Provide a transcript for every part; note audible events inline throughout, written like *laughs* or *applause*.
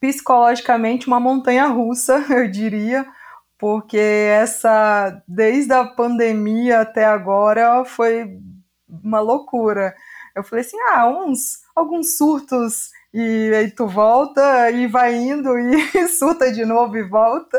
psicologicamente uma montanha russa, *laughs* eu diria, porque essa desde a pandemia até agora foi uma loucura. Eu falei assim, ah, uns alguns surtos e aí tu volta e vai indo e *laughs* surta de novo e volta.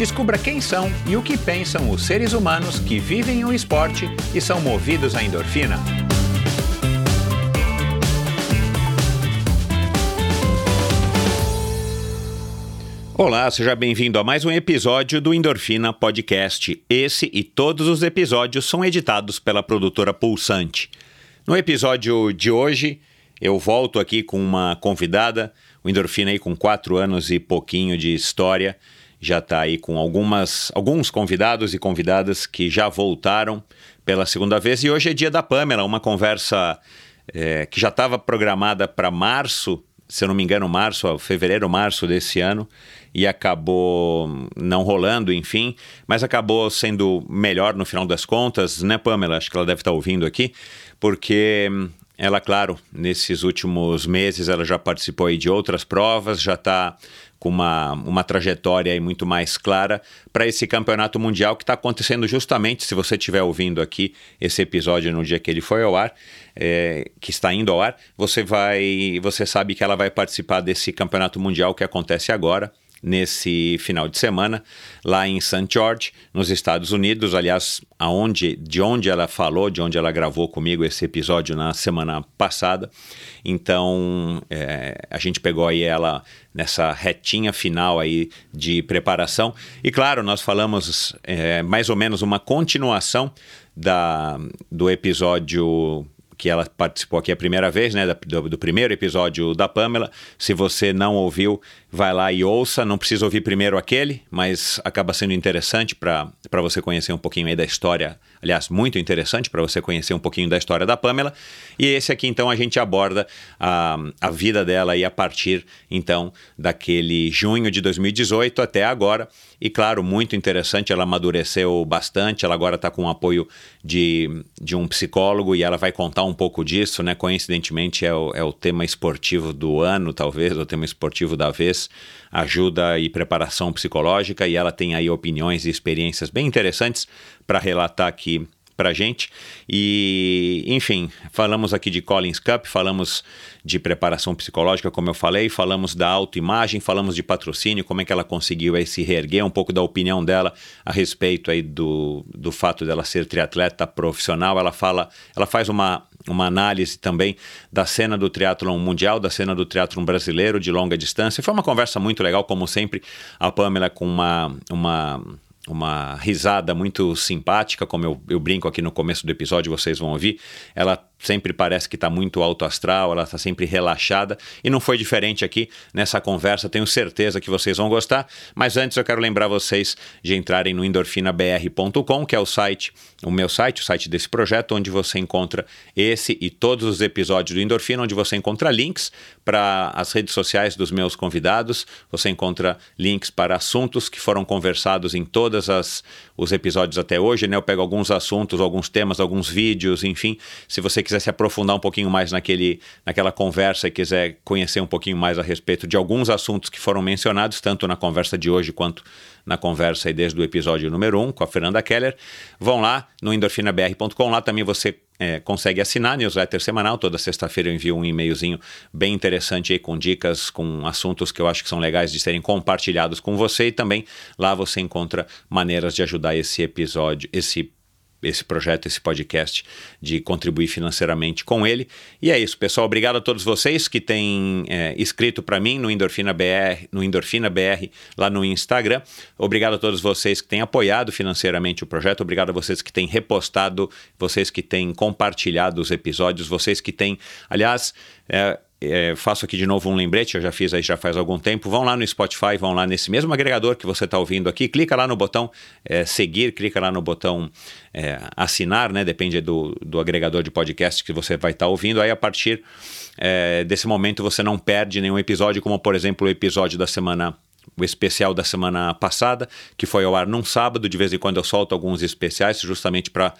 Descubra quem são e o que pensam os seres humanos que vivem o esporte e são movidos à endorfina. Olá, seja bem-vindo a mais um episódio do Endorfina Podcast. Esse e todos os episódios são editados pela produtora Pulsante. No episódio de hoje, eu volto aqui com uma convidada, o Endorfina aí com quatro anos e pouquinho de história já está aí com algumas, alguns convidados e convidadas que já voltaram pela segunda vez. E hoje é dia da Pamela, uma conversa é, que já estava programada para março, se eu não me engano, março, fevereiro, março desse ano, e acabou não rolando, enfim, mas acabou sendo melhor no final das contas, né, Pamela? Acho que ela deve estar tá ouvindo aqui, porque ela, claro, nesses últimos meses ela já participou de outras provas, já está com uma, uma trajetória muito mais clara para esse campeonato mundial que está acontecendo justamente, se você estiver ouvindo aqui esse episódio no dia que ele foi ao ar, é, que está indo ao ar, você vai, você sabe que ela vai participar desse campeonato mundial que acontece agora nesse final de semana lá em St. George, nos Estados Unidos, aliás, aonde, de onde ela falou, de onde ela gravou comigo esse episódio na semana passada. Então, é, a gente pegou aí ela nessa retinha final aí de preparação. E claro, nós falamos é, mais ou menos uma continuação da, do episódio que ela participou aqui a primeira vez, né, do, do, primeiro episódio da Pamela. Se você não ouviu, vai lá e ouça. Não precisa ouvir primeiro aquele, mas acaba sendo interessante para você conhecer um pouquinho aí da história. Aliás, muito interessante para você conhecer um pouquinho da história da Pamela. E esse aqui, então, a gente aborda a, a vida dela aí a partir, então, daquele junho de 2018 até agora. E claro, muito interessante, ela amadureceu bastante, ela agora está com o apoio de, de um psicólogo e ela vai contar um pouco disso, né? Coincidentemente é o, é o tema esportivo do ano, talvez, o tema esportivo da vez, ajuda e preparação psicológica, e ela tem aí opiniões e experiências bem interessantes para relatar aqui para gente. E, enfim, falamos aqui de Collins Cup, falamos de preparação psicológica, como eu falei, falamos da autoimagem, falamos de patrocínio, como é que ela conseguiu aí se reerguer, um pouco da opinião dela a respeito aí do, do fato dela ser triatleta profissional. Ela fala, ela faz uma uma análise também da cena do triatlon mundial, da cena do triatlon brasileiro de longa distância. Foi uma conversa muito legal, como sempre, a Pamela com uma, uma uma risada muito simpática, como eu, eu, brinco aqui no começo do episódio, vocês vão ouvir. Ela sempre parece que está muito alto astral, ela está sempre relaxada e não foi diferente aqui nessa conversa. Tenho certeza que vocês vão gostar. Mas antes eu quero lembrar vocês de entrarem no endorfinabr.com, que é o site, o meu site, o site desse projeto, onde você encontra esse e todos os episódios do Endorfina, onde você encontra links para as redes sociais dos meus convidados, você encontra links para assuntos que foram conversados em todos os episódios até hoje. Né? Eu pego alguns assuntos, alguns temas, alguns vídeos, enfim. Se você quiser se aprofundar um pouquinho mais naquele, naquela conversa e quiser conhecer um pouquinho mais a respeito de alguns assuntos que foram mencionados, tanto na conversa de hoje quanto na conversa aí desde o episódio número 1 um, com a Fernanda Keller, vão lá no endorfinabr.com, lá também você é, consegue assinar a newsletter semanal. Toda sexta-feira eu envio um e-mailzinho bem interessante aí com dicas, com assuntos que eu acho que são legais de serem compartilhados com você. E também lá você encontra maneiras de ajudar esse episódio, esse esse projeto, esse podcast, de contribuir financeiramente com ele. E é isso, pessoal. Obrigado a todos vocês que têm é, escrito para mim no Endorfina BR, no Endorfina BR lá no Instagram. Obrigado a todos vocês que têm apoiado financeiramente o projeto. Obrigado a vocês que têm repostado, vocês que têm compartilhado os episódios, vocês que têm, aliás, é, é, faço aqui de novo um lembrete, eu já fiz aí já faz algum tempo. Vão lá no Spotify, vão lá nesse mesmo agregador que você está ouvindo aqui, clica lá no botão é, seguir, clica lá no botão é, assinar, né? Depende do, do agregador de podcast que você vai estar tá ouvindo. Aí a partir é, desse momento você não perde nenhum episódio, como por exemplo o episódio da semana o especial da semana passada, que foi ao ar num sábado. De vez em quando eu solto alguns especiais, justamente para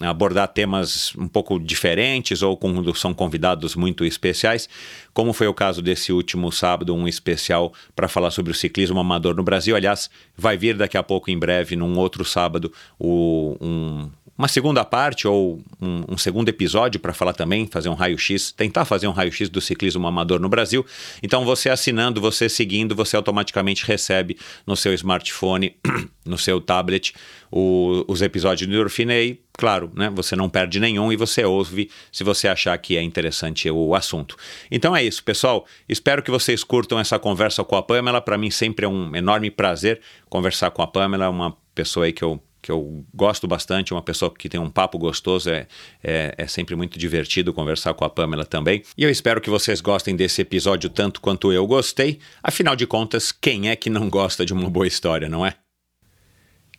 abordar temas um pouco diferentes ou quando são convidados muito especiais, como foi o caso desse último sábado, um especial para falar sobre o ciclismo amador no Brasil. Aliás, vai vir daqui a pouco, em breve, num outro sábado, o, um uma segunda parte ou um, um segundo episódio para falar também, fazer um raio-x, tentar fazer um raio-x do ciclismo amador no Brasil. Então, você assinando, você seguindo, você automaticamente recebe no seu smartphone, *clears throat* no seu tablet, o, os episódios do Endorfina e, claro, né, você não perde nenhum e você ouve se você achar que é interessante o assunto. Então é isso, pessoal. Espero que vocês curtam essa conversa com a Pamela. Para mim sempre é um enorme prazer conversar com a Pamela, uma pessoa aí que eu que eu gosto bastante, uma pessoa que tem um papo gostoso, é, é, é, sempre muito divertido conversar com a Pamela também. E eu espero que vocês gostem desse episódio tanto quanto eu gostei. Afinal de contas, quem é que não gosta de uma boa história, não é?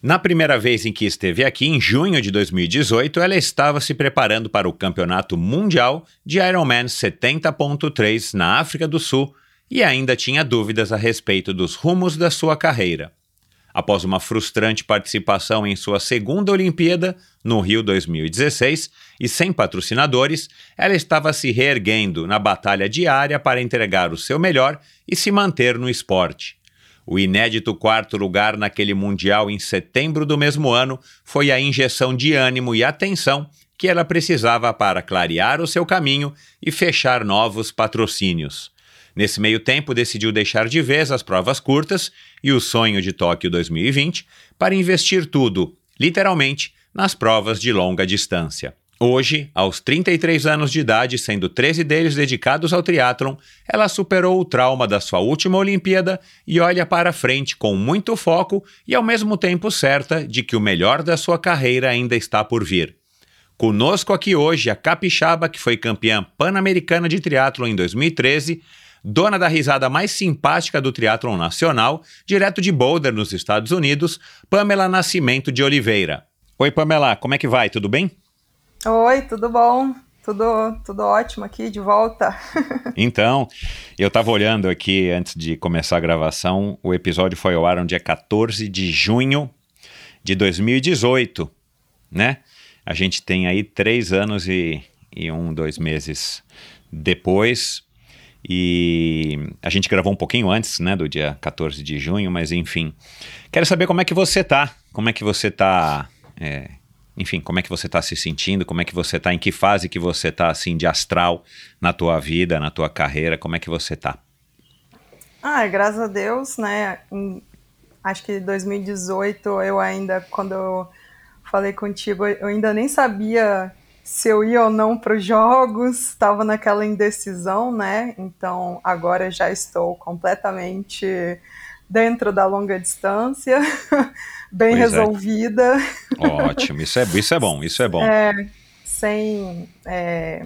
Na primeira vez em que esteve aqui, em junho de 2018, ela estava se preparando para o Campeonato Mundial de Ironman 70.3 na África do Sul e ainda tinha dúvidas a respeito dos rumos da sua carreira. Após uma frustrante participação em sua segunda Olimpíada, no Rio 2016, e sem patrocinadores, ela estava se reerguendo na batalha diária para entregar o seu melhor e se manter no esporte. O inédito quarto lugar naquele Mundial em setembro do mesmo ano foi a injeção de ânimo e atenção que ela precisava para clarear o seu caminho e fechar novos patrocínios. Nesse meio tempo, decidiu deixar de vez as provas curtas e o sonho de Tóquio 2020 para investir tudo, literalmente, nas provas de longa distância. Hoje, aos 33 anos de idade, sendo 13 deles dedicados ao triatlon, ela superou o trauma da sua última Olimpíada e olha para frente com muito foco e ao mesmo tempo certa de que o melhor da sua carreira ainda está por vir. Conosco aqui hoje a capixaba que foi campeã pan-americana de triatlon em 2013, dona da risada mais simpática do triatlon nacional, direto de Boulder, nos Estados Unidos, Pamela Nascimento de Oliveira. Oi, Pamela, como é que vai? Tudo bem? Oi, tudo bom? Tudo, tudo ótimo aqui, de volta. *laughs* então, eu estava olhando aqui antes de começar a gravação, o episódio foi ao ar no dia 14 de junho de 2018, né? A gente tem aí três anos e, e um, dois meses depois, e a gente gravou um pouquinho antes, né, do dia 14 de junho, mas enfim. Quero saber como é que você tá, como é que você tá, é, enfim, como é que você tá se sentindo, como é que você tá, em que fase que você tá, assim, de astral na tua vida, na tua carreira, como é que você tá? Ah, graças a Deus, né, acho que 2018 eu ainda, quando eu falei contigo, eu ainda nem sabia se eu ia ou não para os jogos, estava naquela indecisão, né? Então agora já estou completamente dentro da longa distância, *laughs* bem pois é. resolvida. É. Ótimo, isso é, isso é bom, isso é bom. É, sem, é,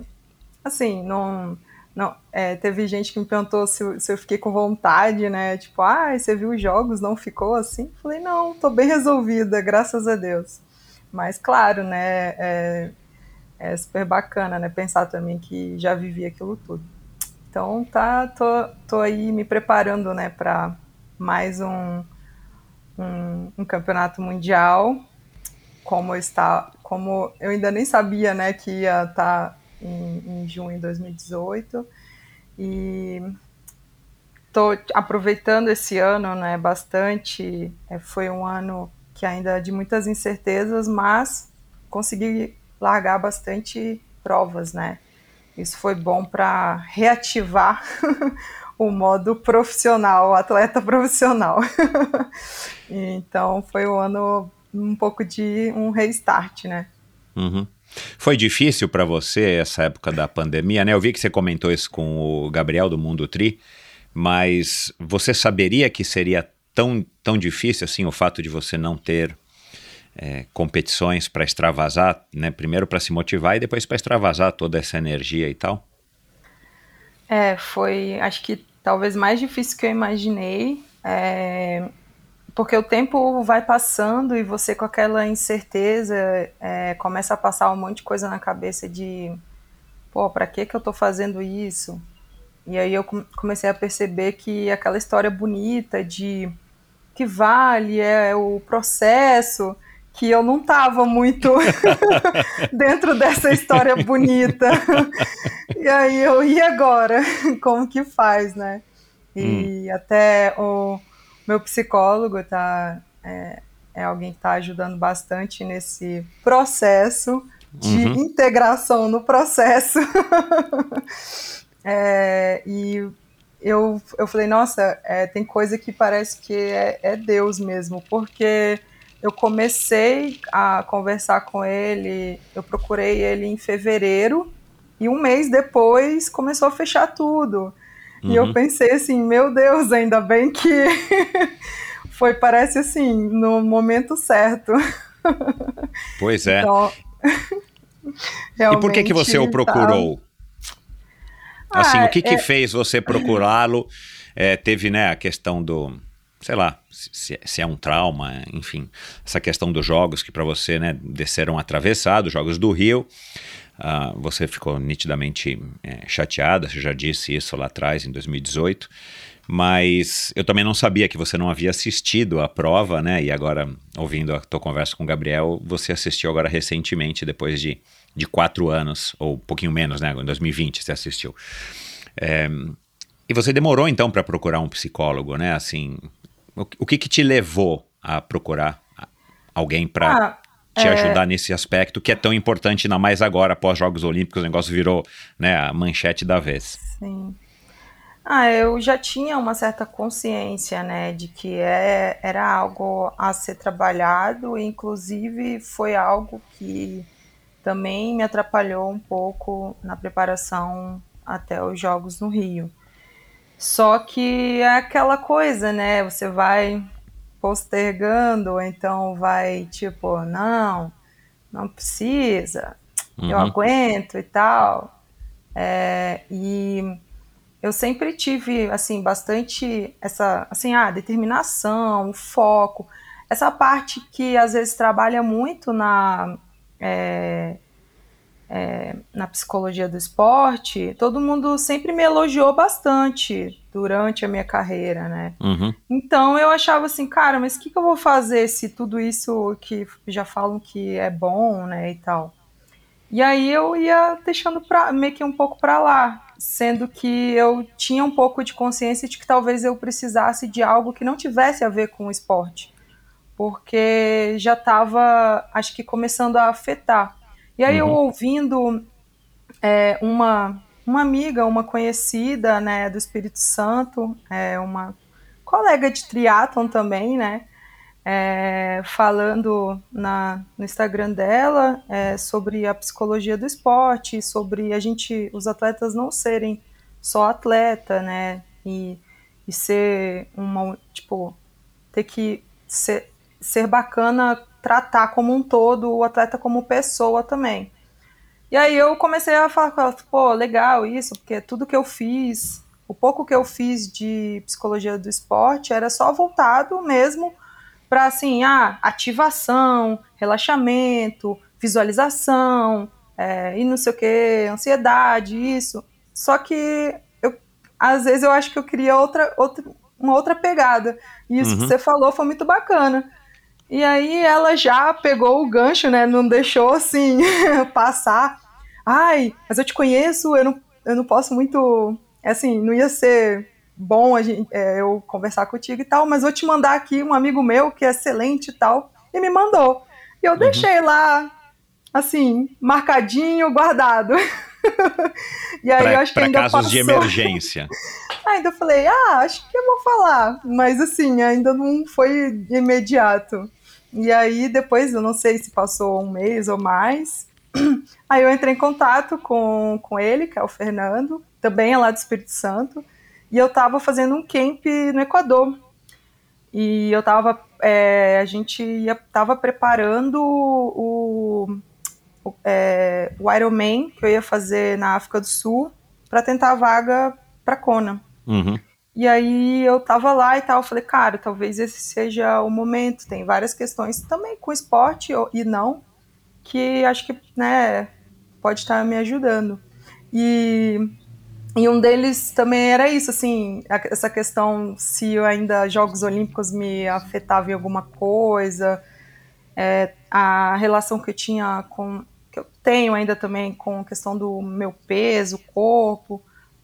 assim, não, não é, teve gente que me perguntou se, se, eu fiquei com vontade, né? Tipo, ah, você viu os jogos, não ficou assim? Falei, não, tô bem resolvida, graças a Deus. Mas claro, né? É, é super bacana, né? Pensar também que já vivi aquilo tudo. Então tá, tô, tô aí me preparando, né, para mais um, um, um, campeonato mundial. Como está, como eu ainda nem sabia, né, que ia estar tá em, em junho de 2018 e tô aproveitando esse ano, né, bastante. É, foi um ano que ainda de muitas incertezas, mas consegui largar bastante provas, né? Isso foi bom para reativar *laughs* o modo profissional, atleta profissional. *laughs* então foi um ano um pouco de um restart, né? Uhum. Foi difícil para você essa época da pandemia, né? Eu vi que você comentou isso com o Gabriel do Mundo Tri, mas você saberia que seria tão, tão difícil assim o fato de você não ter é, competições para extravasar, né? Primeiro para se motivar e depois para extravasar toda essa energia e tal? É, foi, acho que talvez mais difícil que eu imaginei, é, porque o tempo vai passando e você com aquela incerteza é, começa a passar um monte de coisa na cabeça de, pô, para que que eu tô fazendo isso? E aí eu comecei a perceber que aquela história bonita de que vale é o processo, que eu não estava muito *laughs* dentro dessa história bonita. e aí eu, e agora? Como que faz, né? E hum. até o meu psicólogo tá, é, é alguém que está ajudando bastante nesse processo de uhum. integração no processo. *laughs* é, e eu, eu falei, nossa, é, tem coisa que parece que é, é Deus mesmo, porque eu comecei a conversar com ele, eu procurei ele em fevereiro e um mês depois começou a fechar tudo. Uhum. E eu uhum. pensei assim, meu Deus, ainda bem que *laughs* foi, parece assim, no momento certo. *laughs* Pois é. Então, e por que que você o procurou? Tá... Assim, ah, o que que é... fez você procurá-lo? É, teve, né, a questão do sei lá, se, se, é um trauma, enfim, essa questão dos jogos que para você, né, desceram atravessados, jogos do Rio, uh, você ficou nitidamente é, chateada, você já disse isso lá atrás, em 2018, mas eu também não sabia que você não havia assistido a prova, né, e agora, ouvindo a tua conversa com o Gabriel, você assistiu agora recentemente, depois de, de quatro anos, ou um pouquinho menos, né, em 2020 você assistiu. É, e você demorou então para procurar um psicólogo, né? Assim, o, que, que te levou a procurar alguém para ah, te é... ajudar nesse aspecto que é tão importante, ainda mais agora, após Jogos Olímpicos, o negócio virou né, a manchete da vez? Sim. Ah, eu já tinha uma certa consciência, né, de que é, era algo a ser trabalhado, inclusive foi algo que também me atrapalhou um pouco na preparação até os Jogos no Rio. Só que é aquela coisa, né? Você vai postergando, ou então vai tipo, não, não precisa, uhum. eu aguento e tal. É, e eu sempre tive assim bastante essa assim ah determinação foco essa parte que às vezes trabalha muito na é, é, na psicologia do esporte, todo mundo sempre me elogiou bastante durante a minha carreira, né? Uhum. Então eu achava assim, cara, mas o que, que eu vou fazer se tudo isso que já falam que é bom, né, e tal. E aí eu ia deixando pra, meio que um pouco para lá, sendo que eu tinha um pouco de consciência de que talvez eu precisasse de algo que não tivesse a ver com o esporte, porque já estava, acho que começando a afetar. E aí uhum. eu ouvindo é, uma, uma amiga, uma conhecida né, do Espírito Santo, é, uma colega de triatlon também, né? É, falando na, no Instagram dela é, sobre a psicologia do esporte, sobre a gente, os atletas não serem só atleta, né? E, e ser uma, tipo, ter que ser, ser bacana tratar como um todo o atleta como pessoa também. E aí eu comecei a falar com ela, pô, legal isso, porque tudo que eu fiz, o pouco que eu fiz de psicologia do esporte era só voltado mesmo para assim, ah, ativação, relaxamento, visualização, é, e não sei o que, ansiedade, isso. Só que eu, às vezes eu acho que eu queria outra, outra, uma outra pegada. E isso uhum. que você falou foi muito bacana. E aí ela já pegou o gancho, né? Não deixou assim *laughs* passar. Ai, mas eu te conheço, eu não, eu não posso muito. Assim, não ia ser bom a gente, é, eu conversar contigo e tal, mas vou te mandar aqui um amigo meu que é excelente e tal. E me mandou. E eu uhum. deixei lá, assim, marcadinho, guardado. *laughs* e aí pra, eu acho que ainda casos passou. de emergência. *laughs* ainda falei, ah, acho que eu vou falar. Mas assim, ainda não foi imediato. E aí depois, eu não sei se passou um mês ou mais, *clears throat* aí eu entrei em contato com, com ele, que é o Fernando, também é lá do Espírito Santo, e eu estava fazendo um camp no Equador. E eu tava, é, a gente ia, tava preparando o, o, é, o Ironman que eu ia fazer na África do Sul para tentar a vaga para Kona. Uhum. E aí eu tava lá e tal, eu falei, cara, talvez esse seja o momento. Tem várias questões também com esporte e não, que acho que, né, pode estar me ajudando. E, e um deles também era isso, assim, essa questão se ainda Jogos Olímpicos me afetavam em alguma coisa, é, a relação que eu tinha com, que eu tenho ainda também com a questão do meu peso, corpo,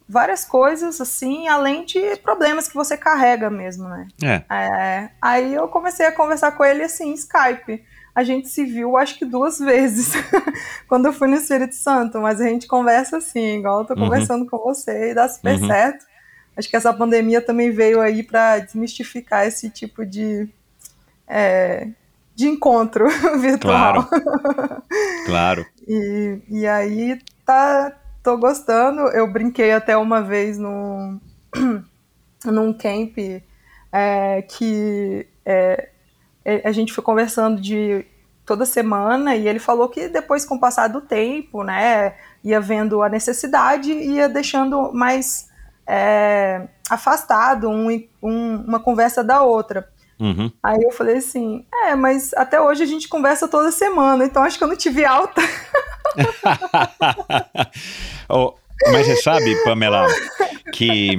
várias coisas assim, além de problemas que você carrega mesmo, né? É. É, aí eu comecei a conversar com ele assim, Skype. A gente se viu acho que duas *laughs* vezes quando eu fui no Espírito Santo, mas a gente conversa assim, igual eu tô Uhum. conversando com você e dá super Uhum. certo. Acho que essa pandemia também veio aí para desmistificar esse tipo de, é, de encontro *laughs* virtual. Claro. *laughs* E, e aí tá, tô gostando. Eu brinquei até uma vez num, *clears throat* num camp é, que é, é, a gente foi conversando de toda semana e ele falou que depois com o passar do tempo, né, ia vendo a necessidade e ia deixando mais é, afastado um, um, uma conversa da outra. Uhum. Aí eu falei assim, é, mas até hoje a gente conversa toda semana, então acho que eu não tive alta. *laughs* *laughs* Oh, mas você sabe, Pamela, que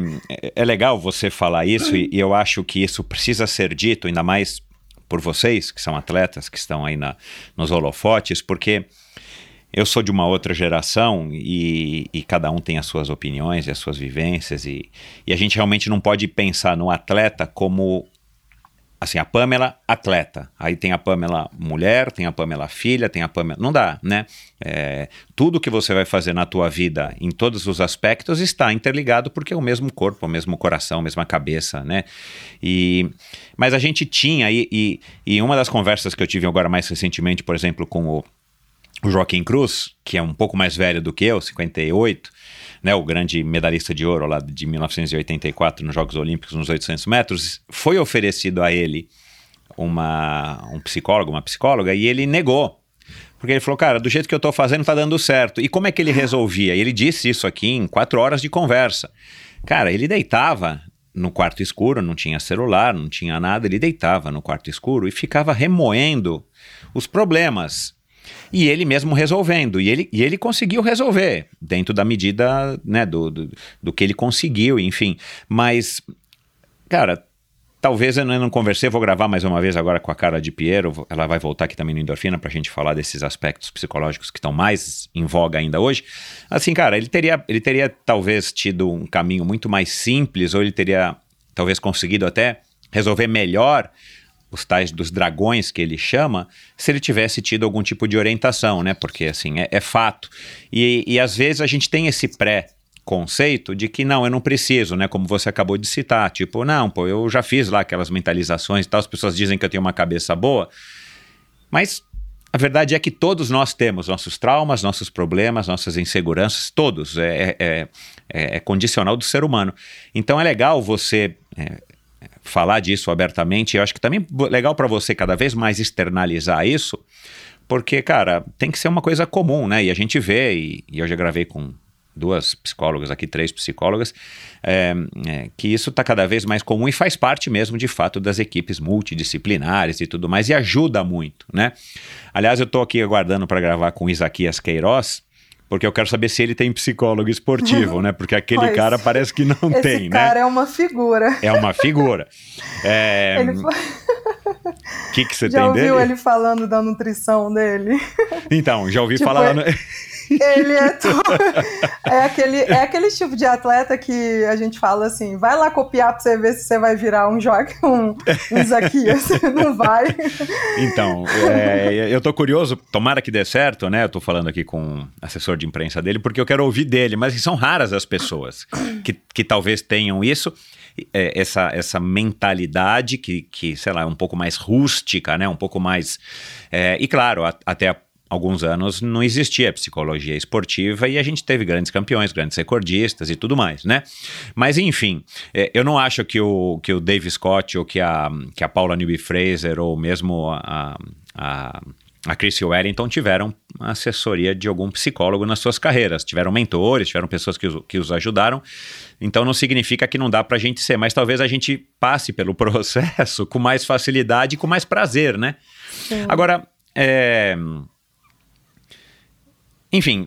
é legal você falar isso e, e eu acho que isso precisa ser dito, ainda mais por vocês, que são atletas, que estão aí na, nos holofotes, porque eu sou de uma outra geração e, e cada um tem as suas opiniões e as suas vivências e, e a gente realmente não pode pensar no atleta como assim, a Pamela atleta, aí tem a Pamela mulher, tem a Pamela filha, tem a Pamela, não dá, né? É, tudo que você vai fazer na tua vida, em todos os aspectos, está interligado porque é o mesmo corpo, o mesmo coração, a mesma cabeça, né? E, mas a gente tinha, e, e, e uma das conversas que eu tive agora mais recentemente, por exemplo, com o, o Joaquim Cruz, que é um pouco mais velho do que eu, 58, né, o grande medalhista de ouro lá de 1984 nos Jogos Olímpicos nos 800 metros, foi oferecido a ele uma, um psicólogo, uma psicóloga, e ele negou. Porque ele falou, cara, do jeito que eu tô fazendo tá dando certo. E como é que ele resolvia? E ele disse isso aqui em quatro horas de conversa. Cara, ele deitava no quarto escuro, não tinha celular, não tinha nada, ele deitava no quarto escuro e ficava remoendo os problemas e ele mesmo resolvendo. E ele, e ele conseguiu resolver, dentro da medida né, do, do, do que ele conseguiu, enfim. Mas, cara, talvez eu não conversei, vou gravar mais uma vez agora com a cara de Piero. Ela vai voltar aqui também no Endorfina pra gente falar desses aspectos psicológicos que estão mais em voga ainda hoje. Assim, cara, ele teria, ele teria talvez tido um caminho muito mais simples, ou ele teria talvez conseguido até resolver melhor os tais dos dragões que ele chama, se ele tivesse tido algum tipo de orientação, né? Porque assim, é, é fato. E, e às vezes a gente tem esse pré conceito de que não, eu não preciso, né? Como você acabou de citar, tipo, não, pô, eu já fiz lá aquelas mentalizações e tal, as pessoas dizem que eu tenho uma cabeça boa, mas a verdade é que todos nós temos nossos traumas, nossos problemas, nossas inseguranças, todos, é, é, é, é condicional do ser humano. Então é legal você é, falar disso abertamente. Eu acho que também legal para você cada vez mais externalizar isso, porque, cara, tem que ser uma coisa comum, né? E a gente vê, e, e eu já gravei com duas psicólogas aqui, três psicólogas, é, é, que isso está cada vez mais comum e faz parte mesmo, de fato, das equipes multidisciplinares e tudo mais, e ajuda muito, né? Aliás, eu estou aqui aguardando para gravar com Isaquias Queiroz, porque eu quero saber se ele tem psicólogo esportivo, né? Porque aquele Pois. cara parece que não Esse tem, cara né? é uma figura. É uma figura. É, Ele foi- O *laughs* que, que você já tem ouviu dele? ele falando da nutrição dele? Então, já ouvi *laughs* Tipo, falar lá no... Ele é, to- *laughs* é, aquele, é aquele tipo de atleta que a gente fala assim: vai lá copiar pra você ver se você vai virar um Joaquim, um, um Isaquias. Não vai. Então, é, eu tô curioso, tomara que dê certo, né? Eu tô falando aqui com o assessor de imprensa dele, porque eu quero ouvir dele, mas são raras as pessoas que, que talvez tenham isso. É, essa, essa mentalidade que, que, sei lá, é um pouco mais rústica, né? Um pouco mais. É, e claro, a, até a alguns anos não existia psicologia esportiva e a gente teve grandes campeões, grandes recordistas e tudo mais, né? Mas enfim, é, eu não acho que o, que o Dave Scott ou que a, que a Paula Newby Fraser ou mesmo a, a a Chris Wellington tiveram assessoria de algum psicólogo nas suas carreiras, tiveram mentores, tiveram pessoas que os, que os ajudaram, então não significa que não dá para a gente ser, mas talvez a gente passe pelo *laughs* processo com mais facilidade e com mais prazer, né? Sim. Agora, é, enfim,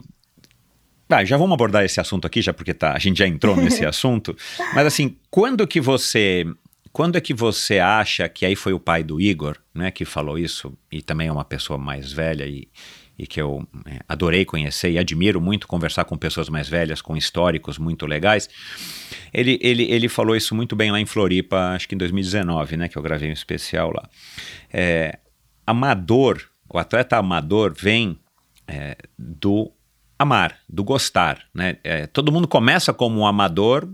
ah, já vamos abordar esse assunto aqui, já porque tá, a gente já entrou nesse *laughs* assunto. Mas assim, quando que você. Quando é que você acha que aí foi o pai do Igor, né, que falou isso, e também é uma pessoa mais velha e, e que eu é, adorei conhecer e admiro muito conversar com pessoas mais velhas, com históricos muito legais. Ele, ele, ele falou isso muito bem lá em Floripa, acho que em 2019, né, que eu gravei um especial lá. É, amador, o atleta amador vem é, do amar, do gostar. Né? É, todo mundo começa como um amador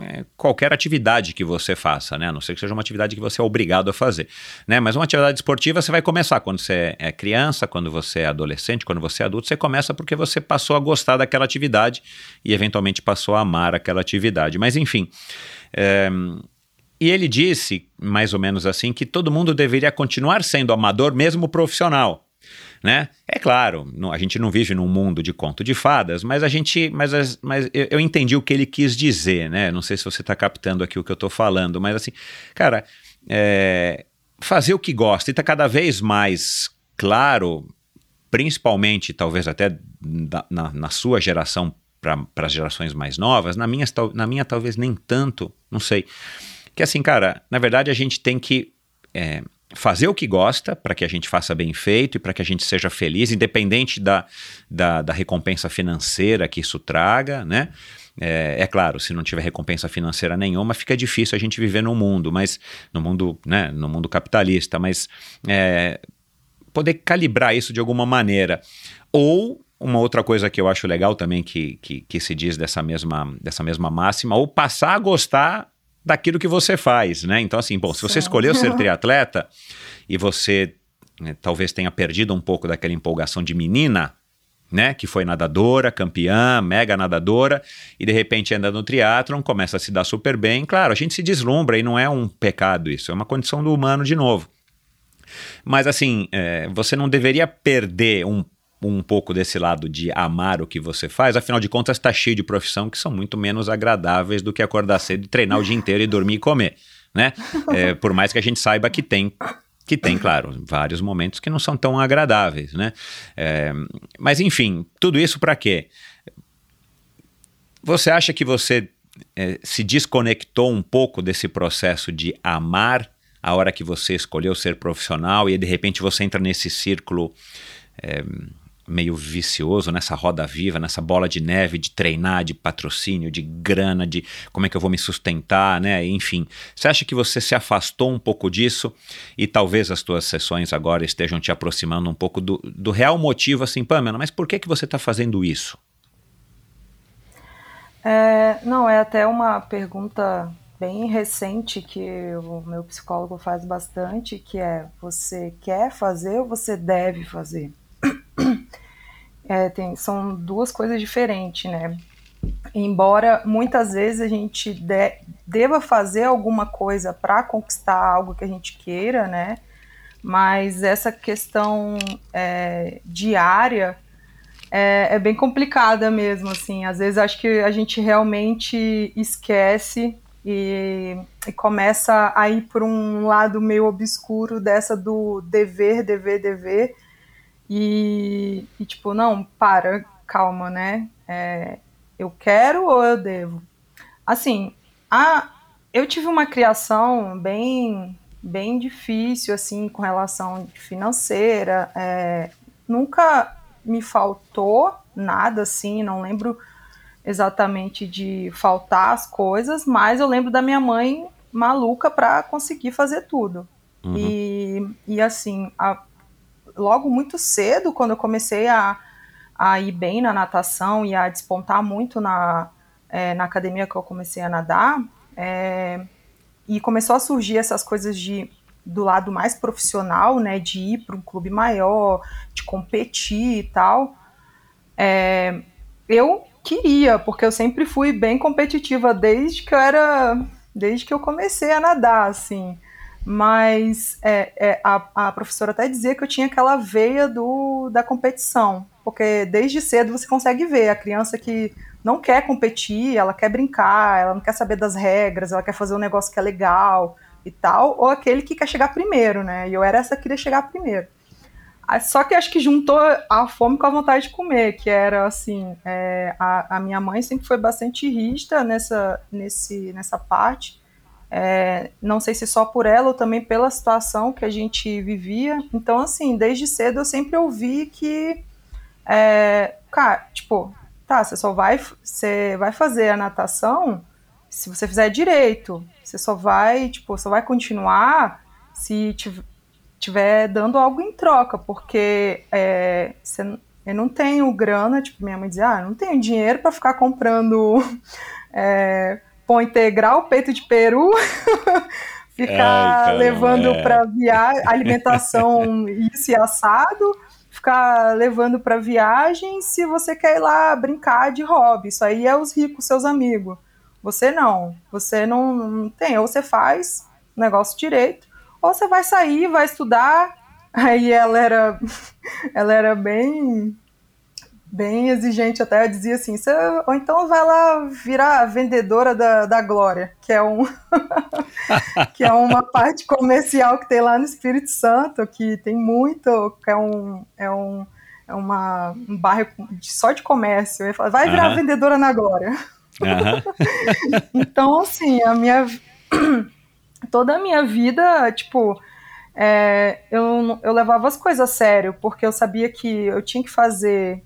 é, qualquer atividade que você faça, né? A não ser que seja uma atividade que você é obrigado a fazer, né? Mas uma atividade esportiva você vai começar quando você é criança, quando você é adolescente, quando você é adulto, você começa porque você passou a gostar daquela atividade e eventualmente passou a amar aquela atividade. Mas enfim, é, e ele disse, mais ou menos assim, que todo mundo deveria continuar sendo amador, mesmo profissional né? É claro, não, a gente não vive num mundo de conto de fadas, mas a gente, mas, mas eu, eu entendi o que ele quis dizer, né? Não sei se você está captando aqui o que eu estou falando, mas assim, cara, é, fazer o que gosta e está cada vez mais claro, principalmente talvez até na, na, na sua geração para as gerações mais novas, na minha, na minha talvez nem tanto, não sei. Que assim, cara, na verdade a gente tem que é, fazer o que gosta para que a gente faça bem feito e para que a gente seja feliz, independente da, da, da recompensa financeira que isso traga, né? É, é, claro, se não tiver recompensa financeira nenhuma, fica difícil a gente viver no mundo, mas no mundo, né, no mundo capitalista, mas é, poder calibrar isso de alguma maneira. Ou uma outra coisa que eu acho legal também que, que, que se diz dessa mesma, dessa mesma máxima, ou passar a gostar daquilo que você faz, né? Então, assim, bom, se você escolheu ser *laughs* triatleta e você né, talvez tenha perdido um pouco daquela empolgação de menina, né? Que foi nadadora, campeã, mega nadadora, e de repente anda no triatlon, começa a se dar super bem. Claro, a gente se deslumbra e não é um pecado isso, é uma condição do humano de novo. Mas assim, é, você não deveria perder um um pouco desse lado de amar o que você faz, afinal de contas está cheio de profissão que são muito menos agradáveis do que acordar cedo treinar o dia inteiro e dormir e comer, né? É, por mais que a gente saiba que tem que tem, claro, vários momentos que não são tão agradáveis, né? É, mas enfim, tudo isso para quê? Você acha que você é, se desconectou um pouco desse processo de amar a hora que você escolheu ser profissional e de repente você entra nesse círculo é, meio vicioso nessa roda viva, nessa bola de neve de treinar, de patrocínio, de grana, de como é que eu vou me sustentar, né? Enfim, você acha que você se afastou um pouco disso e talvez as tuas sessões agora estejam te aproximando um pouco do, do real motivo, assim, Pamela, mas por que que você está fazendo isso? É, não, é até uma pergunta bem recente que o meu psicólogo faz bastante, que é você quer fazer ou você deve fazer? *clears throat* é, tem, são duas coisas diferentes, né? Embora muitas vezes a gente de, deva fazer alguma coisa para conquistar algo que a gente queira, né? Mas essa questão é, diária é, é, bem complicada mesmo, assim. Às vezes acho que a gente realmente esquece e, e começa a ir por um lado meio obscuro dessa do dever, dever, dever e, e tipo, não, para, calma, né? É, eu quero ou eu devo? Assim, a, eu tive uma criação bem bem difícil assim com relação financeira é, nunca me faltou nada assim não lembro exatamente de faltar as coisas mas eu lembro da minha mãe maluca para conseguir fazer tudo uhum. e, e assim a, logo muito cedo, quando eu comecei a, a ir bem na natação e a despontar muito na, é, na academia que eu comecei a nadar, é, e começou a surgir essas coisas de do lado mais profissional, né, de ir para um clube maior, de competir e tal, é, eu queria, porque eu sempre fui bem competitiva desde que eu era, desde que eu comecei a nadar, assim. Mas é, é, a, a professora até dizia que eu tinha aquela veia do, da competição, porque desde cedo você consegue ver a criança que não quer competir, ela quer brincar, ela não quer saber das regras, ela quer fazer um negócio que é legal e tal, ou aquele que quer chegar primeiro, né? E eu era essa que queria chegar primeiro. Ah, só que acho que juntou a fome com a vontade de comer, que era assim, é, a, a, minha mãe sempre foi bastante rígida nessa, nesse, nessa parte. É, não sei se só por ela ou também pela situação que a gente vivia. Então, assim, desde cedo eu sempre ouvi que, é, cara, tipo, tá, você só vai, você vai fazer a natação se você fizer direito. Você só vai, tipo, só vai continuar se tiver dando algo em troca, porque é, você, eu não tenho grana, tipo, minha mãe dizia, ah, não tenho dinheiro para ficar comprando *laughs* é, pão integral, peito de peru, *laughs* ficar Ai, levando é. para viagem, alimentação *laughs* isso e assado, ficar levando para viagem se você quer ir lá brincar de hobby. Isso aí é os ricos, seus amigos. Você não. Você não, não tem. Ou você faz o negócio direito, ou você vai sair, vai estudar. *laughs* Aí ela era, ela era bem bem exigente até, dizia assim, ou então vai lá virar vendedora da, da Glória, que é um *laughs* que é uma parte comercial que tem lá no Espírito Santo, que tem muito, que é um, é um, é uma, um bairro só de comércio. Falo, vai virar uhum. vendedora na Glória. Uhum. *laughs* então, assim, a minha *clears throat* toda a minha vida, tipo, é, eu, eu levava as coisas a sério, porque eu sabia que eu tinha que fazer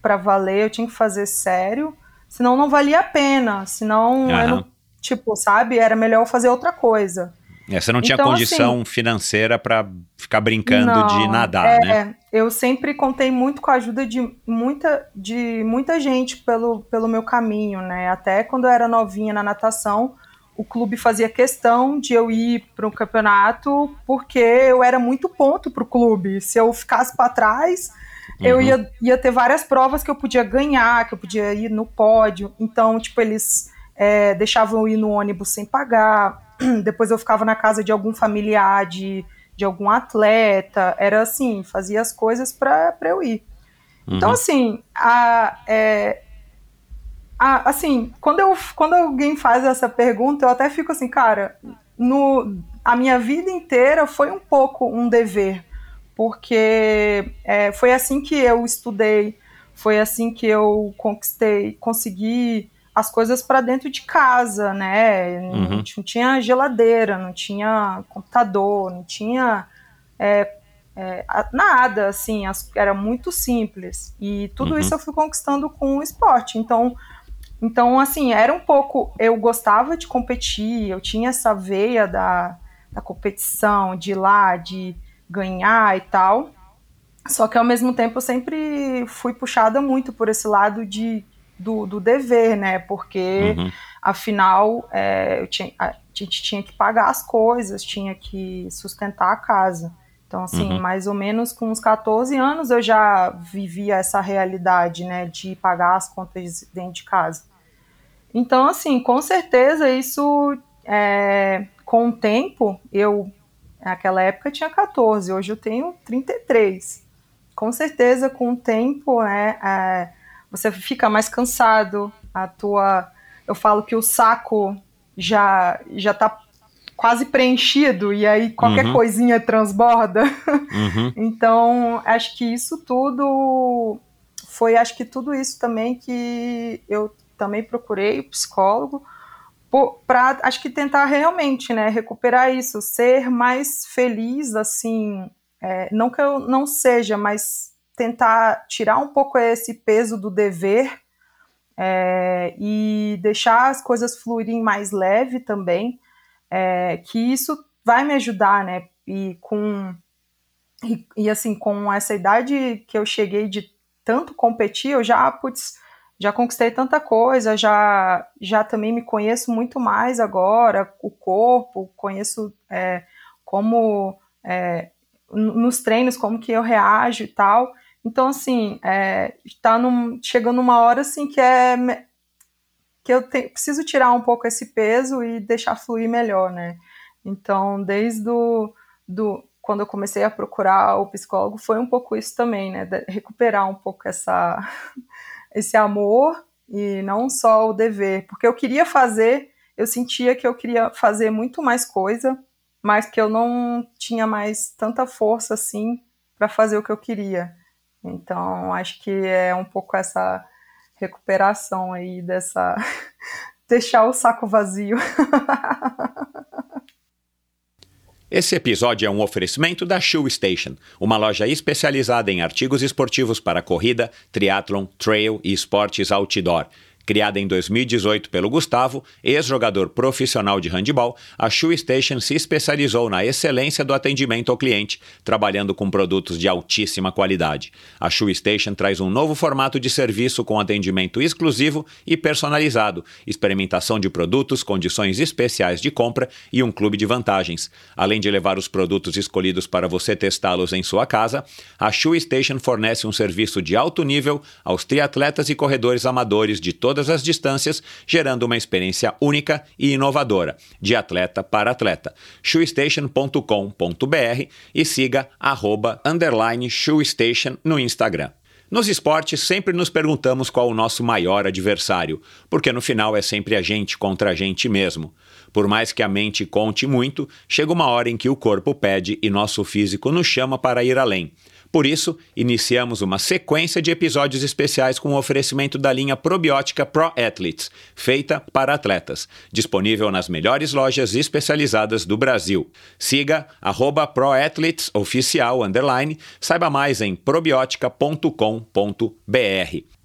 para valer, eu tinha que fazer sério, senão não valia a pena, senão, uhum. não, tipo, sabe, era melhor fazer outra coisa. É, você não tinha então, condição assim, financeira para ficar brincando não, de nadar, é, né? Eu sempre contei muito com a ajuda de muita, de muita gente pelo, pelo meu caminho, né? Até quando eu era novinha na natação, o clube fazia questão de eu ir para o campeonato porque eu era muito ponto para o clube. Se eu ficasse para trás, uhum. eu ia, ia ter várias provas que eu podia ganhar, que eu podia ir no pódio. Então, tipo, eles é, deixavam eu ir no ônibus sem pagar *clears throat* depois eu ficava na casa de algum familiar, de, de algum atleta, era assim, fazia as coisas para eu ir. Então, uhum. Então, assim, a, é, assim, quando, eu, quando alguém faz essa pergunta, eu até fico assim, cara, no, a minha vida inteira foi um pouco um dever, porque é, foi assim que eu estudei, foi assim que eu conquistei, consegui as coisas para dentro de casa, né? Uhum. Não, não, tinha geladeira, não tinha computador, não tinha é, é, nada, assim, as, era muito simples. E tudo uhum. isso eu fui conquistando com o esporte. Então, então, assim, era um pouco. Eu gostava de competir, eu tinha essa veia da, da competição, de ir lá, de ganhar e tal. Só que ao mesmo tempo eu sempre fui puxada muito por esse lado de do, do dever, né? Porque, uhum. afinal, é, tinha, a gente tinha que pagar as coisas, tinha que sustentar a casa. Então, assim, uhum. mais ou menos com uns 14 anos eu já vivia essa realidade, né, de pagar as contas dentro de casa. Então, assim, com certeza isso, é, com o tempo, eu, naquela época tinha 14, hoje eu tenho 33. Com certeza, com o tempo, né, é, você fica mais cansado, a tua. Eu falo que o saco já já tá quase preenchido e aí qualquer uhum. coisinha transborda. Uhum. *laughs* então, acho que isso tudo foi, acho que tudo isso também que eu também procurei o psicólogo para acho que tentar realmente, né, recuperar isso, ser mais feliz assim, é, não que eu não seja, mas tentar tirar um pouco esse peso do dever é, e deixar as coisas fluírem mais leve também, é, que isso vai me ajudar, né? E com e, e, assim com essa idade que eu cheguei de tanto competir, eu já putz, já conquistei tanta coisa, já, já também me conheço muito mais agora, o corpo, conheço é, como é, nos treinos, como que eu reajo e tal. Então, assim, é, tá chegando uma hora assim que é que eu te, preciso tirar um pouco esse peso e deixar fluir melhor, né? Então, desde do, do quando eu comecei a procurar o psicólogo, foi um pouco isso também, né? De recuperar um pouco essa *laughs* esse amor e não só o dever, porque eu queria fazer, eu sentia que eu queria fazer muito mais coisa, mas que eu não tinha mais tanta força assim para fazer o que eu queria. Então, acho que é um pouco essa recuperação aí dessa *laughs* deixar o saco vazio. *laughs* Esse episódio é um oferecimento da Shoe Station, uma loja especializada em artigos esportivos para corrida, triatlon, trail e esportes outdoor. Criada em 2018 pelo Gustavo, ex-jogador profissional de handebol, a Shoe Station se especializou na excelência do atendimento ao cliente, trabalhando com produtos de altíssima qualidade. A Shoe Station traz um novo formato de serviço com atendimento exclusivo e personalizado, experimentação de produtos, condições especiais de compra e um clube de vantagens. Além de levar os produtos escolhidos para você testá-los em sua casa, a Shoe Station fornece um serviço de alto nível aos triatletas e corredores amadores de toda todas as distâncias, gerando uma experiência única e inovadora, de atleta para atleta. shoestation.com.br e siga arroba shoestation no Instagram. Nos esportes, sempre nos perguntamos qual o nosso maior adversário, porque no final é sempre a gente contra a gente mesmo. Por mais que a mente conte muito, chega uma hora em que o corpo pede e nosso físico nos chama para ir além. Por isso, iniciamos uma sequência de episódios especiais com o oferecimento da linha probiótica Pro Athletes, feita para atletas, disponível nas melhores lojas especializadas do Brasil. Siga ProAthletesOficial, saiba mais em probiotica.com.br.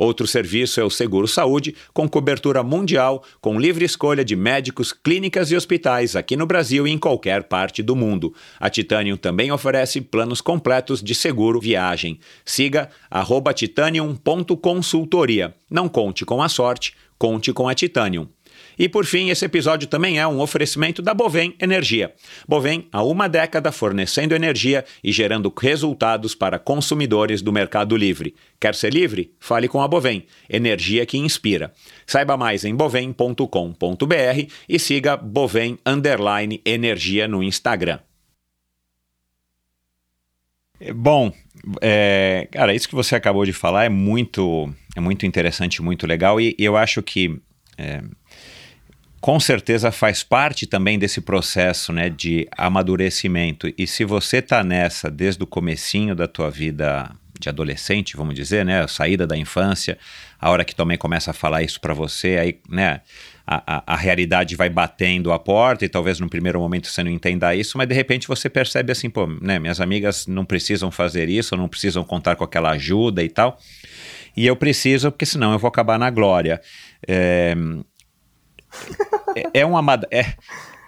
Outro serviço é o Seguro Saúde, com cobertura mundial, com livre escolha de médicos, clínicas e hospitais aqui no Brasil e em qualquer parte do mundo. A Titanium também oferece planos completos de seguro viagem. Siga titanium.consultoria. Não conte com a sorte, conte com a Titanium. E por fim, esse episódio também é um oferecimento da Bovem Energia. Bovem há uma década fornecendo energia e gerando resultados para consumidores do mercado livre. Quer ser livre? Fale com a Bovem, energia que inspira. Saiba mais em bovem.com.br e siga Bovem Energia no Instagram. Bom, é, cara, isso que você acabou de falar é muito, é muito interessante, muito legal e, e eu acho que é, com certeza faz parte também desse processo né, de amadurecimento. E se você está nessa desde o comecinho da tua vida de adolescente, vamos dizer, né, a saída da infância, a hora que também começa a falar isso para você, aí, né, a, a, a, realidade vai batendo a porta e talvez no primeiro momento você não entenda isso, mas de repente você percebe assim, pô, né, minhas amigas não precisam fazer isso, não precisam contar com aquela ajuda e tal, e eu preciso porque senão eu vou acabar na glória. É, é, é, um é,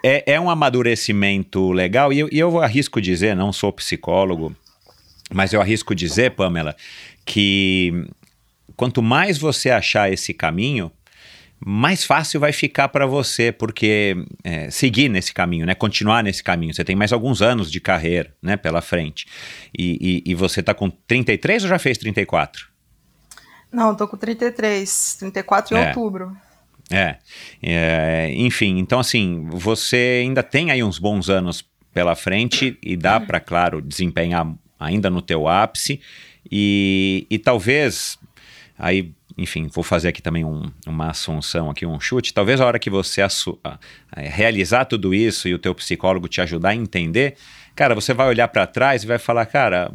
é, é, um amadurecimento legal, e eu, e eu arrisco dizer, não sou psicólogo, mas eu arrisco dizer, Pamela, que quanto mais você achar esse caminho, mais fácil vai ficar para você, porque é, seguir nesse caminho, né? Continuar nesse caminho. Você tem mais alguns anos de carreira, né? Pela frente. E, e, e você está com 33 ou já fez 34? Não, tô com 33. 34 em é. outubro. É, é, enfim, então assim, você ainda tem aí uns bons anos pela frente e dá para, claro, desempenhar ainda no teu ápice e, e talvez aí enfim, vou fazer aqui também um, uma assunção, aqui um chute. Talvez a hora que você realizar tudo isso e o teu psicólogo te ajudar a entender, cara, você vai olhar para trás e vai falar, cara,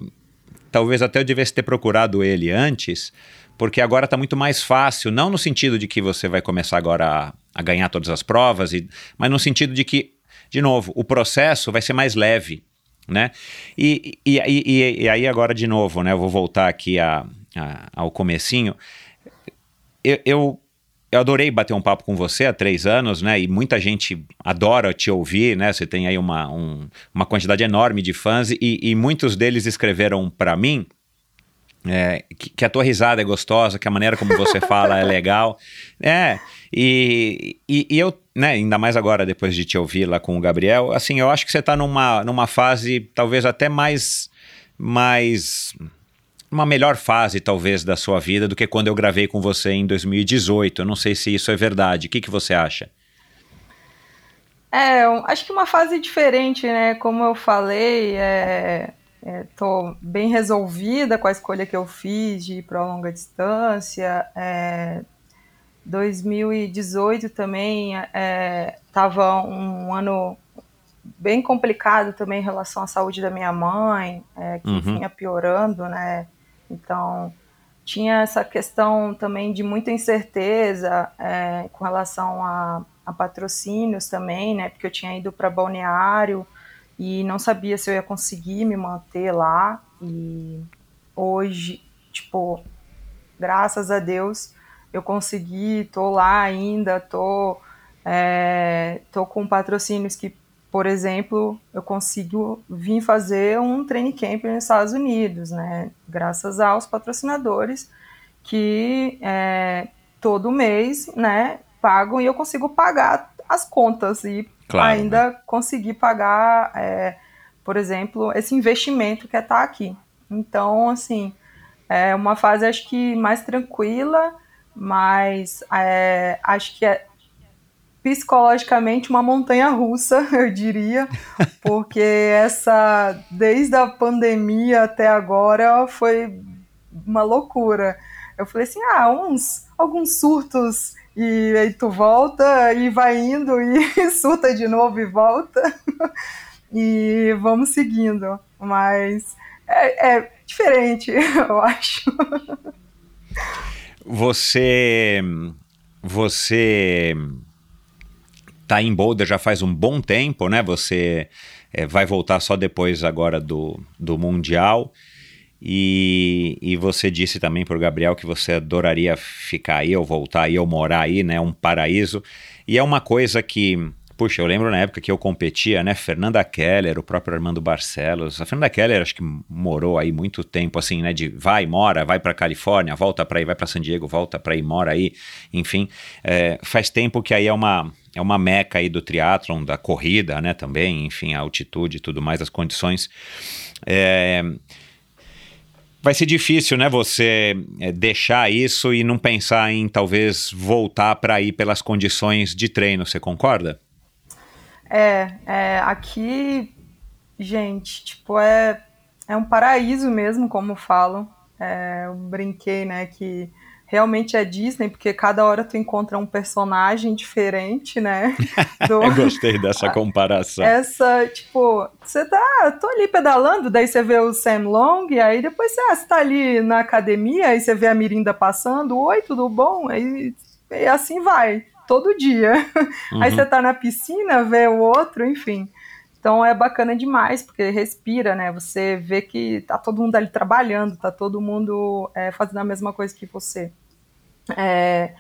talvez até eu devesse ter procurado ele antes, porque agora está muito mais fácil, não no sentido de que você vai começar agora a, a ganhar todas as provas, e, mas no sentido de que, de novo, o processo vai ser mais leve, né? E, e, e, e aí agora de novo, né? Eu vou voltar aqui a, a, ao comecinho. Eu, eu, eu, adorei bater um papo com você há três anos, né? E muita gente adora te ouvir, né? Você tem aí uma, um, uma quantidade enorme de fãs e, e muitos deles escreveram para mim é, que, que, a tua risada é gostosa, que a maneira como você fala é legal. *laughs* É, e, e, e, eu, né, ainda mais agora, depois de te ouvir lá com o Gabriel, assim, eu acho que você está numa, numa fase talvez até mais. mais uma melhor fase, talvez, da sua vida do que quando eu gravei com você em 2018. Eu não sei se isso é verdade. O que, que você acha? É, acho que uma fase diferente, né? Como eu falei, é, Estou é, bem resolvida com a escolha que eu fiz de ir para longa distância. É, 2018 também estava é, um ano bem complicado também em relação à saúde da minha mãe, é, que uhum. vinha piorando, né? Então tinha essa questão também de muita incerteza é, com relação a, a, patrocínios também, né? Porque eu tinha ido para balneário e não sabia se eu ia conseguir me manter lá. E hoje, tipo, graças a Deus, eu consegui, tô lá ainda, tô, é, tô com patrocínios que, por exemplo, eu consigo vir fazer um training camp nos Estados Unidos, né? Graças aos patrocinadores que é, todo mês, né, pagam e eu consigo pagar as contas e claro, ainda né? conseguir pagar, é, por exemplo, esse investimento que é estar tá aqui. Então, assim, é uma fase acho que mais tranquila, mas é, acho que é psicologicamente uma montanha russa, *laughs* eu diria, porque essa desde a pandemia até agora foi uma loucura. Eu falei assim, ah, uns alguns surtos e aí tu volta e vai indo e *laughs* surta de novo e volta. e vamos seguindo. Mas é, é diferente, *laughs* eu acho. Você. Você tá em Boulder já faz um bom tempo, né? Você é, vai voltar só depois agora do, do Mundial. E, e você disse também para o Gabriel que você adoraria ficar aí ou voltar aí ou morar aí, né? Um paraíso. E é uma coisa que, puxa, eu lembro na época que eu competia, né? Fernanda Keller, o próprio Armando Barcelos. A Fernanda Keller acho que morou aí muito tempo, assim, né? De vai, mora, vai para Califórnia, volta para aí, vai para San Diego, volta para aí, mora aí. Enfim, é, faz tempo que aí é uma é uma meca aí do triatlon, da corrida, né? Também, enfim, a altitude e tudo mais, as condições. É, vai ser difícil, né, você é, deixar isso e não pensar em talvez voltar para ir pelas condições de treino, você concorda? É, é, aqui, gente, tipo, é, é um paraíso mesmo, como falam. É, eu brinquei, né, que realmente é Disney, porque cada hora tu encontra um personagem diferente, né? *laughs* Do... Eu gostei dessa *laughs* comparação. Essa, tipo, você tá, tô ali pedalando, daí você vê o Sam Long, e aí depois você, ah, você tá ali na academia, aí você vê a Mirinda passando, oi, tudo bom? Aí, e assim vai, todo dia. *laughs* Uhum. Aí você tá na piscina, vê o outro, enfim. Então é bacana demais, porque respira, né? Você vê que tá todo mundo ali trabalhando, tá todo mundo é, fazendo a mesma coisa que você. É,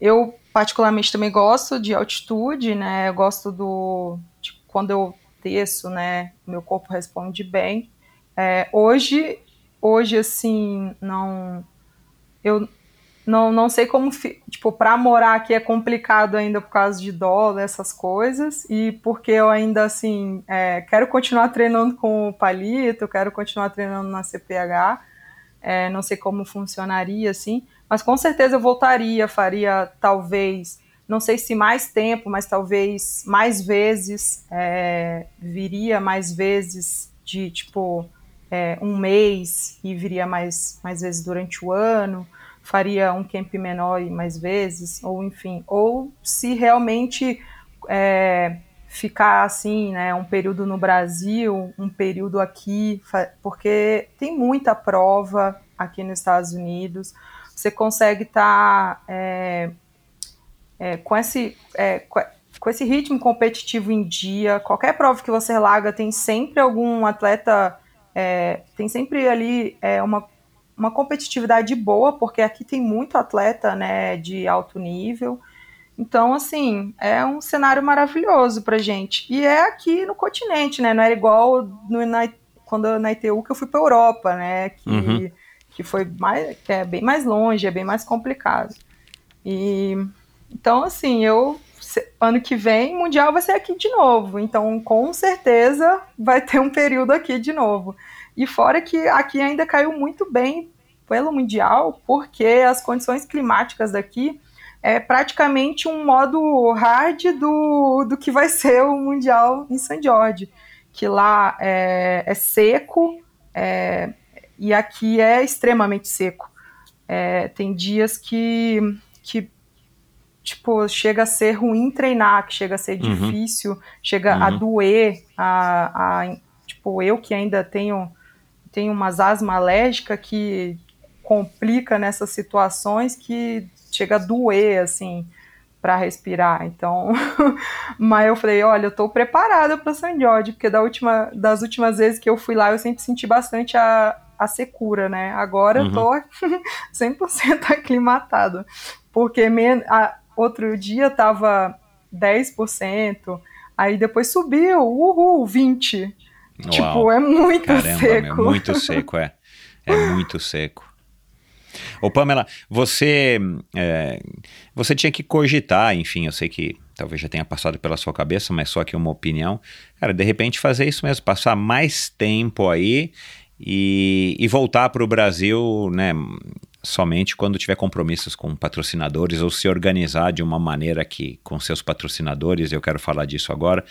eu particularmente também gosto de altitude, né? Eu gosto do quando eu desço, né? Meu corpo responde bem. É, hoje, hoje assim, não, eu não, não sei como, tipo, para morar aqui é complicado ainda por causa de dólar, essas coisas, e porque eu ainda, assim, é, quero continuar treinando com o palito, quero continuar treinando na CPH, é, não sei como funcionaria, assim, mas com certeza eu voltaria, faria talvez, não sei se mais tempo, mas talvez mais vezes, é, viria mais vezes de, tipo, é, um mês e viria mais, mais vezes durante o ano, faria um camp menor mais vezes, ou enfim, ou se realmente é, ficar assim, né, um período no Brasil, um período aqui, porque tem muita prova aqui nos Estados Unidos, você consegue estar tá, é, é, com, esse, é, com esse ritmo competitivo em dia. Qualquer prova que você larga tem sempre algum atleta, é, tem sempre ali é, uma, uma competitividade boa, porque aqui tem muito atleta né, de alto nível. Então, assim, é um cenário maravilhoso pra gente. E é aqui no continente, né? Não era igual no, na, quando na ITU que eu fui pra Europa, né? Que, uhum. que foi mais, que é bem mais longe, é bem mais complicado. E então, assim, eu ano que vem, Mundial vai ser aqui de novo. Então, com certeza, vai ter um período aqui de novo. E fora que aqui ainda caiu muito bem pelo Mundial, porque as condições climáticas daqui é praticamente um modo hard do, do que vai ser o Mundial em St. George, que lá é, é seco é, e aqui é extremamente seco. É, tem dias que, que tipo, chega a ser ruim treinar, que chega a ser uhum. difícil, chega uhum. a doer, a, a, tipo, eu que ainda tenho, tenho umas asma alérgica que complica nessas situações que chega a doer, assim, para respirar. Então, *laughs* mas eu falei, olha, eu tô preparada para San Jorge, porque da última, das últimas vezes que eu fui lá, eu sempre senti bastante a, a secura, né? Agora uhum. eu tô *laughs* 100% aclimatado, porque men a, outro dia tava 10%, aí depois subiu, uhul, 20%. Uau. Tipo, é muito Caramba, seco. Meu, muito seco, é. É muito seco. Ô Pamela, você, é, você tinha que cogitar, enfim, eu sei que talvez já tenha passado pela sua cabeça, mas só que uma opinião. Cara, de repente fazer isso mesmo, passar mais tempo aí e, e voltar para o Brasil, né? Somente quando tiver compromissos com patrocinadores ou se organizar de uma maneira que, com seus patrocinadores, eu quero falar disso agora,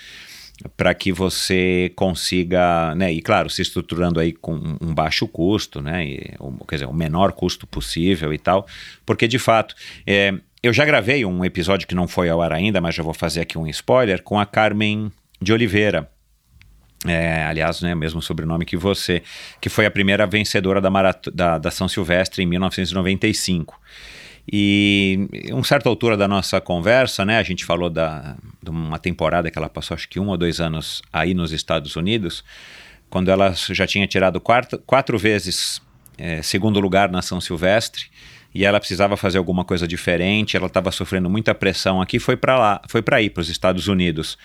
para que você consiga, né, e claro, se estruturando aí com um baixo custo, né, e, quer dizer, o menor custo possível e tal, porque de fato, é, eu já gravei um episódio que não foi ao ar ainda, mas já vou fazer aqui um spoiler, com a Carmen de Oliveira, é, aliás, né, mesmo sobrenome que você, que foi a primeira vencedora da, da, da São Silvestre em 1995. E um certa altura da nossa conversa, né, a gente falou da, de uma temporada que ela passou, acho que um ou dois anos aí nos Estados Unidos, quando ela já tinha tirado quatro, quatro vezes é, segundo lugar na São Silvestre e ela precisava fazer alguma coisa diferente, ela estava sofrendo muita pressão aqui, foi para lá, foi para ir para os Estados Unidos.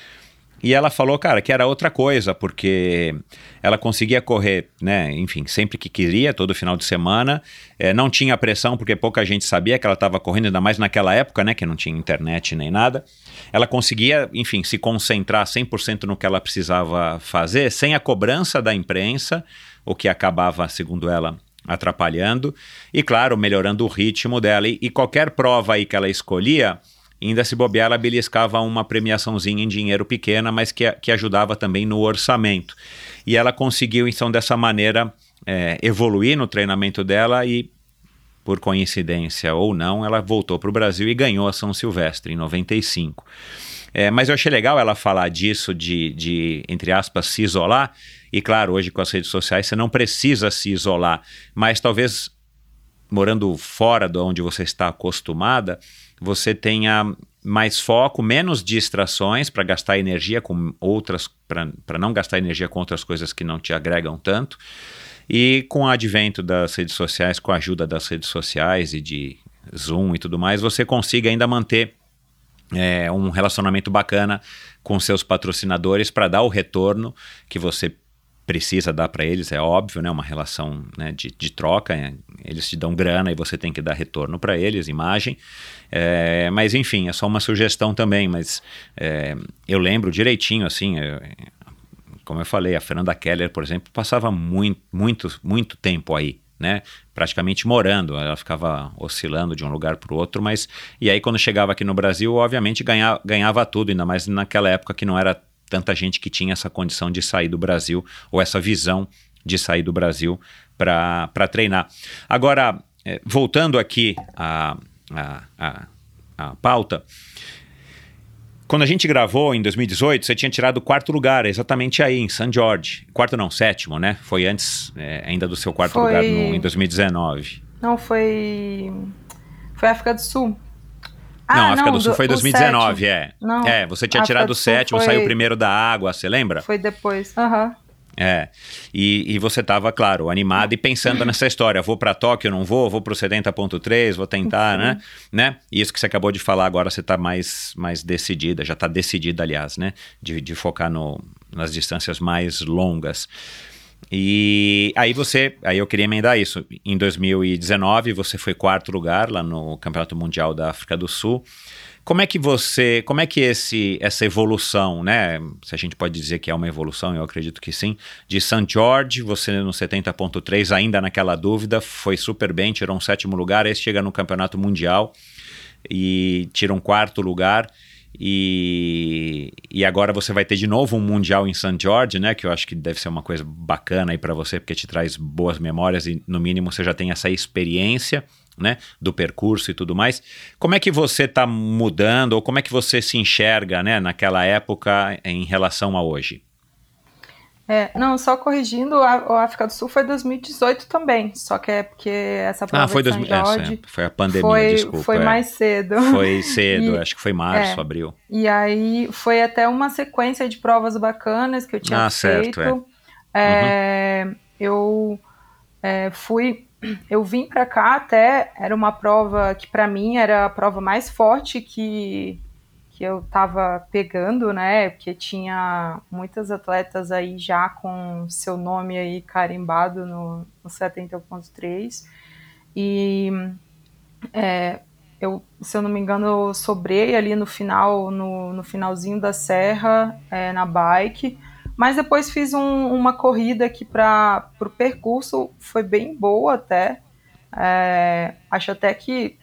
E ela falou, cara, que era outra coisa, porque ela conseguia correr, né, enfim, sempre que queria, todo final de semana. É, não tinha pressão, porque pouca gente sabia que ela estava correndo, ainda mais naquela época, né, que não tinha internet nem nada. Ela conseguia, enfim, se concentrar 100% no que ela precisava fazer, sem a cobrança da imprensa, o que acabava, segundo ela, atrapalhando. E, claro, melhorando o ritmo dela. E, e qualquer prova aí que ela escolhia ainda se bobear, ela beliscava uma premiaçãozinha em dinheiro pequena, mas que, que ajudava também no orçamento. E ela conseguiu, então, dessa maneira, é, evoluir no treinamento dela e, por coincidência ou não, ela voltou para o Brasil e ganhou a São Silvestre em 95. É, mas eu achei legal ela falar disso, de, de, entre aspas, se isolar. E claro, hoje com as redes sociais você não precisa se isolar, mas talvez morando fora de onde você está acostumada, você tenha mais foco, menos distrações para gastar energia com outras, para não gastar energia com outras coisas que não te agregam tanto. E com o advento das redes sociais, com a ajuda das redes sociais e de Zoom e tudo mais, você consiga ainda manter é, um relacionamento bacana com seus patrocinadores para dar o retorno que você precisa dar para eles, é óbvio, né? Uma relação né, de, de troca. É, eles te dão grana e você tem que dar retorno para eles, imagem. É, mas enfim, é só uma sugestão também. Mas é, eu lembro direitinho, assim, eu, como eu falei, a Fernanda Keller, por exemplo, passava muito, muito, muito tempo aí. Né, praticamente morando, ela ficava oscilando de um lugar para o outro, mas e aí quando chegava aqui no Brasil, obviamente ganhava, ganhava tudo, ainda mais naquela época que não era tanta gente que tinha essa condição de sair do Brasil ou essa visão de sair do Brasil para treinar. Agora, é, voltando aqui à, à, à, à pauta, quando a gente gravou em 2018, você tinha tirado o quarto lugar, exatamente aí, em San Jorge. Quarto não, sétimo, né? Foi antes é, ainda do seu quarto Foi... lugar no, em 2019. Não, foi. Foi África do Sul. Ah, não, África do Sul do- foi o 2019, sétimo. é. Não, é, você tinha África tirado do o sétimo, foi- saiu primeiro da água, você lembra? Foi depois. Aham. É. E, e você tava, claro, animado e pensando nessa história. Vou para Tóquio, não vou? Vou pro 70.3, vou tentar, né? né? E isso que você acabou de falar agora, você tá mais, mais decidida, já tá decidida, aliás, né? De, de focar no, nas distâncias mais longas. E aí você, aí eu queria emendar isso. Em 2019, você foi quarto lugar lá no Campeonato Mundial da África do Sul. Como é que você, como é que esse, essa evolução, né? Se a gente pode dizer que é uma evolução, eu acredito que sim. De St. George, você no 70.3, ainda naquela dúvida, foi super bem, tirou um sétimo lugar, aí chega no Campeonato Mundial e tira um quarto lugar. E, e agora você vai ter de novo um Mundial em St. George, né? Que eu acho que deve ser uma coisa bacana aí para você, porque te traz boas memórias e, no mínimo, você já tem essa experiência, né? Do percurso e tudo mais. Como é que você está mudando, ou como é que você se enxerga, né? Naquela época em relação a hoje? É, não, só corrigindo, a, o África do Sul foi 2018 também. Só que é porque essa prova Ah, foi, de dois, São é, Jorge é, foi a pandemia, foi, desculpa. foi é. mais cedo. Foi *laughs* cedo, E- acho que foi março, é. abril. E aí foi até uma sequência de provas bacanas que eu tinha Ah, certo, feito. É, Eu é, fui, eu vim pra cá até era uma prova que pra mim era a prova mais forte que que eu tava pegando, né? Porque tinha muitas atletas aí já com seu nome aí carimbado no, no 70.3 e é, eu, se eu não me engano, eu sobrei ali no final, no, no finalzinho da serra, é, na bike. Mas depois fiz um- uma corrida que para o percurso foi bem boa até. É, acho até que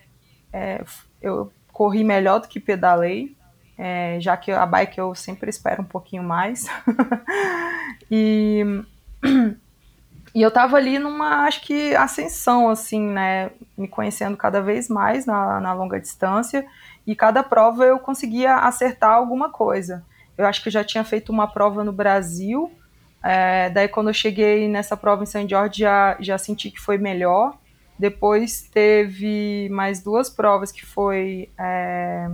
é, eu corri melhor do que pedalei, é, já que a bike eu sempre espero um pouquinho mais. *laughs* e, e eu tava ali numa, acho que, ascensão, assim, né? Me conhecendo cada vez mais na, na longa distância. E cada prova eu conseguia acertar alguma coisa. Eu acho que eu já tinha feito uma prova no Brasil. é, daí, quando eu cheguei nessa prova em St. George, já, já senti que foi melhor. Depois teve mais duas provas que foi é,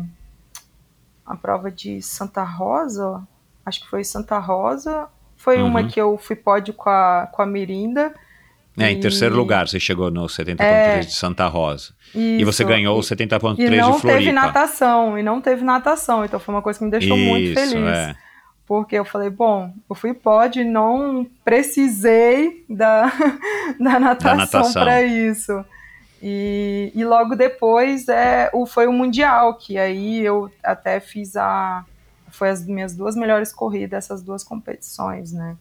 a prova de Santa Rosa, acho que foi Santa Rosa. Foi Uhum. uma que eu fui pódio com a, com a Mirinda. É, em E- terceiro lugar, você chegou no 70.3 É. de Santa Rosa. E você Isso. ganhou o E- 70.3 E de não Floripa. teve natação, e não teve natação, então foi uma coisa que me deixou muito Isso, feliz. é. Porque eu falei, bom, eu fui e não precisei da, *laughs* da natação natação. para isso. E, e logo depois é, o, foi o Mundial, que aí eu até fiz a. Foi as minhas duas melhores corridas, essas duas competições, né?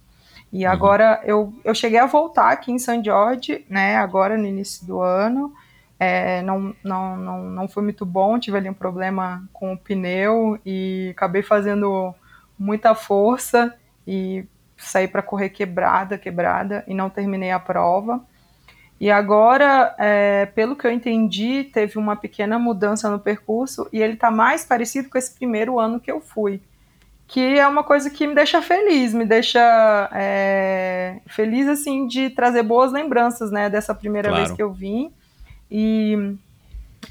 E agora eu, eu cheguei a voltar aqui em St. George, né? Agora no início do ano. É, não, não, não, não foi muito bom, tive ali um problema com o pneu e acabei fazendo muita força e saí para correr quebrada, quebrada e não terminei a prova. E agora, é, pelo que eu entendi, teve uma pequena mudança no percurso e ele está mais parecido com esse primeiro ano que eu fui. Que é uma coisa que me deixa feliz, me deixa é, feliz assim de trazer boas lembranças né, dessa primeira Claro. vez que eu vim. E,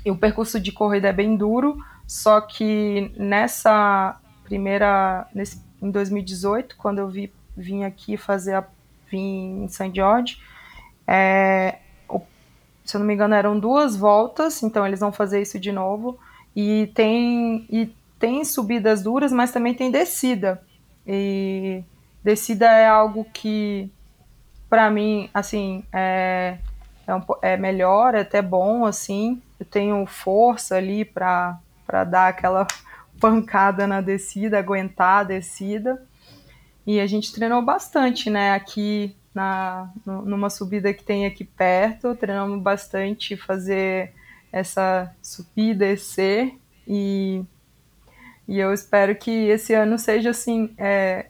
e o percurso de corrida é bem duro, só que nessa primeira. Nesse, em 2018, quando eu vi, vim aqui fazer a. vim em St. George, é, o- se eu não me engano, eram duas voltas, então eles vão fazer isso de novo. E tem, e tem subidas duras, mas também tem descida. E descida é algo que, para mim, assim, é, é, um é melhor, é até bom, assim. Eu tenho força ali para dar aquela *laughs* pancada na descida, aguentar a descida. E a gente treinou bastante, né? Aqui na, nu- numa subida que tem aqui perto, treinamos bastante fazer essa subir e descer. E, e eu espero que esse ano seja assim. é,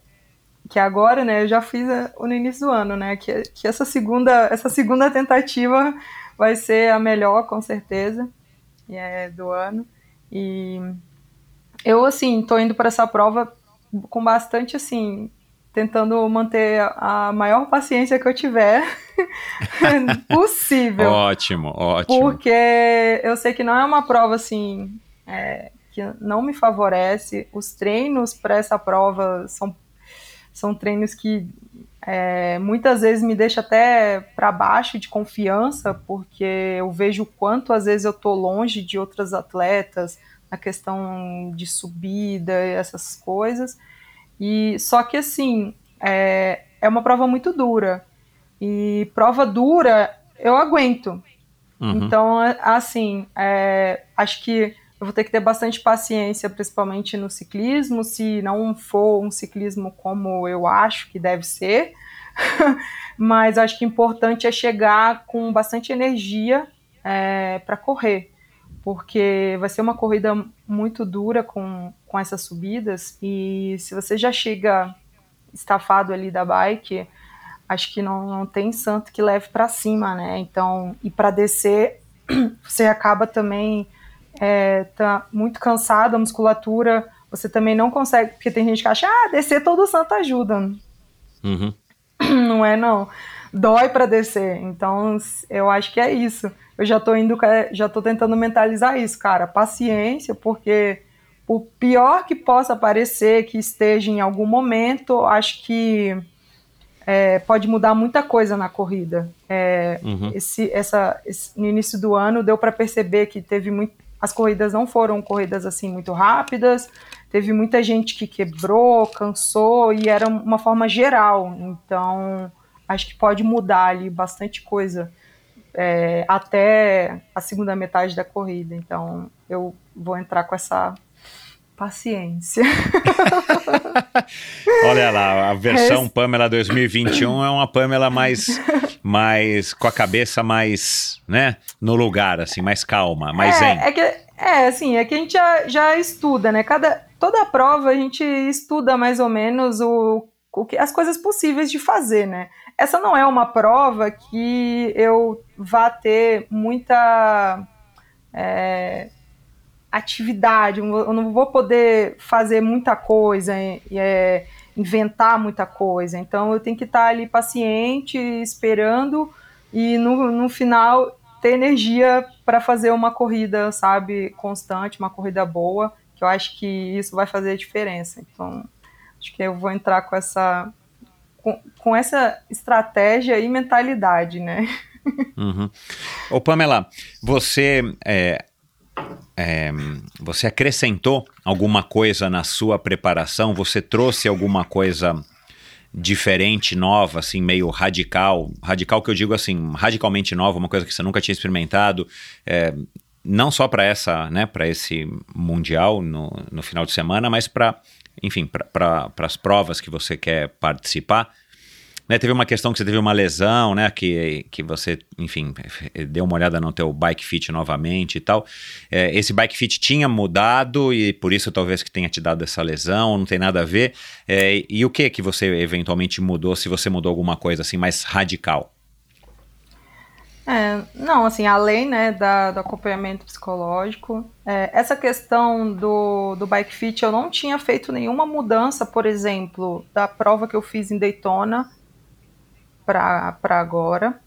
que agora, né, eu já fiz a- no início do ano, né, que, que essa segunda, essa segunda tentativa vai ser a melhor, com certeza, é do ano. E eu, assim, tô indo para essa prova com bastante, assim, tentando manter a maior paciência que eu tiver *laughs* possível. Ótimo, ótimo. Porque eu sei que não é uma prova assim é, que não me favorece. Os treinos para essa prova são, são treinos que é, muitas vezes me deixa até para baixo de confiança, porque eu vejo o quanto às vezes eu tô longe de outras atletas na questão de subida e essas coisas. E só que assim é, é uma prova muito dura e prova dura eu aguento. Uhum. Então assim é, acho que eu vou ter que ter bastante paciência, principalmente no ciclismo, se não for um ciclismo como eu acho que deve ser. *laughs* Mas acho que importante é chegar com bastante energia é, para correr, porque vai ser uma corrida muito dura com, com essas subidas. E se você já chega estafado ali da bike, acho que não, não tem santo que leve para cima, né? Então, e para descer, *clears throat* você acaba também é, tá muito cansado, a musculatura, você também não consegue, porque tem gente que acha, ah, descer todo santo ajuda. Uhum. *clears throat* Não é, não. Dói para descer. Então, eu acho que é isso. Eu já tô indo, já tô tentando mentalizar isso, cara. Paciência, porque o pior que possa parecer que esteja em algum momento, acho que é, pode mudar muita coisa na corrida. É, uhum. esse, essa, esse, no início do ano deu para perceber que teve muito, as corridas não foram corridas assim muito rápidas, teve muita gente que quebrou, cansou e era uma forma geral. Então acho que pode mudar ali bastante coisa é, até a segunda metade da corrida. Então eu vou entrar com essa paciência. *laughs* Olha lá, a versão Pamela 2021 é uma Pamela mais, mais com a cabeça mais, né, no lugar, assim, mais calma, mais é, zen. É, que, é, assim, é que a gente já, já estuda, né? Cada, toda prova a gente estuda mais ou menos o, o que, as coisas possíveis de fazer, né? Essa não é uma prova que eu vá ter muita. É, atividade, eu não vou poder fazer muita coisa, é, inventar muita coisa. Então eu tenho que estar ali paciente, esperando e no, no final ter energia para fazer uma corrida, sabe, constante, uma corrida boa, que eu acho que isso vai fazer a diferença. Então acho que eu vou entrar com essa com, com essa estratégia e mentalidade, né? Uhum. Ô Pamela, você é, é, você acrescentou alguma coisa na sua preparação? Você trouxe alguma coisa diferente, nova, assim, meio radical? Radical que eu digo assim, radicalmente nova, uma coisa que você nunca tinha experimentado, é, não só para essa, né, para esse mundial no, no final de semana, mas para, enfim, para as provas que você quer participar. Né, teve uma questão que você teve uma lesão, né? Que, que você, enfim, deu uma olhada no teu bike fit novamente e tal. É, esse bike fit tinha mudado e por isso talvez que tenha te dado essa lesão, não tem nada a ver. É, e o que que você eventualmente mudou, se você mudou alguma coisa assim mais radical? É, não, assim, além né, da, do acompanhamento psicológico, é, essa questão do, do bike fit, eu não tinha feito nenhuma mudança, por exemplo, da prova que eu fiz em Daytona para agora,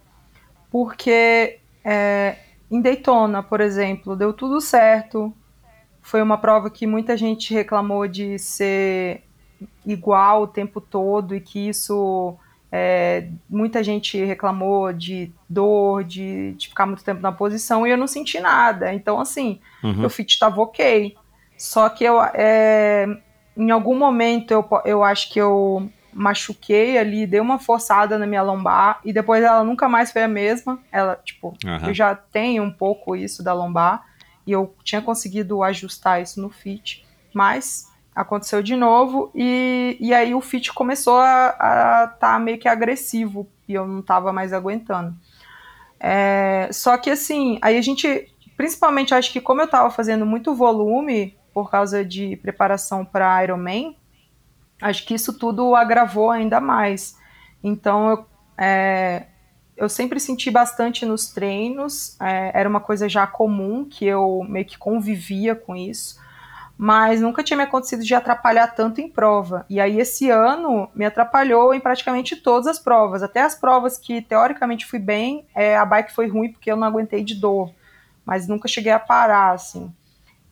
porque é, em Daytona, por exemplo, deu tudo certo. Foi uma prova que muita gente reclamou de ser igual o tempo todo e que isso é, muita gente reclamou de dor, de, de, ficar muito tempo na posição e eu não senti nada. Então, assim, uhum. meu fit estava ok. Só que eu, é, em algum momento eu, eu acho que eu machuquei ali, dei uma forçada na minha lombar e depois ela nunca mais foi a mesma. Ela, tipo, uhum. eu já tenho um pouco isso da lombar e eu tinha conseguido ajustar isso no fit, mas aconteceu de novo e, e aí o fit começou a estar tá meio que agressivo e eu não tava mais aguentando. É, só que assim, aí a gente, principalmente acho que como eu tava fazendo muito volume por causa de preparação para Ironman, acho que isso tudo agravou ainda mais. Então, eu, é, eu sempre senti bastante nos treinos, é, era uma coisa já comum que eu meio que convivia com isso, mas nunca tinha me acontecido de atrapalhar tanto em prova. E aí esse ano me atrapalhou em praticamente todas as provas, até as provas que teoricamente fui bem, é, a bike foi ruim porque eu não aguentei de dor, mas nunca cheguei a parar assim.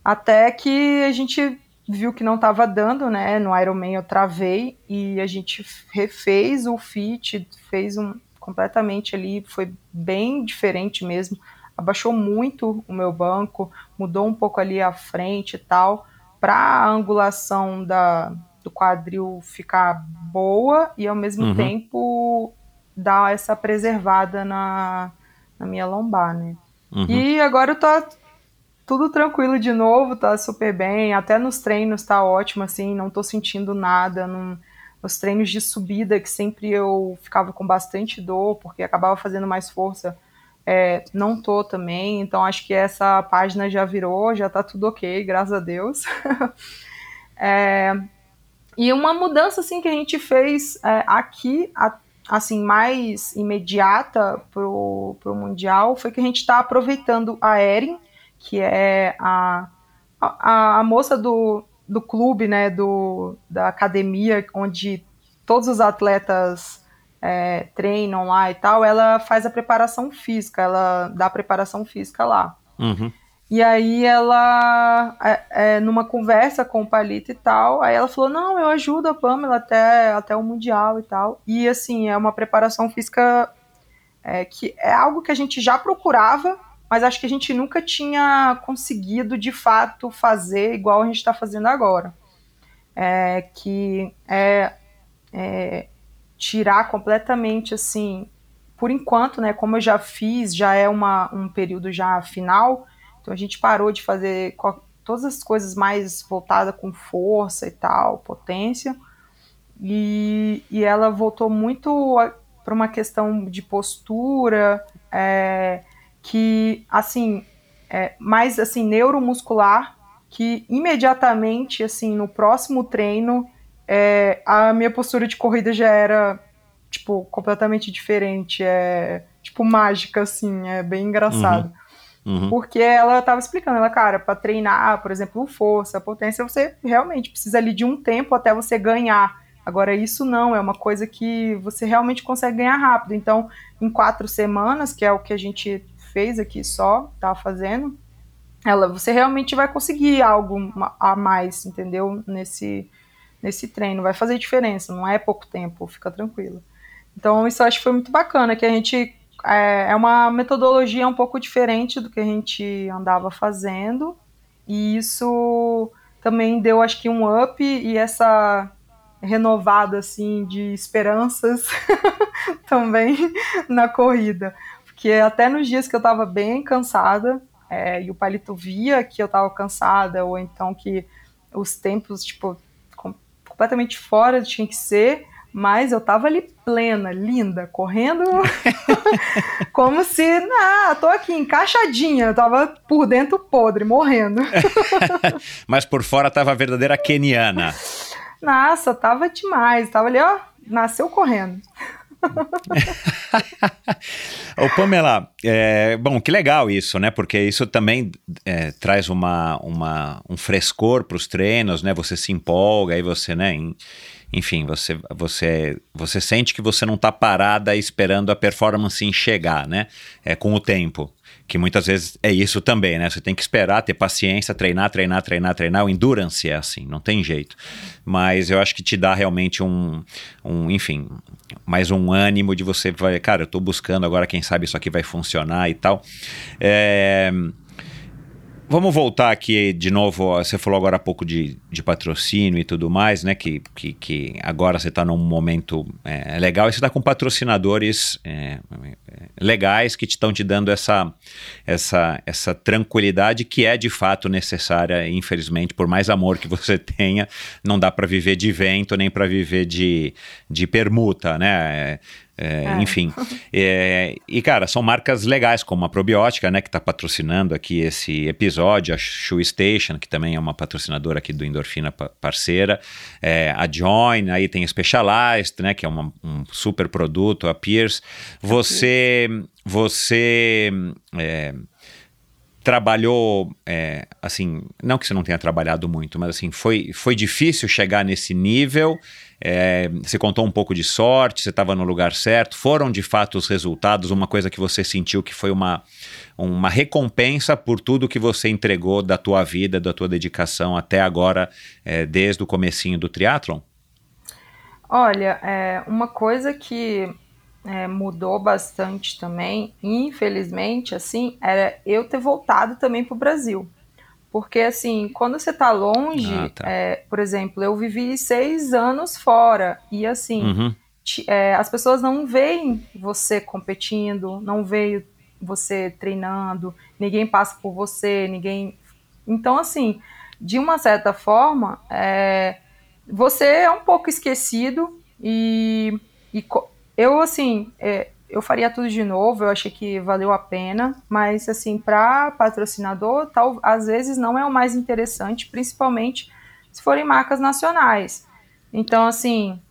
Até que a gente viu que não estava dando, né? No Ironman eu travei e a gente refez o fit, fez um completamente ali, foi bem diferente mesmo. Abaixou muito o meu banco, mudou um pouco ali a frente e tal para a angulação da, do quadril ficar boa e ao mesmo uhum. tempo dar essa preservada na, na minha lombar, né? Uhum. E agora eu tô tudo tranquilo de novo, tá super bem, até nos treinos tá ótimo, assim, não tô sentindo nada, não, nos treinos de subida, que sempre eu ficava com bastante dor, porque acabava fazendo mais força, é, não tô também, então acho que essa página já virou, já tá tudo ok, graças a Deus. *laughs* é, e uma mudança assim que a gente fez é, aqui, a, assim, mais imediata pro, pro Mundial, foi que a gente está aproveitando a Erin, que é a, a, a moça do, do clube, né, do, da academia, onde todos os atletas é, treinam lá e tal, ela faz a preparação física, ela dá a preparação física lá. Uhum. E aí ela, é, é, numa conversa com o Palito e tal, aí ela falou, não, eu ajudo a Pamela até, até o Mundial e tal. E assim, é uma preparação física é, que é algo que a gente já procurava, mas acho que a gente nunca tinha conseguido de fato fazer igual a gente está fazendo agora. É, que é, é tirar completamente assim, por enquanto, né, como eu já fiz, já é uma, um período já final, então a gente parou de fazer todas as coisas mais voltadas com força e tal, potência, e, e ela voltou muito para uma questão de postura, é, que, assim, é, mais, assim, neuromuscular, que imediatamente, assim, no próximo treino, é, a minha postura de corrida já era, tipo, completamente diferente. É, tipo, mágica, assim. É bem engraçado. Uhum. Uhum. Porque ela estava explicando, ela, cara, para treinar, por exemplo, força, potência, você realmente precisa ali de um tempo até você ganhar. Agora, isso não, é uma coisa que você realmente consegue ganhar rápido. Então, em quatro semanas, que é o que a gente fez aqui só, tá fazendo, ela, você realmente vai conseguir algo a mais, entendeu? Nesse, nesse treino. Vai fazer diferença, não é pouco tempo, fica tranquilo. Então, isso eu acho que foi muito bacana, que a gente. É, é uma metodologia um pouco diferente do que a gente andava fazendo, e isso também deu, acho que, um up e essa renovada, assim, de esperanças *laughs* também na corrida. Porque até nos dias que eu tava bem cansada, é, e o Palito via que eu tava cansada, ou então que os tempos, tipo, completamente fora tinha que ser, mas eu tava ali plena, linda, correndo *laughs* como se, ah, tô aqui encaixadinha, eu tava por dentro podre, morrendo. *laughs* mas por fora tava a verdadeira keniana. Nossa, tava demais, tava ali, ó, nasceu correndo. *laughs* Ô Pamela, é, bom, que legal isso, né? Porque isso também é, traz uma, uma, um frescor para os treinos, né? Você se empolga, aí você, né? Enfim, você, você, você sente que você não está parada esperando a performance chegar, né? É com o tempo que muitas vezes é isso também, né? Você tem que esperar, ter paciência, treinar, treinar, treinar, treinar. O endurance é assim, não tem jeito. Mas eu acho que te dá realmente um, um enfim, mais um ânimo de você, vai, cara, eu tô buscando agora, quem sabe isso aqui vai funcionar e tal. É, Vamos voltar aqui de novo. Você falou agora há pouco de, de patrocínio e tudo mais, né? Que, que, que agora você está num momento é, legal e você está com patrocinadores é, legais que estão te, te dando essa, essa, essa tranquilidade que é de fato necessária, infelizmente, por mais amor que você *laughs* tenha, não dá para viver de vento nem para viver de, de permuta, né? É, é. Enfim. *laughs* É, e, cara, são marcas legais, como a Probiótica, né, que está patrocinando aqui esse episódio, a Shoe Station, que também é uma patrocinadora aqui do Endorfina parceira, é, a Join, aí tem a Specialized, né, que é uma, um super produto, a Pierce. Você, você é, trabalhou, é, assim, não que você não tenha trabalhado muito, mas assim, foi, foi difícil chegar nesse nível. É, você contou um pouco de sorte, você estava no lugar certo. Foram de fato os resultados, uma coisa que você sentiu que foi uma, uma recompensa por tudo que você entregou da tua vida, da tua dedicação até agora, é, desde o comecinho do triatlon? Olha, é, uma coisa que é, mudou bastante também, infelizmente, assim, era eu ter voltado também para o Brasil. Porque, assim, quando você está longe, ah, tá. é, por exemplo, eu vivi seis anos fora, e assim, uhum. te, é, as pessoas não veem você competindo, não veem você treinando, ninguém passa por você, ninguém. Então, assim, de uma certa forma, é, você é um pouco esquecido e, e eu, assim, é, eu faria tudo de novo, eu achei que valeu a pena, mas, assim, para patrocinador, tal, às vezes não é o mais interessante, principalmente se forem marcas nacionais. Então, assim,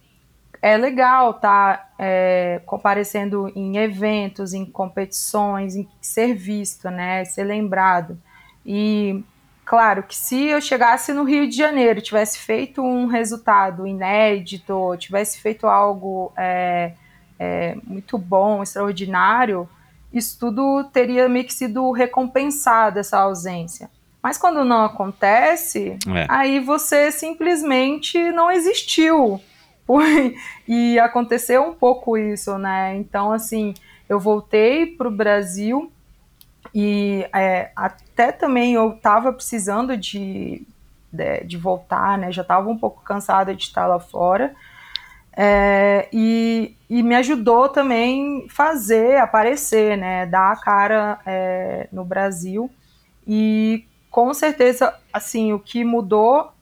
é legal estar tá, é, comparecendo em eventos, em competições, em ser visto, né, ser lembrado. E Claro que se eu chegasse no Rio de Janeiro, tivesse feito um resultado inédito, tivesse feito algo é, é, muito bom, extraordinário, isso tudo teria meio que sido recompensado, essa ausência. Mas quando não acontece, é. aí você simplesmente não existiu. *laughs* e aconteceu um pouco isso, né? Então, assim, eu voltei para o Brasil e é, até também eu estava precisando de, de, de, voltar, né? Já estava um pouco cansada de estar lá fora. É, e, e, me ajudou também fazer, aparecer, né? Dar a cara é, no Brasil. E com certeza, assim, o que mudou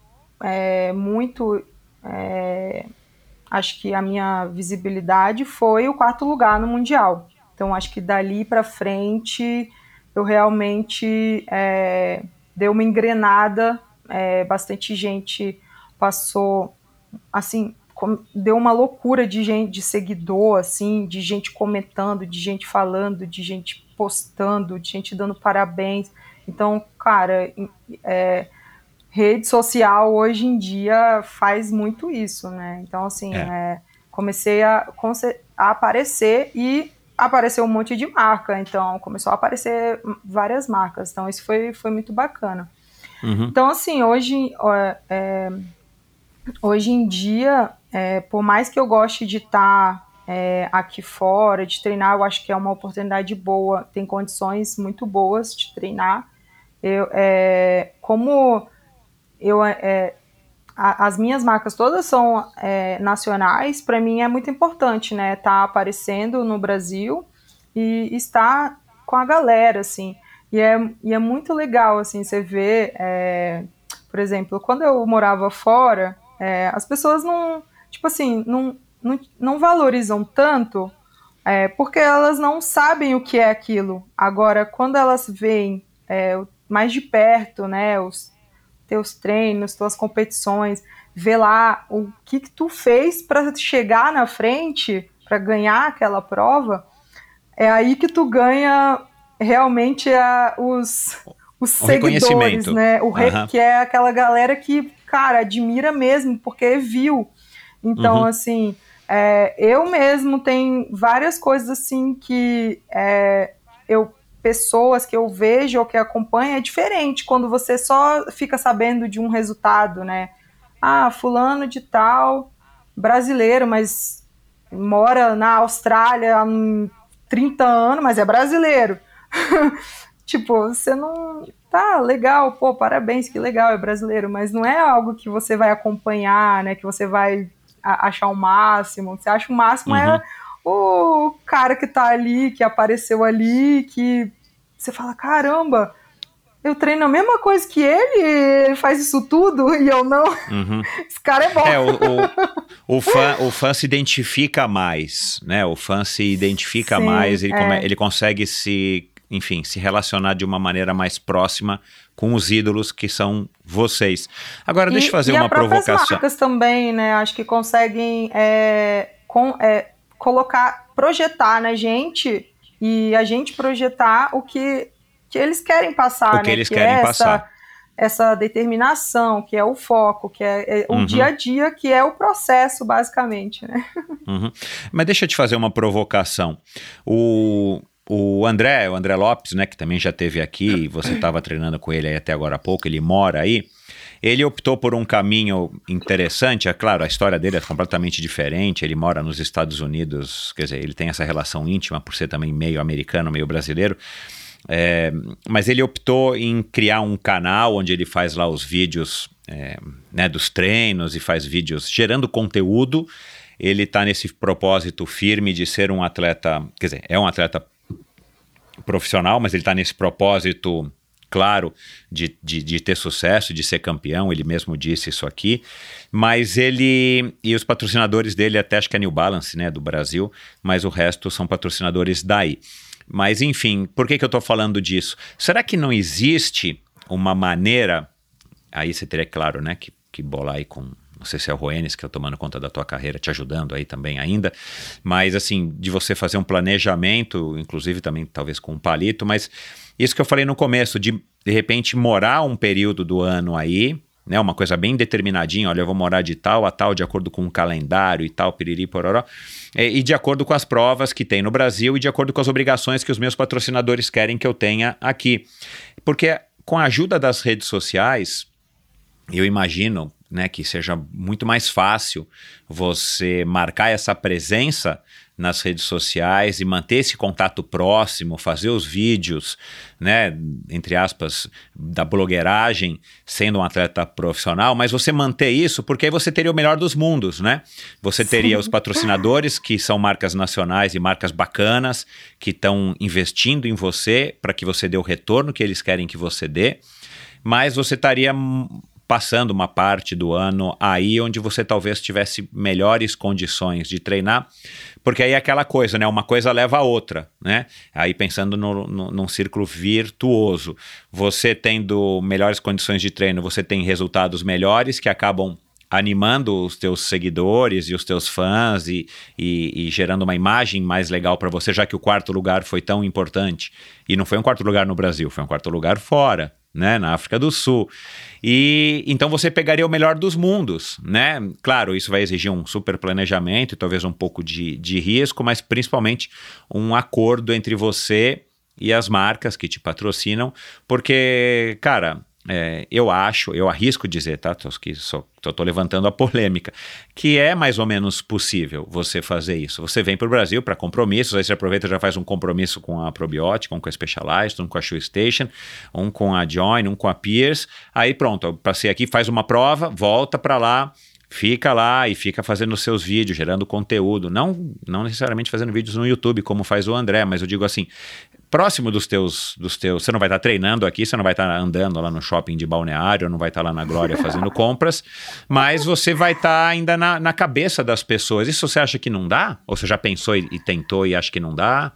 é, muito, é, acho que a minha visibilidade foi o quarto lugar no Mundial. Então, acho que dali para frente eu realmente é, deu uma engrenada, é, bastante gente passou, assim, deu uma loucura de gente, de seguidor, assim, de gente comentando, de gente falando, de gente postando, de gente dando parabéns. Então, cara, é, rede social hoje em dia faz muito isso, né? Então, assim, é. É, comecei a, a aparecer e apareceu um monte de marca, então começou a aparecer várias marcas, então isso foi, foi muito bacana. Uhum. Então, assim, hoje, é, hoje em dia, é, por mais que eu goste de estar tá, é, aqui fora, de treinar, eu acho que é uma oportunidade boa, tem condições muito boas de treinar. Eu, é, como eu é, a, as minhas marcas todas são é, nacionais, para mim é muito importante, né? Tá aparecendo no Brasil e estar com a galera, assim. E é, e é muito legal, assim, você ver, é, por exemplo, quando eu morava fora, é, as pessoas não, tipo assim, não, não, não valorizam tanto é, porque elas não sabem o que é aquilo. Agora, quando elas veem é, mais de perto, né, os, teus treinos, tuas competições, ver lá o que, que tu fez para chegar na frente, para ganhar aquela prova, é aí que tu ganha realmente a, os, os o seguidores, né? O uhum. que é aquela galera que, cara, admira mesmo, porque viu. Então, uhum. assim, é, eu mesmo tenho várias coisas assim que é, eu pessoas que eu vejo ou que acompanho é diferente quando você só fica sabendo de um resultado, né? Ah, fulano de tal, brasileiro, mas mora na Austrália há 30 anos, mas é brasileiro. *laughs* tipo, você não. Tá, legal, pô, parabéns, que legal, é brasileiro, mas não é algo que você vai acompanhar, né? Que você vai achar o máximo. Você acha o máximo é uhum. é o cara que tá ali, que apareceu ali, que você fala, caramba, eu treino a mesma coisa que ele, ele faz isso tudo e eu não. Uhum. *laughs* Esse cara é bom. É, o, o, o, *laughs* fã, o fã se identifica mais, né? O fã se identifica Sim, mais, ele, é. come, ele consegue se, enfim, se relacionar de uma maneira mais próxima com os ídolos que são vocês. Agora, deixa eu fazer e uma provocação. As marcas também, né? Acho que conseguem é, com, é, colocar, projetar na gente e a gente projetar o que que eles querem passar, O né? que eles que querem é passar. Essa, essa determinação, que é o foco, que é, é o Uhum. dia a dia, que é o processo, basicamente, né? Uhum. Mas deixa eu te fazer uma provocação. O, o André, o André Lopes, né, que também já teve aqui, você estava treinando com ele até agora há pouco, ele mora aí. Ele optou por um caminho interessante, é claro, a história dele é completamente diferente. Ele mora nos Estados Unidos, quer dizer, ele tem essa relação íntima por ser também meio americano, meio brasileiro. É, mas ele optou em criar um canal onde ele faz lá os vídeos é, né, dos treinos e faz vídeos gerando conteúdo. Ele está nesse propósito firme de ser um atleta, quer dizer, é um atleta profissional, mas ele está nesse propósito claro de, de, de, ter sucesso, de ser campeão, ele mesmo disse isso aqui, mas ele e os patrocinadores dele, até acho que é New Balance, né, do Brasil, mas o resto são patrocinadores daí. Mas enfim, por que, que eu estou falando disso? Será que não existe uma maneira, aí você teria, claro, né, que, que bolar aí com não sei se é o Roenes que é tomando conta da tua carreira, te ajudando aí também ainda, mas assim, de você fazer um planejamento, inclusive também talvez com um palito, mas isso que eu falei no começo, de de repente morar um período do ano aí, né, uma coisa bem determinadinha, olha, eu vou morar de tal a tal, de acordo com o calendário e tal, piriri, pororó, e, e de acordo com as provas que tem no Brasil e de acordo com as obrigações que os meus patrocinadores querem que eu tenha aqui. Porque com a ajuda das redes sociais, eu imagino né, que seja muito mais fácil você marcar essa presença nas redes sociais e manter esse contato próximo, fazer os vídeos, né, entre aspas, da blogueiragem, sendo um atleta profissional, mas você manter isso porque aí você teria o melhor dos mundos, né? Você teria Sim. os patrocinadores, que são marcas nacionais e marcas bacanas, que estão investindo em você para que você dê o retorno que eles querem que você dê, mas você estaria passando uma parte do ano aí onde você talvez tivesse melhores condições de treinar, porque aí é aquela coisa, né? Uma coisa leva a outra, né? Aí pensando no, no, num círculo virtuoso, você tendo melhores condições de treino, você tem resultados melhores que acabam animando os teus seguidores e os teus fãs e, e, e gerando uma imagem mais legal para você, já que o quarto lugar foi tão importante. E não foi um quarto lugar no Brasil, foi um quarto lugar fora, né, na África do Sul. E então você pegaria o melhor dos mundos, né? Claro, isso vai exigir um super planejamento e talvez um pouco de, de risco, mas principalmente um acordo entre você e as marcas que te patrocinam, porque, cara, é, eu acho, eu arrisco dizer, tá? Tô, que só, tô, tô, levantando a polêmica, que é mais ou menos possível você fazer isso. Você vem para o Brasil para compromissos, aí você aproveita e já faz um compromisso com a Probiotic, um com a Specialized, um com a Shoe Station, um com a Join, um com a Pierce. Aí pronto, eu passei aqui, faz uma prova, volta para lá, fica lá e fica fazendo os seus vídeos, gerando conteúdo. Não, não necessariamente fazendo vídeos no YouTube, como faz o André, mas eu digo assim, próximo dos teus, dos teus. Você não vai estar treinando aqui, você não vai estar andando lá no shopping de balneário, não vai estar lá na Glória *laughs* fazendo compras, mas você vai estar ainda na, na cabeça das pessoas. Isso você acha que não dá? Ou você já pensou e, e tentou e acha que não dá?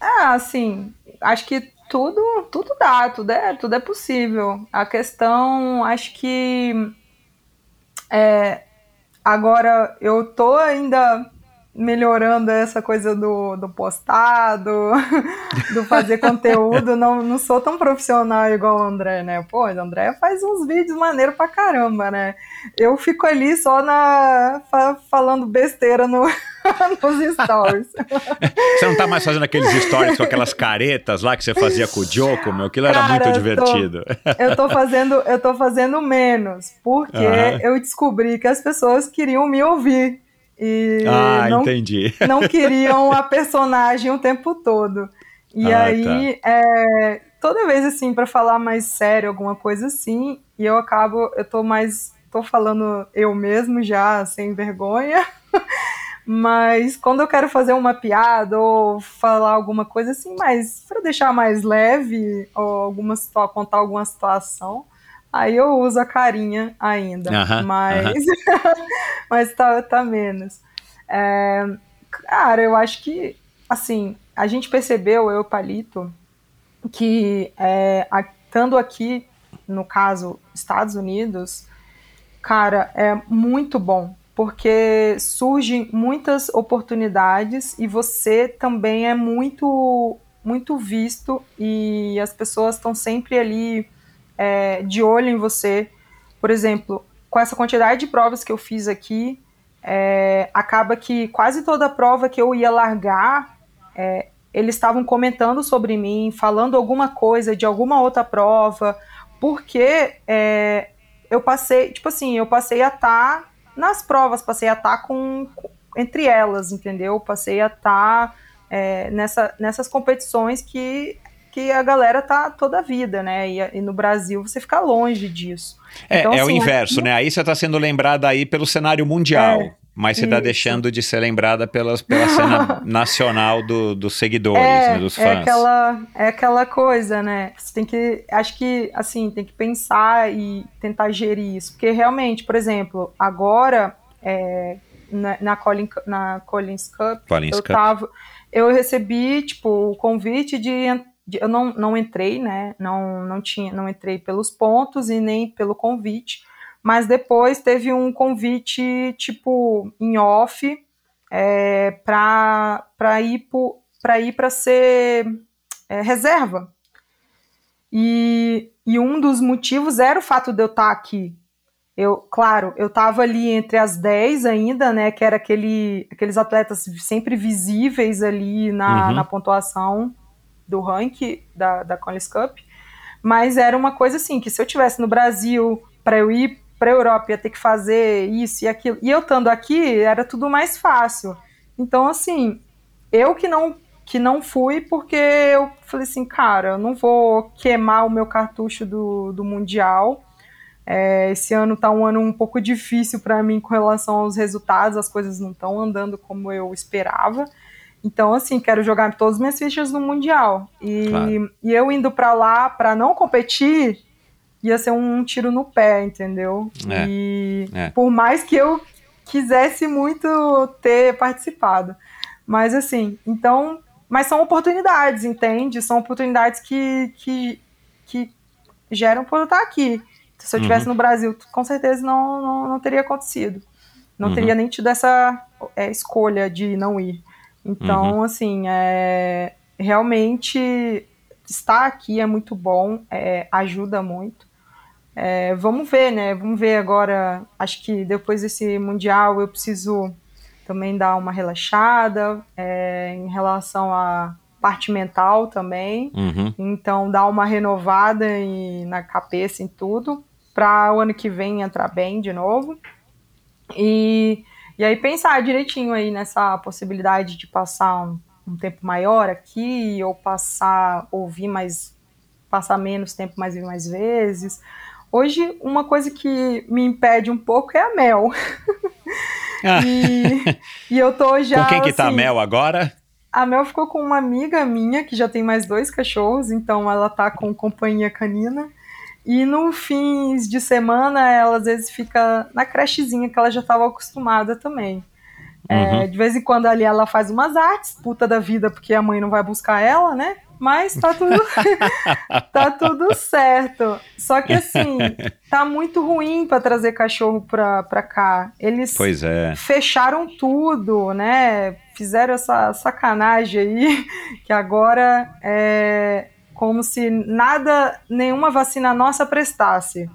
Ah, assim, acho que tudo, tudo dá, tudo é, tudo é possível. A questão, acho que é, agora eu tô ainda melhorando essa coisa do, do postado, *laughs* do fazer *laughs* conteúdo. Não, não sou tão profissional igual o André, né? Pô, o André faz uns vídeos maneiros pra caramba, né? Eu fico ali só na fa, falando besteira no, *laughs* nos stories. você não tá mais fazendo aqueles stories com aquelas caretas lá que você fazia com o Joko, meu? Aquilo era Cara, muito eu tô- divertido. Eu tô fazendo, eu tô fazendo menos, porque Aham. eu descobri que as pessoas queriam me ouvir. E ah, não entendi. *laughs* não queriam a personagem o tempo todo. E Ah, aí, é, toda vez assim, para falar mais sério, alguma coisa assim, e eu acabo, eu tô mais, tô falando eu mesmo já, sem vergonha. *laughs* Mas quando eu quero fazer uma piada ou falar alguma coisa assim, mas para deixar mais leve ou alguma contar alguma situação, aí eu uso a carinha ainda. Aham, mas *laughs* mas tá, tá menos. É, cara, eu acho que, assim, a gente percebeu, eu e o Palito, que é, a- estando aqui, no caso, Estados Unidos, cara, é muito bom, porque surgem muitas oportunidades e você também é muito muito visto e as pessoas estão sempre ali é, de olho em você. Por exemplo, com essa quantidade de provas que eu fiz aqui, é, acaba que quase toda prova que eu ia largar, é, eles estavam comentando sobre mim, falando alguma coisa de alguma outra prova, porque é, eu passei, tipo assim, eu passei a estar tá nas provas, passei a estar tá com, entre elas, entendeu? Passei a estar tá, é, nessa, nessas competições que que a galera tá toda a vida, né? E, e, no Brasil você fica longe disso. É, então, é assim, o inverso, aqui... né? Aí você está sendo lembrada aí pelo cenário mundial. É, mas você está deixando de ser lembrada pelas, pela cena *laughs* nacional do, dos seguidores, é, né, dos é fãs. É aquela, é aquela coisa, né? Você tem que. Acho que, assim, tem que pensar e tentar gerir isso. Porque realmente, por exemplo, agora, é, na, na, Collins, na Collins Cup, Collins eu Cup. tava. Eu recebi, tipo, o convite de eu não, não entrei, né? Não, não tinha, não entrei pelos pontos e nem pelo convite, mas depois teve um convite tipo em off é, para ir para ir para ser é, reserva. E, e um dos motivos era o fato de eu estar aqui. Eu, claro, eu estava ali entre as 10 ainda, né? Que era aquele, aqueles atletas sempre visíveis ali na, uhum. na pontuação do ranking da, da Collins Cup, mas era uma coisa assim, que se eu tivesse no Brasil para eu ir para a Europa ia ter que fazer isso e aquilo, e eu estando aqui era tudo mais fácil. Então, assim, eu que não que não fui porque eu falei assim, cara, eu não vou queimar o meu cartucho do, do Mundial. É, esse ano tá um ano um pouco difícil para mim com relação aos resultados, as coisas não estão andando como eu esperava. Então, assim, quero jogar todas as minhas fichas no Mundial. E, claro. e eu indo para lá para não competir, ia ser um tiro no pé, entendeu? É. E é. por mais que eu quisesse muito ter participado. Mas assim, então. Mas são oportunidades, entende? São oportunidades que, que, que geram por eu estar aqui. Se eu estivesse uhum. no Brasil, com certeza não, não, não teria acontecido. Não uhum. teria nem tido essa é, escolha de não ir. Então, uhum. assim, é, realmente estar aqui é muito bom, é, ajuda muito. É, vamos ver, né? Vamos ver agora. Acho que depois desse Mundial eu preciso também dar uma relaxada é, em relação à parte mental também. Uhum. Então, dar uma renovada em, na cabeça em tudo, para o ano que vem entrar bem de novo. E e aí pensar direitinho aí nessa possibilidade de passar um, um tempo maior aqui, ou passar, ouvir mais, passar menos tempo, mas vir mais vezes. Hoje, uma coisa que me impede um pouco é a Mel. Ah. *laughs* e, e, eu tô já. Com quem que tá assim, a Mel agora? A Mel ficou com uma amiga minha que já tem mais dois cachorros, então ela tá com companhia canina. E no fins de semana, ela às vezes fica na crechezinha que ela já estava acostumada também. É, uhum. É, de vez em quando ali ela faz umas artes, puta da vida, porque a mãe não vai buscar ela, né? Mas tá tudo, *laughs* tá tudo certo. Só que assim, *laughs* tá muito ruim para trazer cachorro pra, pra cá. Eles é. fecharam tudo, né? Fizeram essa sacanagem aí, *laughs* que agora é, como se nada, nenhuma vacina nossa prestasse.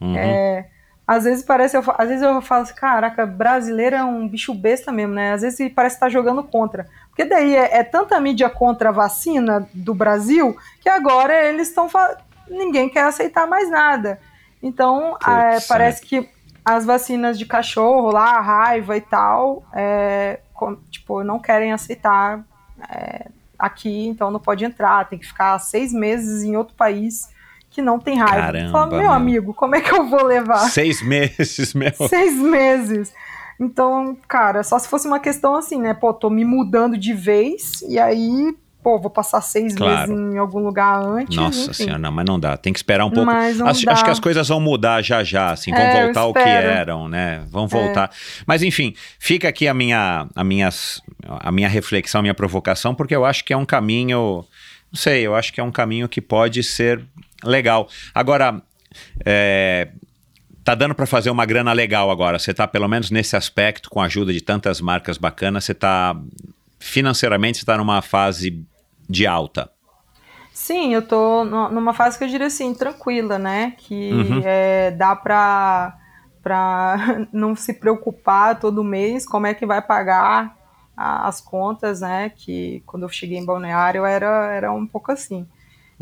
Uhum. É, às vezes parece, eu, às vezes eu falo assim, caraca, brasileiro é um bicho besta mesmo, né? Às vezes parece estar tá jogando contra. Porque daí é, é, tanta mídia contra a vacina do Brasil que agora eles estão. ninguém quer aceitar mais nada. Então, é, parece que as vacinas de cachorro lá, raiva e tal, é, com, tipo, não querem aceitar é, aqui, então não pode entrar, tem que ficar seis meses em outro país que não tem raiva. Caramba, Fala, meu, meu amigo, como é que eu vou levar? Seis meses, meu. *laughs* Seis meses. Então, cara, só se fosse uma questão assim, né? Pô, tô me mudando de vez e aí, pô, vou passar seis claro. meses em algum lugar antes. Nossa enfim. senhora, não, mas não dá. Tem que esperar um pouco. As, acho que as coisas vão mudar já já, assim, vão é, voltar ao que eram, né? Vão voltar. É. Mas enfim, fica aqui a minha, a, minhas, a minha reflexão, a minha provocação, porque eu acho que é um caminho. Não sei, eu acho que é um caminho que pode ser legal. Agora, é, tá dando para fazer uma grana legal agora. Você tá pelo menos nesse aspecto com a ajuda de tantas marcas bacanas, você tá financeiramente está numa fase de alta. Sim, eu tô numa fase que eu diria assim, tranquila, né? Que Uhum. é, dá pra, pra *laughs* não se preocupar todo mês como é que vai pagar a- as contas, né? Que quando eu cheguei em Balneário era, era um pouco assim.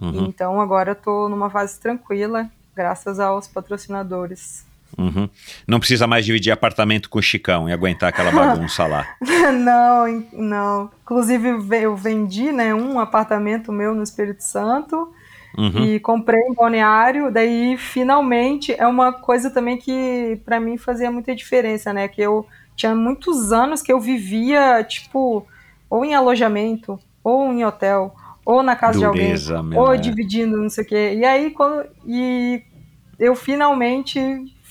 Uhum. Então agora eu tô numa fase tranquila, graças aos patrocinadores. Uhum. Não precisa mais dividir apartamento com o Chicão e aguentar aquela *laughs* bagunça lá. não, não. Inclusive ve- eu vendi, né, um apartamento meu no Espírito Santo Uhum. e comprei em Balneário. Daí finalmente é uma coisa também que pra mim fazia muita diferença, né? Que eu tinha muitos anos que eu vivia tipo ou em alojamento ou em hotel ou na casa Dureza, de alguém ou é. dividindo não sei o quê. E aí quando e eu finalmente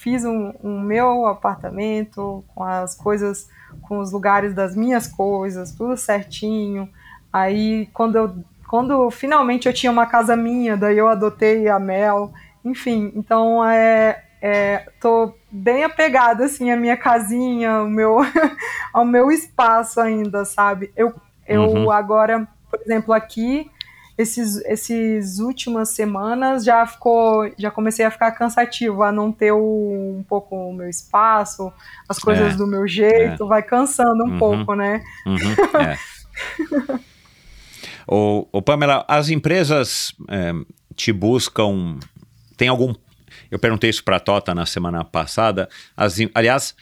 fiz um, um meu apartamento com as coisas, com os lugares das minhas coisas, tudo certinho. Aí quando eu, quando finalmente eu tinha uma casa minha, daí eu adotei a Mel. Enfim, então é, é, tô bem apegada assim à minha casinha, ao meu, *laughs* ao meu espaço ainda, sabe? Eu, eu Uhum. agora, por exemplo, aqui esses, esses últimas semanas já ficou, já comecei a ficar cansativo, a não ter o- um pouco o meu espaço, as coisas É, do meu jeito, vai cansando um Uhum. pouco, né? Uhum, é. *laughs* ô, ô, Pamela, as empresas é, te buscam. Tem algum. Eu perguntei isso para a Tota na semana passada. As, aliás,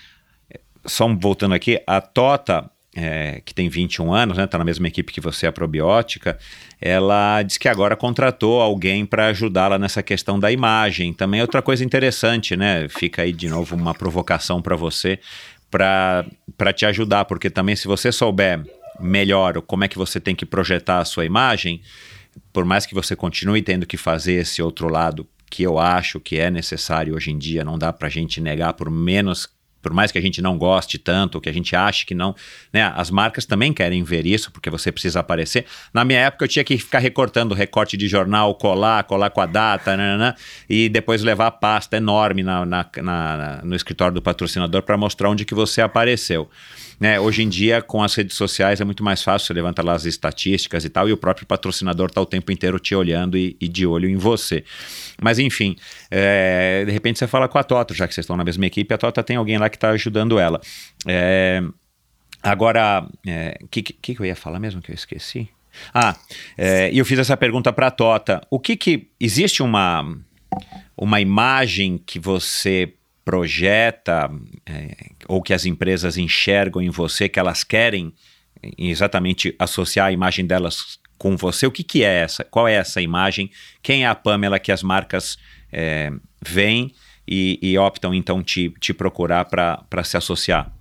só voltando aqui, a Tota, é, que tem 21 anos, né, tá na mesma equipe que você, a Probiótica, ela diz que agora contratou alguém para ajudá-la nessa questão da imagem. Também é outra coisa interessante, né? Fica aí de novo uma provocação para você, para te ajudar, porque também se você souber melhor como é que você tem que projetar a sua imagem, por mais que você continue tendo que fazer esse outro lado, que eu acho que é necessário hoje em dia, não dá pra gente negar por menos por mais que a gente não goste tanto, que a gente ache que não, né? As marcas também querem ver isso, porque você precisa aparecer. Na minha época eu tinha que ficar recortando recorte de jornal, colar, colar com a data, nananã, e depois levar a pasta enorme na, na- na- no escritório do patrocinador para mostrar onde que você apareceu. Né, hoje em dia, com as redes sociais, é muito mais fácil, você levanta lá as estatísticas e tal, e o próprio patrocinador está o tempo inteiro te olhando e, e de olho em você. Mas enfim, é, de repente você fala com a Tota, já que vocês estão na mesma equipe, a Tota tem alguém lá que está ajudando ela. É, agora, o que, que, que eu ia falar mesmo que eu esqueci? Ah, é, e eu fiz essa pergunta para a Tota. O que que. Existe uma, uma imagem que você projeta é, ou que as empresas enxergam em você que elas querem exatamente associar a imagem delas com você? O que, que é essa? Qual é essa imagem? Quem é a Pamela que as marcas é, veem e, e optam então te, te procurar para se associar?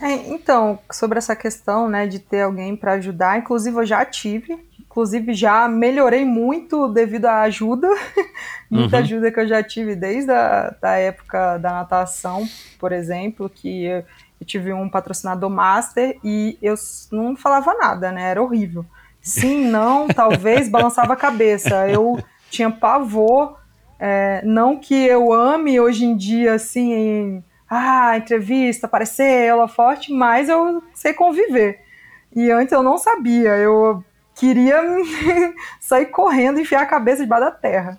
É, então, sobre essa questão, né, de ter alguém para ajudar, inclusive eu já tive, inclusive já melhorei muito devido à ajuda, *laughs* muita Uhum. ajuda que eu já tive desde a da época da natação, por exemplo, que eu, eu tive um patrocinador master e eu não falava nada, né, era horrível. Sim, *laughs* não, talvez, balançava a cabeça. Eu tinha pavor, é, não que eu ame hoje em dia, assim, em, ah, entrevista, aparecer, ela forte, mas eu sei conviver. E antes eu não sabia, eu queria *laughs* sair correndo e enfiar a cabeça debaixo da terra.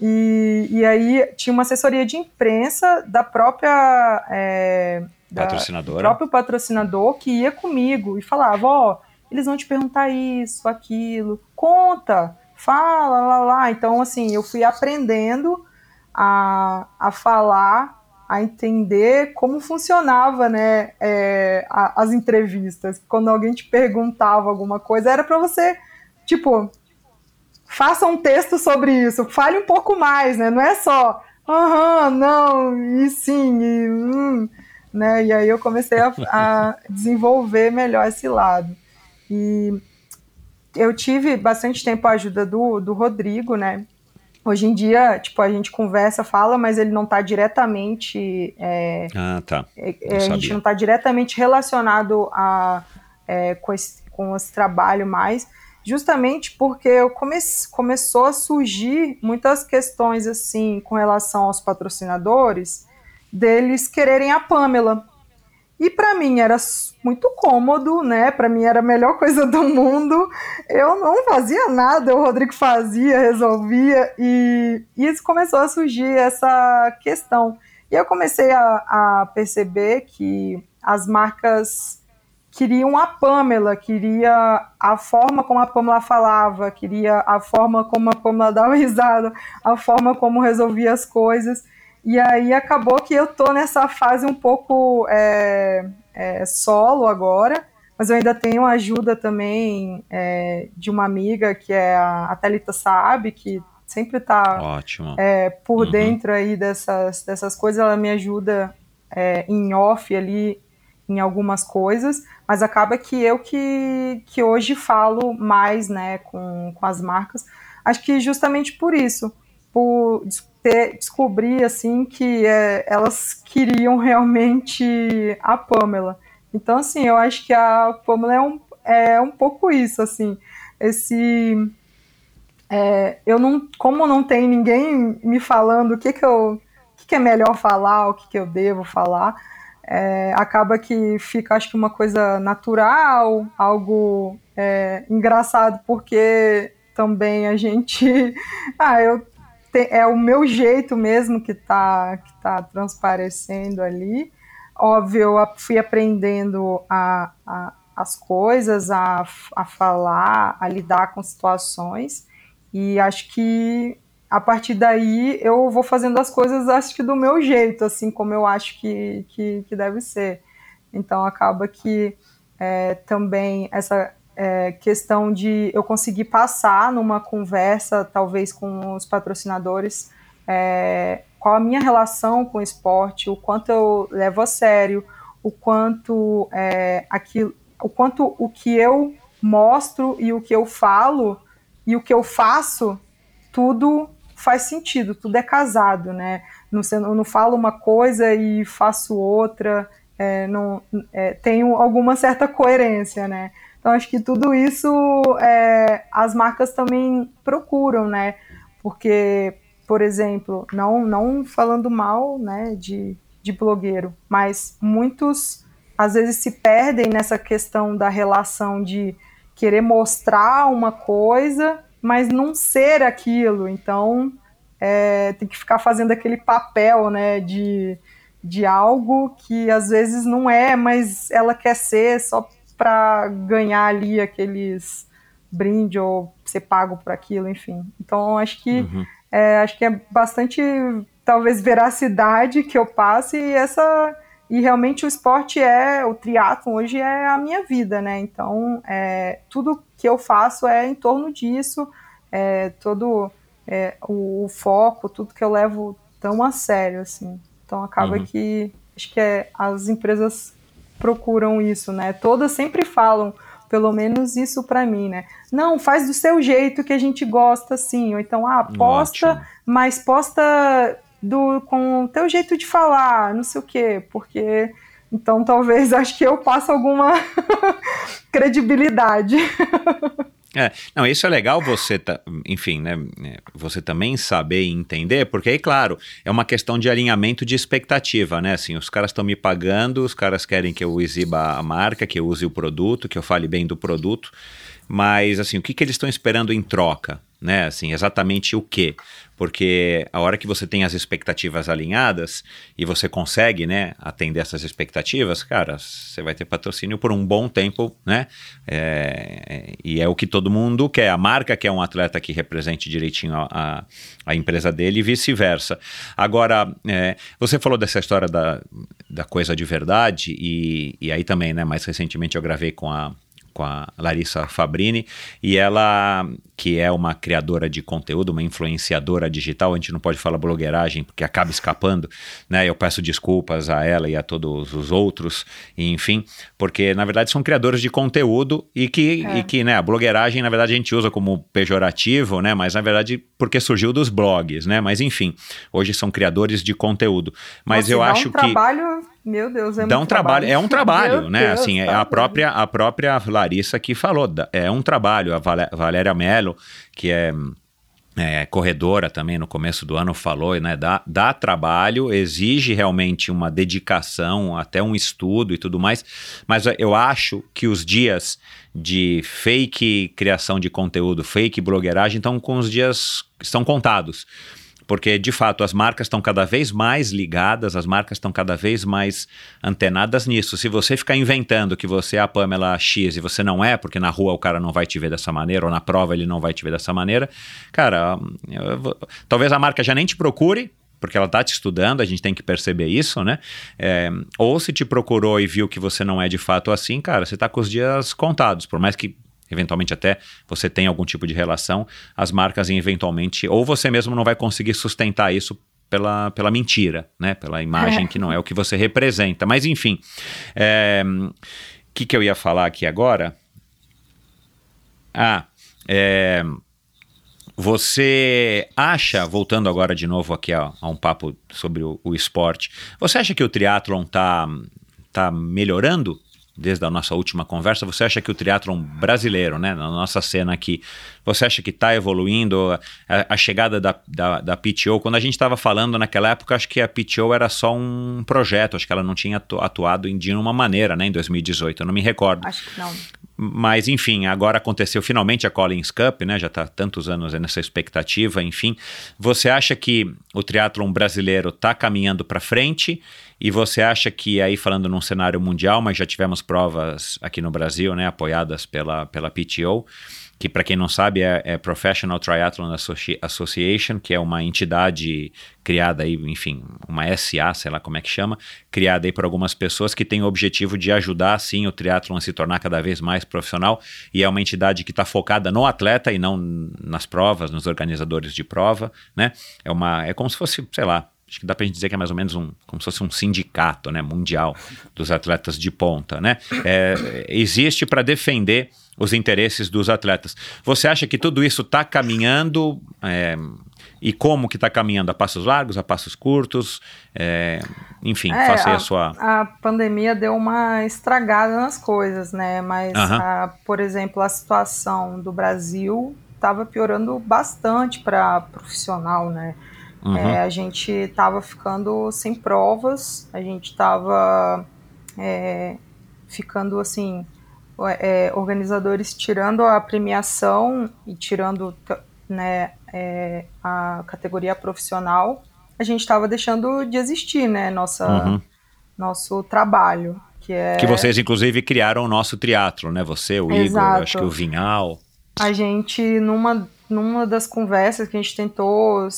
E, e aí tinha uma assessoria de imprensa da própria. é, da- do Patrocinadora? próprio patrocinador que ia comigo e falava: Ó, eles vão te perguntar isso, aquilo, conta, fala, lá, lá. Então, assim, eu fui aprendendo a, a falar, a entender como funcionava, né, é, a- as entrevistas. Quando alguém te perguntava alguma coisa, era para você, tipo, faça um texto sobre isso, fale um pouco mais, né? Não é só, aham, não, e sim, e hum, né? E aí eu comecei a, a *laughs* desenvolver melhor esse lado. E eu tive bastante tempo a ajuda do, do Rodrigo, né? Hoje em dia, tipo, a gente conversa, fala, mas ele não está diretamente é, Ah, tá. é, Não a gente não está diretamente relacionado a, é, com, esse, com esse trabalho mais, justamente porque eu come, começou a surgir muitas questões assim com relação aos patrocinadores deles quererem a Pamela. E para mim era muito cômodo, né? Para mim era a melhor *laughs* coisa do mundo. Eu não fazia nada, o Rodrigo fazia, resolvia e, e isso começou a surgir essa questão. E eu comecei a, a perceber que as marcas queriam a Pamela, queria a forma como a Pamela falava, queria a forma como a Pamela *laughs* dava risada, a forma como resolvia as coisas. E aí acabou que eu tô nessa fase um pouco é, é, solo agora, mas eu ainda tenho ajuda também é, de uma amiga que é a, a Thalita Saab, que sempre está é, por uhum. dentro aí dessas, dessas coisas, ela me ajuda é, em off ali em algumas coisas, mas acaba que eu que, que hoje falo mais né, com, com as marcas, acho que justamente por isso, por ter, descobrir assim que é, elas queriam realmente a Pamela. Então, assim, eu acho que a Pamela é um, é um pouco isso, assim, esse é, eu não, como não tem ninguém me falando o que que eu, que, que é melhor falar, o que que eu devo falar, é, acaba que fica, acho que uma coisa natural, algo é, engraçado, porque também a gente, *laughs* ah, eu é o meu jeito mesmo que está que tá transparecendo ali. Óbvio, eu fui aprendendo a, a, as coisas, a, a falar, a lidar com situações, e acho que a partir daí eu vou fazendo as coisas, acho que do meu jeito, assim como eu acho que, que, que deve ser. Então acaba que é, também essa é, questão de eu conseguir passar numa conversa, talvez com os patrocinadores, é, qual a minha relação com o esporte, o quanto eu levo a sério, o quanto é, aquilo, o quanto o que eu mostro e o que eu falo e o que eu faço, tudo faz sentido, tudo é casado, né? Não, eu não falo uma coisa e faço outra, é, não, é, tenho alguma certa coerência, né? Então, acho que tudo isso é, as marcas também procuram, né? Porque, por exemplo, não, não falando mal né, de, de blogueiro, mas muitos às vezes se perdem nessa questão da relação de querer mostrar uma coisa, mas não ser aquilo. Então, é, tem que ficar fazendo aquele papel né, de, de algo que às vezes não é, mas ela quer ser só para ganhar ali aqueles brinde ou ser pago por aquilo, enfim. Então acho que uhum. é, acho que é bastante talvez veracidade que eu passe e essa e realmente o esporte é o triatlo hoje é a minha vida, né? Então é, tudo que eu faço é em torno disso, é, todo é, o, o, foco, tudo que eu levo tão a sério assim. Então acaba uhum. que acho que é, as empresas procuram isso, né? Todas sempre falam, pelo menos isso para mim, né? Não, faz do seu jeito que a gente gosta, assim. Ou então, ah, posta, Ótimo. mas posta do, com o teu jeito de falar, não sei o quê, porque. Então, talvez *laughs* acho que eu passo alguma *laughs* credibilidade. *laughs* É, não, isso é legal você, enfim, né, é, você também saber e entender, porque aí, claro, é uma questão de alinhamento de expectativa, né, assim, os caras estão me pagando, os caras querem que eu exiba a marca, que eu use o produto, que eu fale bem do produto, mas, assim, o que, que eles estão esperando em troca, né, assim, exatamente o que? porque a hora que você tem as expectativas alinhadas e você consegue, né, atender essas expectativas, cara, você vai ter patrocínio por um bom tempo, né? É, e é o que todo mundo quer. A marca quer um atleta que represente direitinho a, a, a empresa dele e vice-versa. Agora, é, você falou dessa história da, da coisa de verdade e, e aí também, né, mais recentemente eu gravei com a com a Larissa Fabrini, e ela, que é uma criadora de conteúdo, uma influenciadora digital, a gente não pode falar blogueiragem porque acaba escapando, né? Eu peço desculpas a ela e a todos os outros, enfim, porque na verdade são criadores de conteúdo e que, é. e que né, a blogueiragem na verdade a gente usa como pejorativo, né? Mas na verdade porque surgiu dos blogs, né? Mas enfim, hoje são criadores de conteúdo. Mas Nossa, eu acho um que. Trabalho meu Deus, é dá um trabalho, trabalho, é um trabalho, Meu né? Deus, assim, é tá a própria a própria Larissa que falou, é um trabalho. A Valéria Mello, que é é, corredora também no começo do ano falou, né? Dá, dá trabalho, exige realmente uma dedicação, até um estudo e tudo mais. Mas eu acho que os dias de fake criação de conteúdo, fake blogueiragem, estão com os dias estão contados porque de fato as marcas estão cada vez mais ligadas, as marcas estão cada vez mais antenadas nisso. Se você ficar inventando que você é a Pamela X e você não é, porque na rua o cara não vai te ver dessa maneira, ou na prova ele não vai te ver dessa maneira, cara, talvez a marca já nem te procure, porque ela está te estudando, a gente tem que perceber isso, né? É, ou se te procurou e viu que você não é de fato assim, cara, você está com os dias contados, por mais que eventualmente até você tem algum tipo de relação, as marcas eventualmente, ou você mesmo não vai conseguir sustentar isso pela, pela mentira, né? Pela imagem é. que não é o que você representa. Mas enfim, o é, que, que eu ia falar aqui agora? Ah, é, você acha, voltando agora de novo aqui a, a um papo sobre o, o, esporte, você acha que o triatlon tá, tá melhorando desde a nossa última conversa, você acha que o triatlon brasileiro, né, na nossa cena aqui, você acha que está evoluindo a, a, chegada da, da, da PTO? Quando a gente estava falando naquela época, acho que a PTO era só um projeto, acho que ela não tinha atuado de uma maneira, né, em 2018, eu não me recordo. Acho que não. Mas, enfim, agora aconteceu finalmente a Collins Cup, né? Já está tantos anos nessa expectativa, enfim. Você acha que o triatlon brasileiro está caminhando para frente? E você acha que aí falando num cenário mundial, mas já tivemos provas aqui no Brasil, né, apoiadas pela, pela PTO, que para quem não sabe é, é, Professional Triathlon Associ Association, que é uma entidade criada aí, enfim, uma SA, sei lá como é que chama, criada aí por algumas pessoas que tem o objetivo de ajudar, sim, o triatlon a se tornar cada vez mais profissional e é uma entidade que está focada no atleta e não nas provas, nos organizadores de prova, né? É uma, é como se fosse, sei lá, acho que dá para a gente dizer que é mais ou menos um, como se fosse um sindicato, né, mundial dos atletas de ponta, né? É, existe para defender os interesses dos atletas. Você acha que tudo isso está caminhando é, e como que está caminhando? A passos largos, a passos curtos? É, enfim, é, faça aí a, a, sua... A pandemia deu uma estragada nas coisas, né? Mas, uh -huh. a, por exemplo, a situação do Brasil estava piorando bastante para profissional, né? Uhum. É, a gente estava ficando sem provas, a gente estava é, ficando assim é, organizadores tirando a premiação e tirando né, é, a categoria profissional, a gente estava deixando de existir, né? Nossa, uhum. Nosso trabalho. Que, é... que vocês, inclusive, criaram o nosso teatro, né? Você, o Exato. Igor, acho que o Vinhal. A gente, numa, numa das conversas que a gente tentou,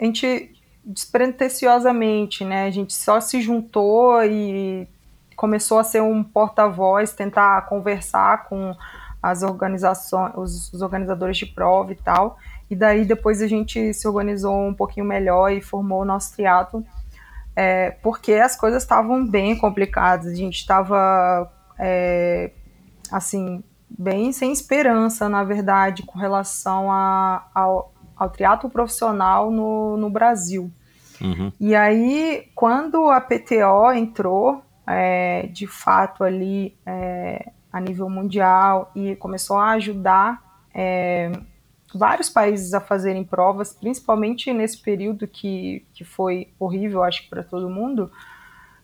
a gente despretensiosamente, né? A gente só se juntou e começou a ser um porta-voz, tentar conversar com as organizações, os, organizadores de prova e tal. E daí depois a gente se organizou um pouquinho melhor e formou o nosso teatro, é, porque as coisas estavam bem complicadas. A gente estava é, assim bem sem esperança, na verdade, com relação a, ao, ao triatlo profissional no, no Brasil. Uhum. E aí, quando a PTO entrou, é, de fato ali é, a nível mundial e começou a ajudar é, vários países a fazerem provas, principalmente nesse período que, que foi horrível, acho que para todo mundo.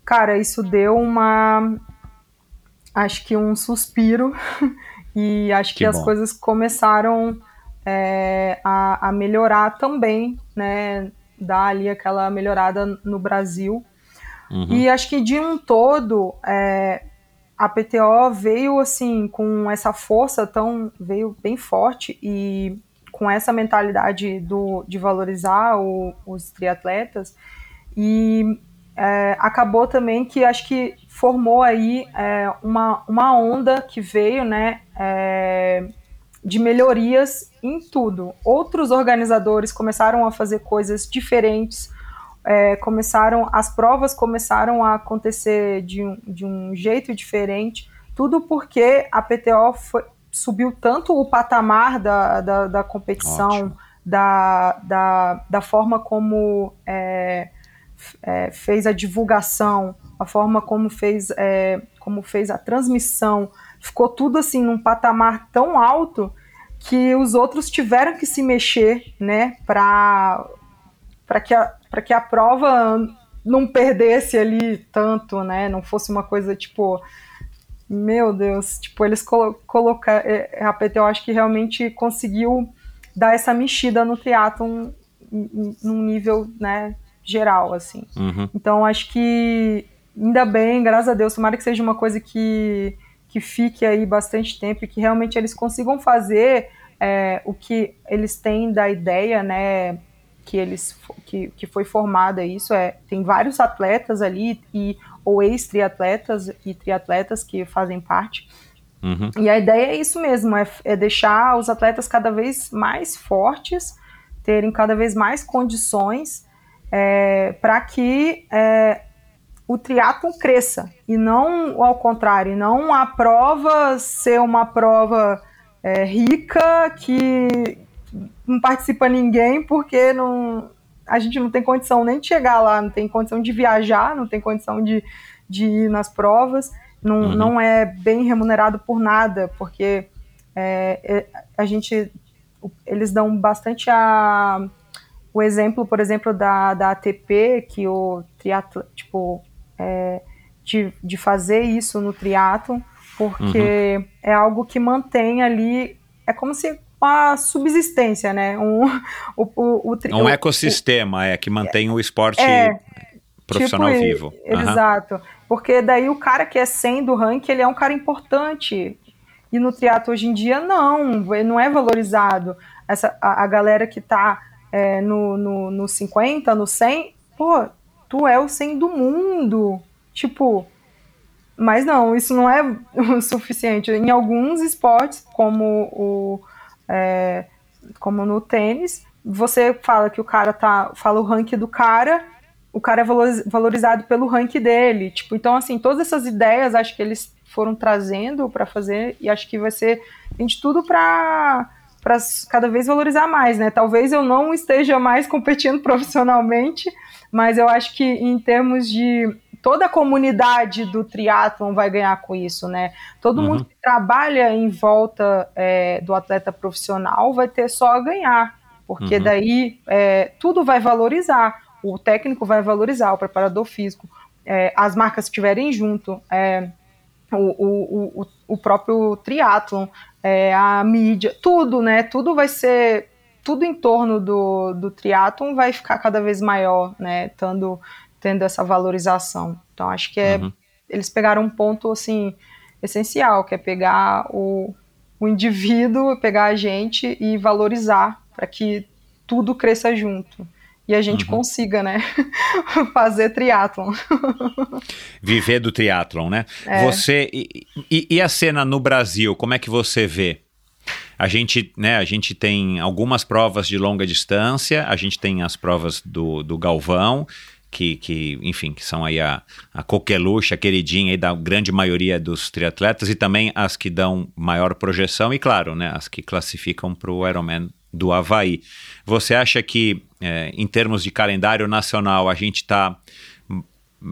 Cara, isso deu uma. Acho que um suspiro, *laughs* e acho que, que as coisas começaram é, a, a melhorar também, né? Dar ali aquela melhorada no Brasil. Uhum. E acho que de um todo, é, a PTO veio assim com essa força tão veio bem forte e com essa mentalidade do, de valorizar o, os triatletas e é, acabou também que acho que formou aí é, uma, uma onda que veio né é, de melhorias em tudo. Outros organizadores começaram a fazer coisas diferentes é, começaram, as provas começaram a acontecer de um, de um jeito diferente, tudo porque a PTO foi, subiu tanto o patamar da, da, da competição, da, da, da, forma como é, é, fez a divulgação, a forma como fez, é, como fez a transmissão, ficou tudo assim num patamar tão alto que os outros tiveram que se mexer, né, para para que a para que a prova não perdesse ali tanto, né, não fosse uma coisa tipo meu Deus, tipo, eles colo colocar é, a PT eu acho que realmente conseguiu dar essa mexida no triatlon num nível, né, geral, assim. Uhum. Então, acho que ainda bem, graças a Deus, tomara que seja uma coisa que, que fique aí bastante tempo e que realmente eles consigam fazer é, o que eles têm da ideia, né, que eles que, que foi formada isso é tem vários atletas ali e ou ex-triatletas e triatletas que fazem parte Uhum. e a ideia é isso mesmo é, é deixar os atletas cada vez mais fortes terem cada vez mais condições é, para que é, o triatlon cresça e não ao contrário, não a prova ser uma prova é, rica que não participa ninguém porque não, a gente não tem condição nem de chegar lá, não tem condição de viajar, não tem condição de, de ir nas provas, não, Uhum. não é bem remunerado por nada, porque é, é, a gente eles dão bastante a o exemplo, por exemplo, da, da ATP, que o triatlo, tipo, é, de, de fazer isso no triatlon, porque é algo que mantém ali, é como se uma subsistência, né? Um, o, o, o, tri- Um o- ecossistema é que mantém o esporte É, profissional tipo, vivo. Exato. Porque daí o cara que é 100 do ranking, ele é um cara importante. E no triatlo hoje em dia, não, ele não é valorizado. Essa, a, a galera que tá é, no, no, no 50, no 100, pô, tu é o 100 do mundo. Tipo, mas não, isso não é o *laughs* suficiente. Em alguns esportes, como o é, como no tênis, você fala que o cara tá, fala o ranking do cara, o cara é valoriz- valorizado pelo ranking dele, tipo, então assim, todas essas ideias acho que eles foram trazendo para fazer e acho que vai ser tem de tudo para para cada vez valorizar mais, né? Talvez eu não esteja mais competindo *laughs* profissionalmente, mas eu acho que em termos de toda a comunidade do triatlon vai ganhar com isso, né? Todo Uhum. mundo que trabalha em volta é, do atleta profissional vai ter só a ganhar, porque Uhum. daí é, tudo vai valorizar. O técnico vai valorizar, o preparador físico, é, as marcas que estiverem junto, é, o, o, o, próprio triatlon, é, a mídia, tudo, né? Tudo vai ser, tudo em torno do, do triatlon vai ficar cada vez maior, né? Tendo, tendo essa valorização. Então acho que é, Uhum. eles pegaram um ponto assim essencial, que é pegar o, o indivíduo, pegar a gente e valorizar para que tudo cresça junto. E a gente Uhum. consiga, né, *laughs* fazer triatlon. Viver do triatlon, né? É. Você e, e- e a cena no Brasil, como é que você vê? A gente, né, a gente tem algumas provas de longa distância, a gente tem as provas do, do Galvão, que, que, enfim, que são aí a, a coqueluche, a queridinha aí da grande maioria dos triatletas, e também as que dão maior projeção, e claro, né, as que classificam para o Ironman do Havaí. Você acha que, eh, em termos de calendário nacional, a gente está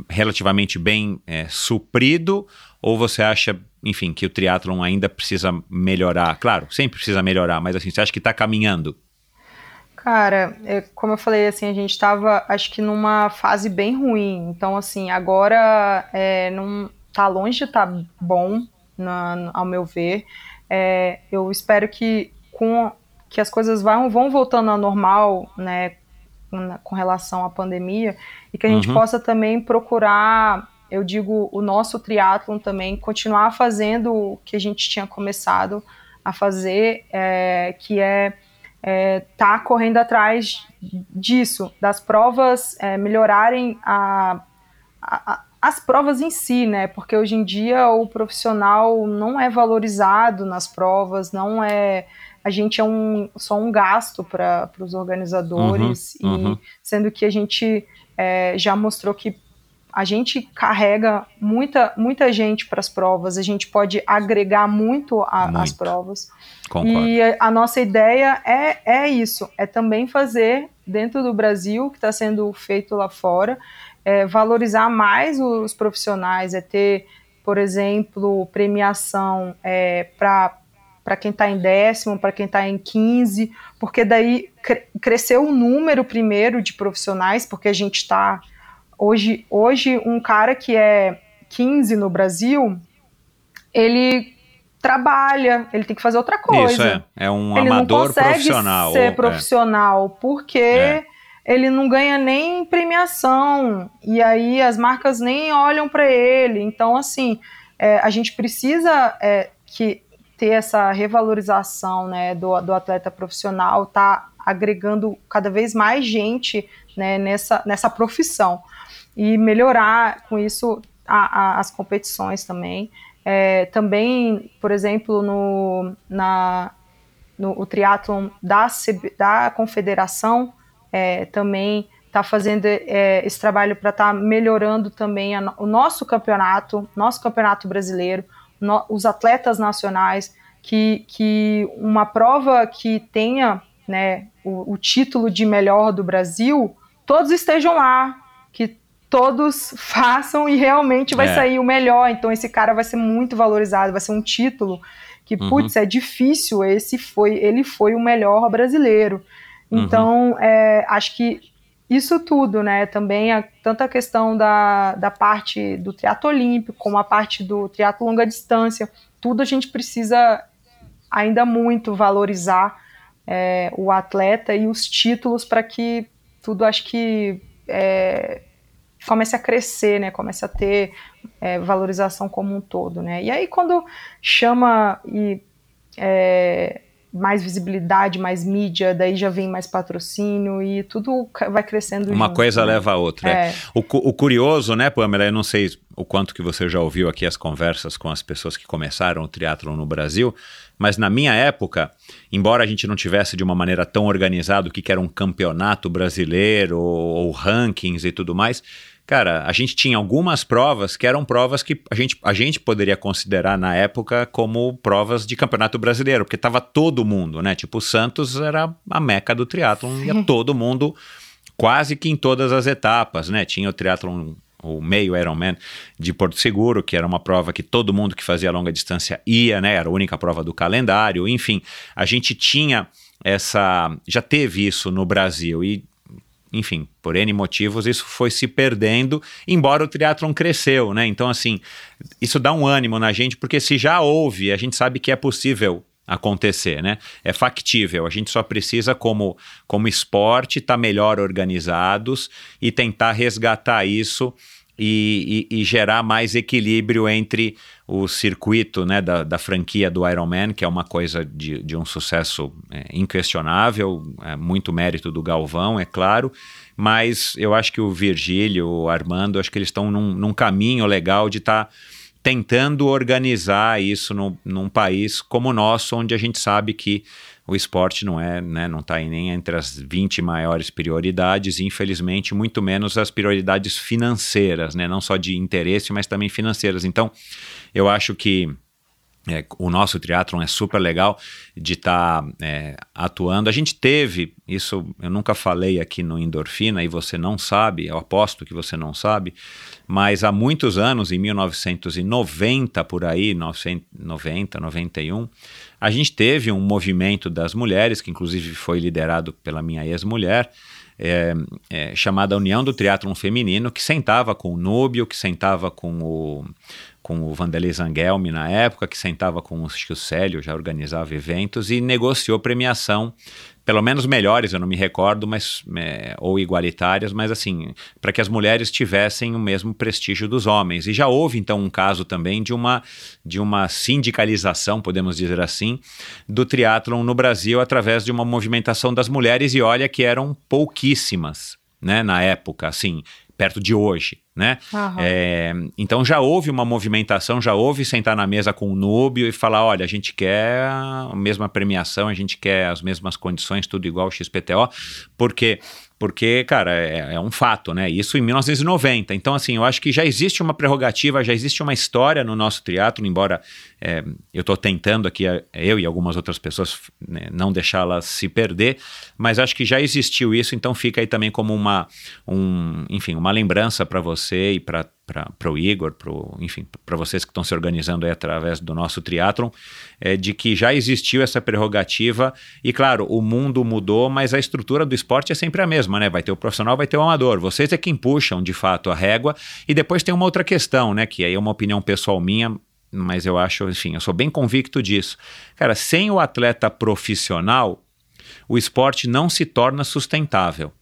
relativamente bem é, suprido ou você acha, enfim, que o triatlon ainda precisa melhorar? Claro, sempre precisa melhorar, mas assim, você acha que está caminhando? Cara, é, como eu falei, assim, a gente estava, acho que numa fase bem ruim. Então, assim, agora é, não tá longe de estar bom, na- ao meu ver. É, eu espero que com que as coisas vão, vão voltando ao normal, né, com relação à pandemia, e que a gente Uhum. possa também procurar, eu digo, o nosso triatlon também, continuar fazendo o que a gente tinha começado a fazer, é, que é tá correndo atrás disso, das provas é, melhorarem a- a- as provas em si, né? Porque hoje em dia o profissional não é valorizado nas provas, não é. A gente é um, só um gasto para os organizadores, Uhum, uhum. e sendo que a gente é, já mostrou que a gente carrega muita, muita gente para as provas, a gente pode agregar muito às provas. Concordo. E a, a nossa ideia é, é isso, é também fazer dentro do Brasil, que está sendo feito lá fora, é valorizar mais os profissionais, é ter, por exemplo, premiação é, para para quem está em décimo, para quem está em 15, porque daí cre cresceu o número primeiro de profissionais, porque a gente está hoje, hoje um cara que é 15 no Brasil, ele trabalha, ele tem que fazer outra coisa. Isso é, é um ele amador não consegue profissional. ser é. profissional, porque É. ele não ganha nem premiação, e aí as marcas nem olham para ele. Então, assim, é, a gente precisa é, que ter essa revalorização né, do, do atleta profissional, tá agregando cada vez mais gente né, nessa, nessa profissão e melhorar com isso a- a- as competições também. É, também, por exemplo, no, na, no o triatlon da, da confederação é, também está fazendo é, esse trabalho para estar melhorando também a o nosso campeonato, nosso campeonato brasileiro, no- os atletas nacionais, que, que uma prova que tenha né, o, o título de melhor do Brasil, todos estejam lá, que todos *laughs* façam e realmente vai É. sair o melhor. Então esse cara vai ser muito valorizado, vai ser um título que, Uhum. putz, é difícil. Esse foi, ele foi o melhor brasileiro. Uhum. Então, é, acho que isso tudo, né? Também a, tanto a questão da, da parte do triatlo olímpico, como a parte do triatlo longa distância, tudo a gente precisa ainda muito valorizar é, o atleta e os títulos para que tudo acho que é, comece a crescer, né? Comece a ter é, valorização como um todo, né? E aí quando chama e é, mais visibilidade, mais mídia, daí já vem mais patrocínio e tudo vai crescendo Uma junto, coisa né? leva a outra. é. É. O, o curioso, né, Pamela, eu não sei o quanto que você já ouviu aqui as conversas com as pessoas que começaram o triatlon no Brasil, mas na minha época, embora a gente não tivesse de uma maneira tão organizada o que, que era um campeonato brasileiro ou, ou rankings e tudo mais, cara, a gente tinha algumas provas que eram provas que a gente, a gente poderia considerar na época como provas de campeonato brasileiro, porque tava todo mundo, né? Tipo, o Santos era a meca do triatlon, ia todo mundo quase que em todas as etapas, né? Tinha o triatlon, o meio Ironman de Porto Seguro, que era uma prova que todo mundo que fazia longa distância ia, né? Era a única prova do calendário. Enfim, a gente tinha essa, já teve isso no Brasil e enfim, por N motivos, isso foi se perdendo, embora o triatlon cresceu, né? Então, assim, isso dá um ânimo na gente, porque se já houve, a gente sabe que é possível acontecer, né? É factível. A gente só precisa, como, como esporte, estar melhor organizados e tentar resgatar isso e, e- e gerar mais equilíbrio entre o circuito né, da, da franquia do Ironman, que é uma coisa de, de um sucesso é, inquestionável, é, muito mérito do Galvão, é claro, mas eu acho que o Virgílio, o Armando, acho que eles estão num, num caminho legal de estar tentando organizar isso no, num país como o nosso, onde a gente sabe que o esporte não é, né, não está nem entre as 20 maiores prioridades, e infelizmente muito menos as prioridades financeiras, né, não só de interesse, mas também financeiras. Então, eu acho que é, o nosso triatlon é super legal de estar atuando. A gente teve, isso eu nunca falei aqui no Endorfina e você não sabe, eu aposto que você não sabe, mas há muitos anos, em 1990 por aí, 1990, 91, a gente teve um movimento das mulheres, que inclusive foi liderado pela minha ex-mulher, é, é, chamada União do Triatlon Feminino, que sentava com o Núbio, que sentava com o, com o Vanderlei Zangelmi na época, que sentava com acho que o Célio, já organizava eventos, e negociou premiação, pelo menos melhores, eu não me recordo, mas é, ou igualitárias, mas assim, para que as mulheres tivessem o mesmo prestígio dos homens. E já houve então um caso também de uma de uma sindicalização, podemos dizer assim, do triatlon no Brasil através de uma movimentação das mulheres e olha que eram pouquíssimas, né, na época, assim, perto de hoje, né? Aham. É, então já houve uma movimentação, já houve sentar na mesa com o Núbio e falar, olha, a gente quer a mesma premiação, a gente quer as mesmas condições, tudo igual ao XPTO, porque porque, cara, é, é um fato, né? Isso em 1990. Então, assim, eu acho que já existe uma prerrogativa, já existe uma história no nosso teatro, embora é, eu estou tentando aqui, é, eu e algumas outras pessoas, né, não deixá-la se perder, mas acho que já existiu isso, então fica aí também como uma, um, enfim, uma lembrança para você e para para o Igor, pro, enfim, para vocês que estão se organizando aí através do nosso triatlon, é de que já existiu essa prerrogativa e, claro, o mundo mudou, mas a estrutura do esporte é sempre a mesma, né? Vai ter o profissional, vai ter o amador. Vocês é quem puxam, de fato, a régua. E depois tem uma outra questão, né? Que aí é uma opinião pessoal minha, mas eu acho, enfim, eu sou bem convicto disso. Cara, sem o atleta profissional, o esporte não se torna sustentável.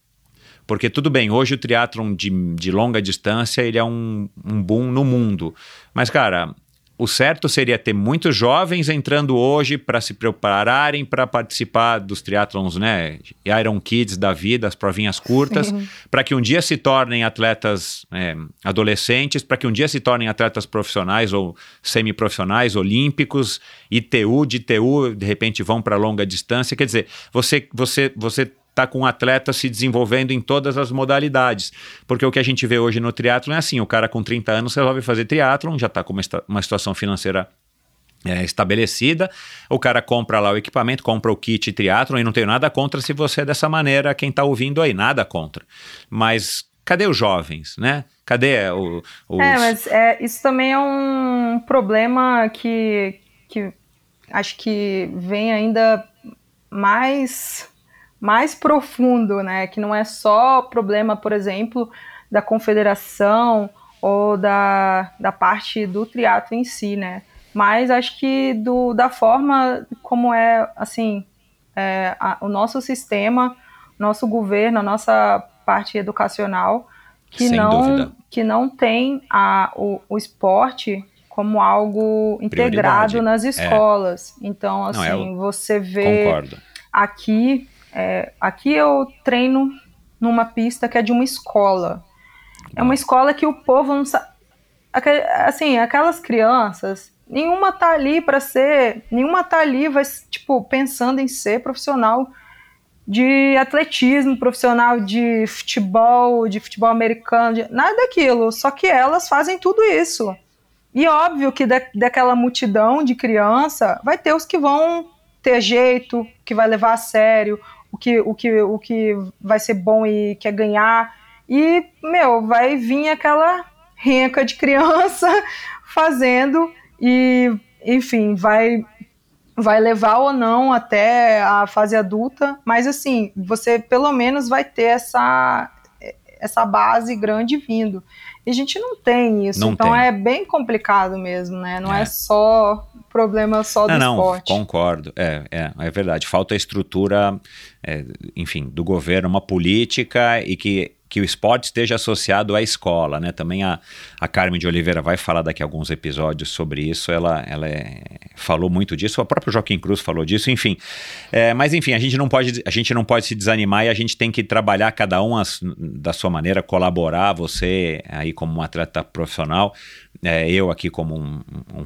Porque tudo bem, hoje o triatlon de, de longa distância ele é um, um boom no mundo. Mas, cara, o certo seria ter muitos jovens entrando hoje para se prepararem para participar dos triatlons, né? Iron Kids da vida, as provinhas curtas, *laughs* para que um dia se tornem atletas é, adolescentes, para que um dia se tornem atletas profissionais ou semiprofissionais, olímpicos, ITU, de ITU, de repente vão para longa distância. Quer dizer, você, você, você tá com um atleta se desenvolvendo em todas as modalidades. Porque o que a gente vê hoje no triatlon é assim, o cara com 30 anos resolve fazer triatlon, já está com uma, uma situação financeira é, estabelecida, o cara compra lá o equipamento, compra o kit triatlon e não tenho nada contra se você é dessa maneira, quem está ouvindo aí, nada contra. Mas cadê os jovens, né? Cadê o, os... É, mas é, isso também é um problema que, que acho que vem ainda mais mais profundo, né? Que não é só problema, por exemplo, da confederação ou da, da parte do triatlo em si, né? Mas acho que do, da forma como é, assim, é, a, o nosso sistema, nosso governo, a nossa parte educacional, que, Sem não, dúvida. que não tem a, o, o esporte como algo integrado Prioridade. nas É. escolas. Então, assim, Não, você vê Concordo. aqui, é, aqui eu treino numa pista que é de uma escola. É uma escola que o povo não sabe. Assim, aquelas crianças, nenhuma tá ali para ser, nenhuma tá ali vai tipo pensando em ser profissional de atletismo, profissional de futebol, de futebol americano, de, nada daquilo. Só que elas fazem tudo isso. E óbvio que da, daquela multidão de criança vai ter os que vão ter jeito, que vai levar a sério, o que, o que, o que vai ser bom e quer ganhar. E, meu, vai vir aquela renca de criança *laughs* fazendo e, enfim, vai vai levar ou não até a fase adulta, mas assim, você pelo menos vai ter essa essa base grande vindo. E a gente não tem isso, Não então tem. é bem complicado mesmo, né? Não é, É. só problema só do Não, não, esporte. concordo. É, é, é verdade. Falta a estrutura, é, enfim, do governo, uma política e que, que o esporte esteja associado à escola, né? Também a, a Carmen de Oliveira vai falar daqui a alguns episódios sobre isso. Ela, ela é- falou muito disso. O próprio Joaquim Cruz falou disso. Enfim, É, mas enfim, a gente não pode, a gente não pode se desanimar e a gente tem que trabalhar cada um as- da sua maneira, colaborar. Você aí como um atleta profissional, é, eu aqui como um, um,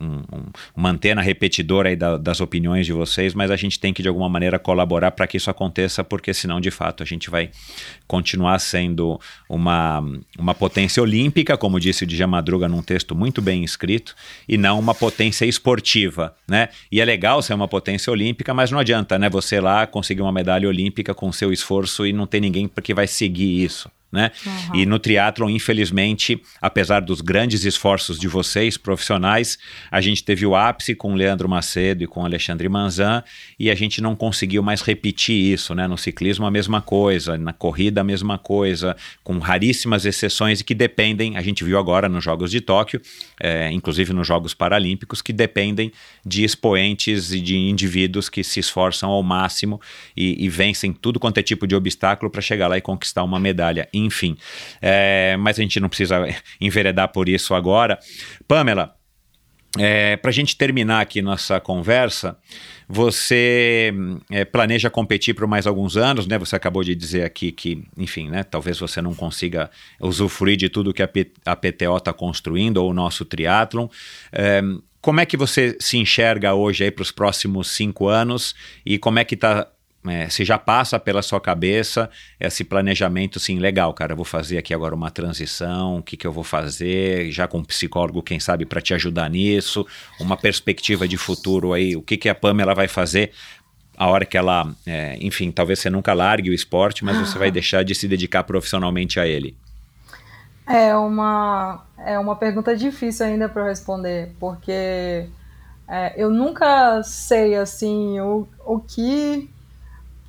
um- um- uma antena repetidora aí da- das opiniões de vocês, mas a gente tem que de alguma maneira colaborar para que isso aconteça, porque senão de fato a gente vai continuar sendo uma, uma potência olímpica, como disse o Djalma Madruga num texto muito bem escrito, e não uma potência esportiva, né? E é legal ser uma potência olímpica, mas não adianta, né? Você lá conseguir uma medalha olímpica com seu esforço e não tem ninguém que vai seguir isso. Né? E no triatlon, infelizmente, apesar dos grandes esforços de vocês, profissionais, a gente teve o ápice com o Leandro Macedo e com o Alexandre Manzan e a gente não conseguiu mais repetir isso, né? No ciclismo a mesma coisa, na corrida a mesma coisa, com raríssimas exceções e que dependem, a gente viu agora nos Jogos de Tóquio, é, inclusive nos Jogos Paralímpicos, que dependem de expoentes e de indivíduos que se esforçam ao máximo e, e vencem tudo quanto é tipo de obstáculo para chegar lá e conquistar uma medalha. Enfim, é, mas a gente não precisa *laughs* enveredar por isso agora. Pamela, é, para a gente terminar aqui nossa conversa, você é, planeja competir por mais alguns anos, né? Você acabou de dizer aqui que, enfim, né? Talvez você não consiga usufruir de tudo que a, P- a PTO está construindo ou o nosso triatlon. É, como é que você se enxerga hoje aí para os próximos cinco anos e como é que está é, se já passa pela sua cabeça esse planejamento assim, legal, cara, vou fazer aqui agora uma transição, o que, que eu vou fazer, já com um psicólogo, quem sabe, para te ajudar nisso, uma perspectiva de futuro aí, o que, que a Pamela vai fazer a hora que ela, é, enfim, talvez você nunca largue o esporte, mas você vai *laughs* deixar de se dedicar profissionalmente a ele. É uma, é uma pergunta difícil ainda para eu responder, porque é, eu nunca sei assim o, o que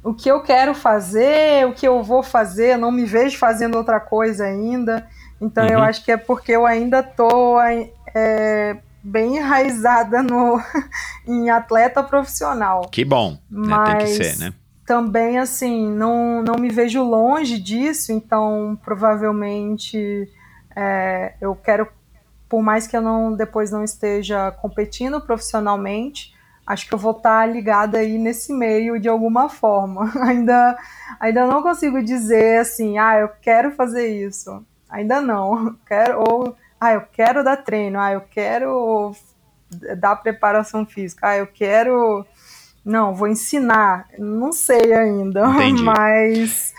o que eu quero fazer, o que eu vou fazer, eu não me vejo fazendo outra coisa ainda. Então uhum. eu acho que é porque eu ainda tô é, bem enraizada no, *laughs* em atleta profissional. Que bom, né? tem que ser, né? Também, assim, não, não me vejo longe disso, então provavelmente é, eu quero, por mais que eu não depois não esteja competindo profissionalmente, acho que eu vou estar ligada aí nesse meio de alguma forma. *laughs* ainda, ainda não consigo dizer assim, ah, eu quero fazer isso. Ainda não. *laughs* Quero, ou ah, eu quero dar treino, ah, eu quero dar preparação física, ah, eu quero. Não, vou ensinar. Não sei ainda, Entendi. *laughs* mas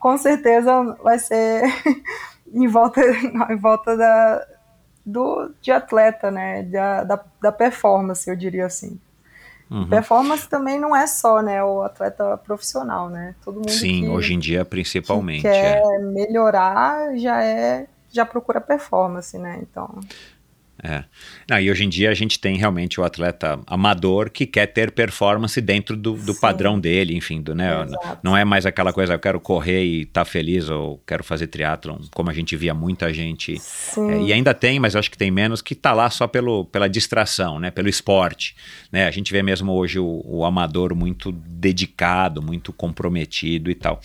com certeza vai ser em volta, em volta da, do, de atleta, né? Da, da, da performance, eu diria assim. Uhum. Performance também não é só, né, o atleta profissional, né? Todo mundo Sim, que, hoje em dia principalmente. Que quer é. melhorar já é já procura performance, né? Então. É. Não, e hoje em dia a gente tem realmente o atleta amador que quer ter performance dentro do, do padrão dele, enfim, do, né? Não é mais aquela coisa, eu quero correr e estar tá feliz, ou quero fazer triatlon, como a gente via muita gente. É, e ainda tem, mas acho que tem menos, que tá lá só pelo, pela distração, né? Pelo esporte. Né? A gente vê mesmo hoje o, o amador muito dedicado, muito comprometido e tal.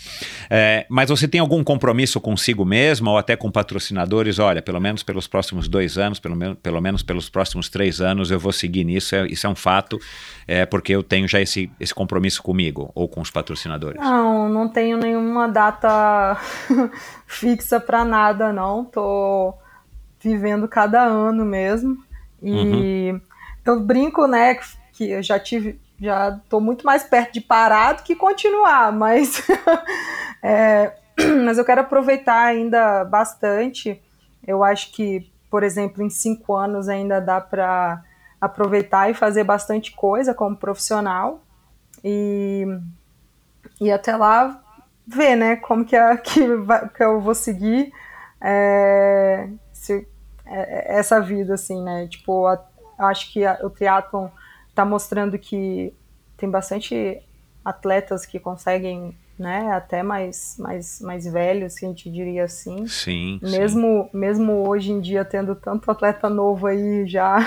É, mas você tem algum compromisso consigo mesmo, ou até com patrocinadores? Olha, pelo menos pelos próximos dois anos, pelo menos pelo menos pelos próximos três anos, eu vou seguir nisso. É, isso é um fato, é, porque eu tenho já esse, esse compromisso comigo ou com os patrocinadores. Não, não tenho nenhuma data *laughs* fixa para nada, não. Tô vivendo cada ano mesmo. E uhum. eu brinco, né, que eu já tive, já tô muito mais perto de parar do que continuar, mas, *laughs* é, *clears throat* mas eu quero aproveitar ainda bastante. Eu acho que por exemplo, em cinco anos ainda dá para aproveitar e fazer bastante coisa como profissional e, e até lá ver, né, como que, é, *laughs* que, que eu vou seguir é, se, é, essa vida, assim, né, tipo, a, acho que a, o triatlon está mostrando que tem bastante atletas que conseguem né, até mais, mais, mais velhos, que a gente diria assim. Sim. Mesmo, sim. mesmo hoje em dia tendo tanto atleta novo aí já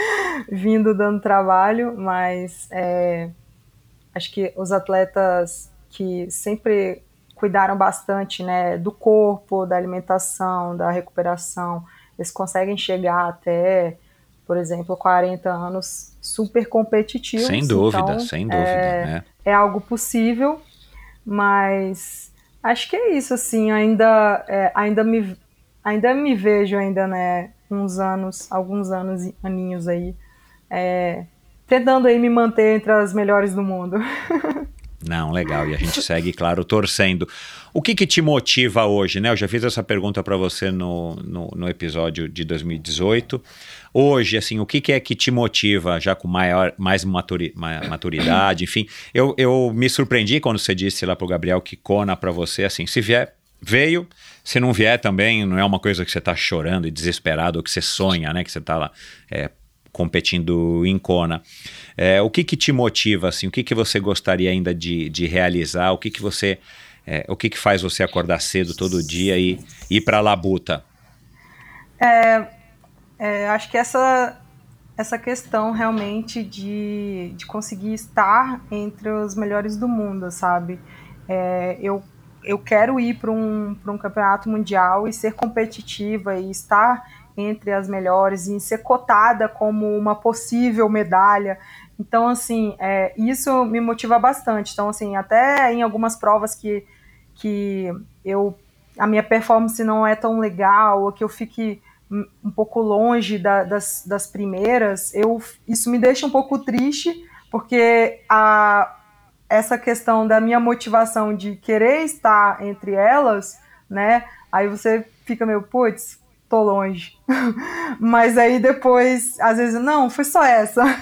*laughs* vindo dando trabalho, mas é, acho que os atletas que sempre cuidaram bastante, né, do corpo, da alimentação, da recuperação, eles conseguem chegar até, por exemplo, 40 anos super competitivos. Sem dúvida, então, sem dúvida. É, né? é algo possível mas acho que é isso, assim, ainda, é, ainda, me, ainda me vejo ainda, né, uns anos, alguns anos, aninhos aí, é, tentando aí me manter entre as melhores do mundo. *laughs* Não, legal. E a gente segue, claro, torcendo. O que, que te motiva hoje, né? Eu já fiz essa pergunta para você no, no, no, episódio de 2018. Hoje, assim, o que, que é que te motiva, já com maior, mais maturi, maturidade, *clears throat* enfim. Eu, eu me surpreendi quando você disse lá pro Gabriel que Kona para você, assim, se vier, veio. Se não vier também, não é uma coisa que você tá chorando e desesperado, ou que você sonha, né? Que você tá lá é, competindo em Kona. É, o que, que te motiva, assim? O que, que você gostaria ainda de, de realizar? O que, que você... É, o que, que faz você acordar cedo todo dia e ir para a labuta? É, é, acho que essa, essa questão realmente de, de conseguir estar entre os melhores do mundo, sabe? É, eu, eu quero ir para um, um campeonato mundial e ser competitiva e estar entre as melhores e ser cotada como uma possível medalha. Então, assim, é, isso me motiva bastante. Então, assim, até em algumas provas que, que eu a minha performance não é tão legal, ou que eu fique um pouco longe da, das, das primeiras, eu, isso me deixa um pouco triste, porque a, essa questão da minha motivação de querer estar entre elas, né? Aí você fica meio, putz, tô longe. *laughs* Mas aí depois, às vezes, não, foi só essa. *laughs*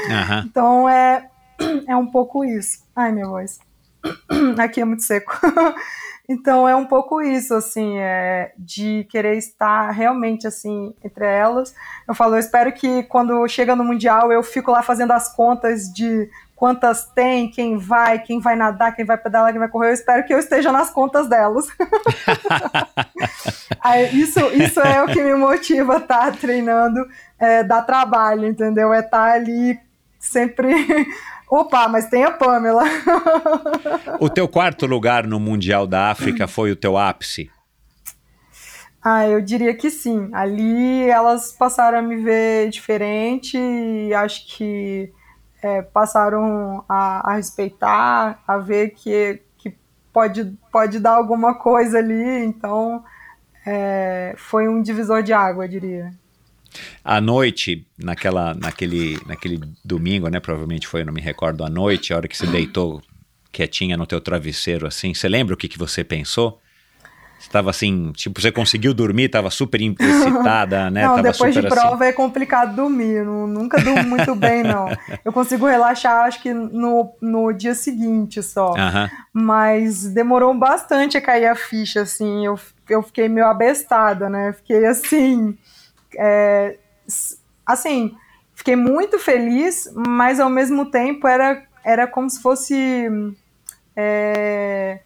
Uhum. então é, *clears throat* é um pouco isso. Ai, minha voz. *clears throat* Aqui é muito seco. *laughs* Então é um pouco isso, assim, é, de querer estar realmente assim entre elas. Eu falo, eu espero que quando chega no Mundial eu fico lá fazendo as contas de quantas tem, quem vai, quem vai nadar, quem vai pedalar, quem vai correr. Eu espero que eu esteja nas contas delas. *laughs* Isso, isso é o que me motiva a estar treinando, é, dar trabalho, entendeu? É estar ali sempre Opa, mas tem a Pamela. o teu quarto lugar no Mundial da África foi o teu ápice? Ah, eu diria que sim. Ali elas passaram a me ver diferente e acho que é, passaram a, a, respeitar, a ver que, que pode, pode dar alguma coisa ali. Então, é, foi um divisor de água, eu diria. À noite, naquela, naquele, naquele domingo, né? Provavelmente foi, eu não me recordo, à noite, a hora que você deitou quietinha no teu travesseiro, assim, você lembra o que, que você pensou? Estava assim, tipo, você conseguiu dormir, estava super *laughs* excitada, né? Não, tava depois de prova assim. é complicado dormir, não, nunca durmo muito bem, não. Eu consigo relaxar, acho que no, no dia seguinte só. Mas demorou bastante a cair a ficha, assim, eu, eu fiquei meio abestada, né? Fiquei assim, é, assim, fiquei muito feliz, mas ao mesmo tempo era, era como se fosse é,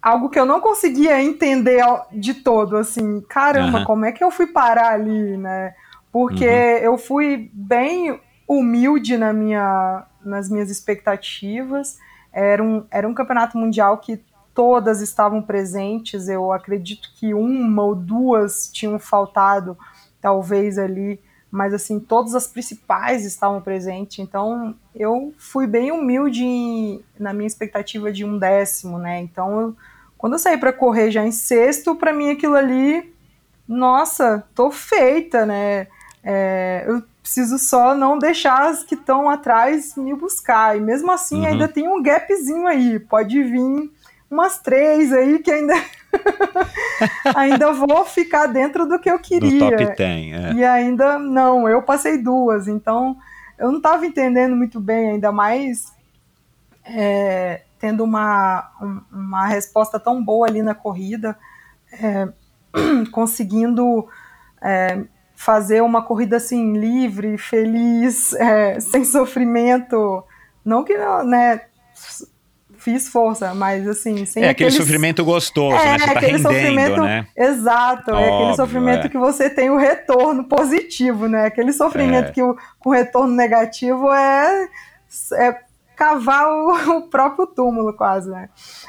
algo que eu não conseguia entender de todo, assim, caramba, uhum. como é que eu fui parar ali, né? Porque uhum. eu fui bem humilde na minha, nas minhas expectativas. Era um, era um campeonato mundial que todas estavam presentes. Eu acredito que uma ou duas tinham faltado talvez ali, mas assim, todas as principais estavam presentes, então eu fui bem humilde em, na minha expectativa de um décimo, né? Então, eu, quando eu saí para correr já em sexto, para mim aquilo ali, nossa, tô feita, né? É, eu preciso só não deixar as que estão atrás me buscar, e mesmo assim uhum. ainda tem um gapzinho aí, pode vir umas três aí que ainda *laughs* ainda vou ficar dentro do que eu queria. No top 10, é. E ainda não, eu passei duas, então eu não estava entendendo muito bem, ainda mais é, tendo uma, uma resposta tão boa ali na corrida, é, *clears throat* conseguindo é, fazer uma corrida assim livre, feliz, é, sem sofrimento. Não que não, né? Fiz força, mas assim, sem É aquele sofrimento gostoso, é, né? Você tá aquele rendendo, sofrimento, né? Exato, Óbvio, é aquele sofrimento é. que você tem o retorno positivo, né? Aquele sofrimento é. que o, com retorno negativo é, é cavar o, *laughs* o, próprio túmulo quase, né?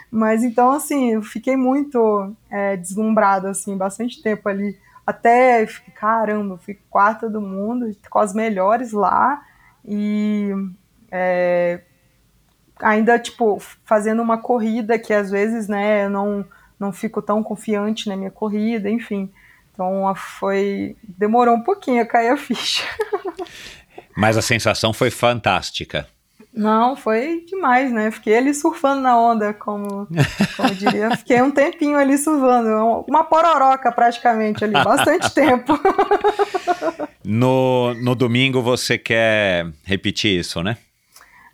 Mas então, assim, eu fiquei muito é, deslumbrada, assim, bastante tempo ali, até, caramba, fui quarta do mundo, com as melhores lá, e... É, ainda, tipo, fazendo uma corrida que às vezes, né, eu não, não fico tão confiante na minha corrida, enfim. Então foi. Demorou um pouquinho a cair a ficha. *laughs* Mas a sensação foi fantástica. Não, foi demais, né? Fiquei ali surfando na onda, como, como diria. Fiquei um tempinho ali surfando, uma pororoca praticamente ali, bastante *laughs* tempo. No, no domingo você quer repetir isso, né?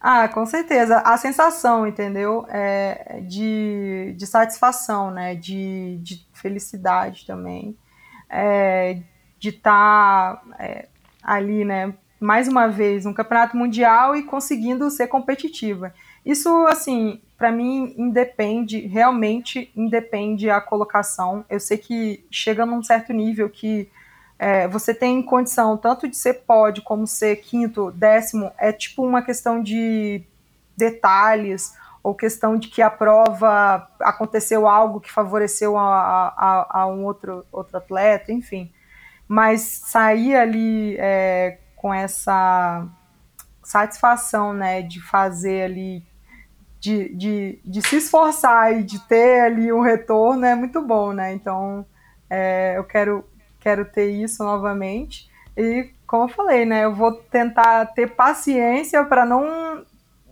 Ah, com certeza. A sensação, entendeu? É de, de satisfação, né? De, de felicidade também. É, de estar tá, é, ali, né? Mais uma vez, um campeonato mundial e conseguindo ser competitiva. Isso, assim, para mim, independe, realmente independe a colocação. Eu sei que chega num certo nível que é, você tem condição tanto de ser pódio como ser quinto, décimo, é tipo uma questão de detalhes ou questão de que a prova aconteceu algo que favoreceu a, a, a um outro, outro atleta, enfim. Mas sair ali é, com essa satisfação, né, de fazer ali, de, de, de se esforçar e de ter ali um retorno é muito bom, né? Então, é, eu quero quero ter isso novamente. E como eu falei, né, eu vou tentar ter paciência para não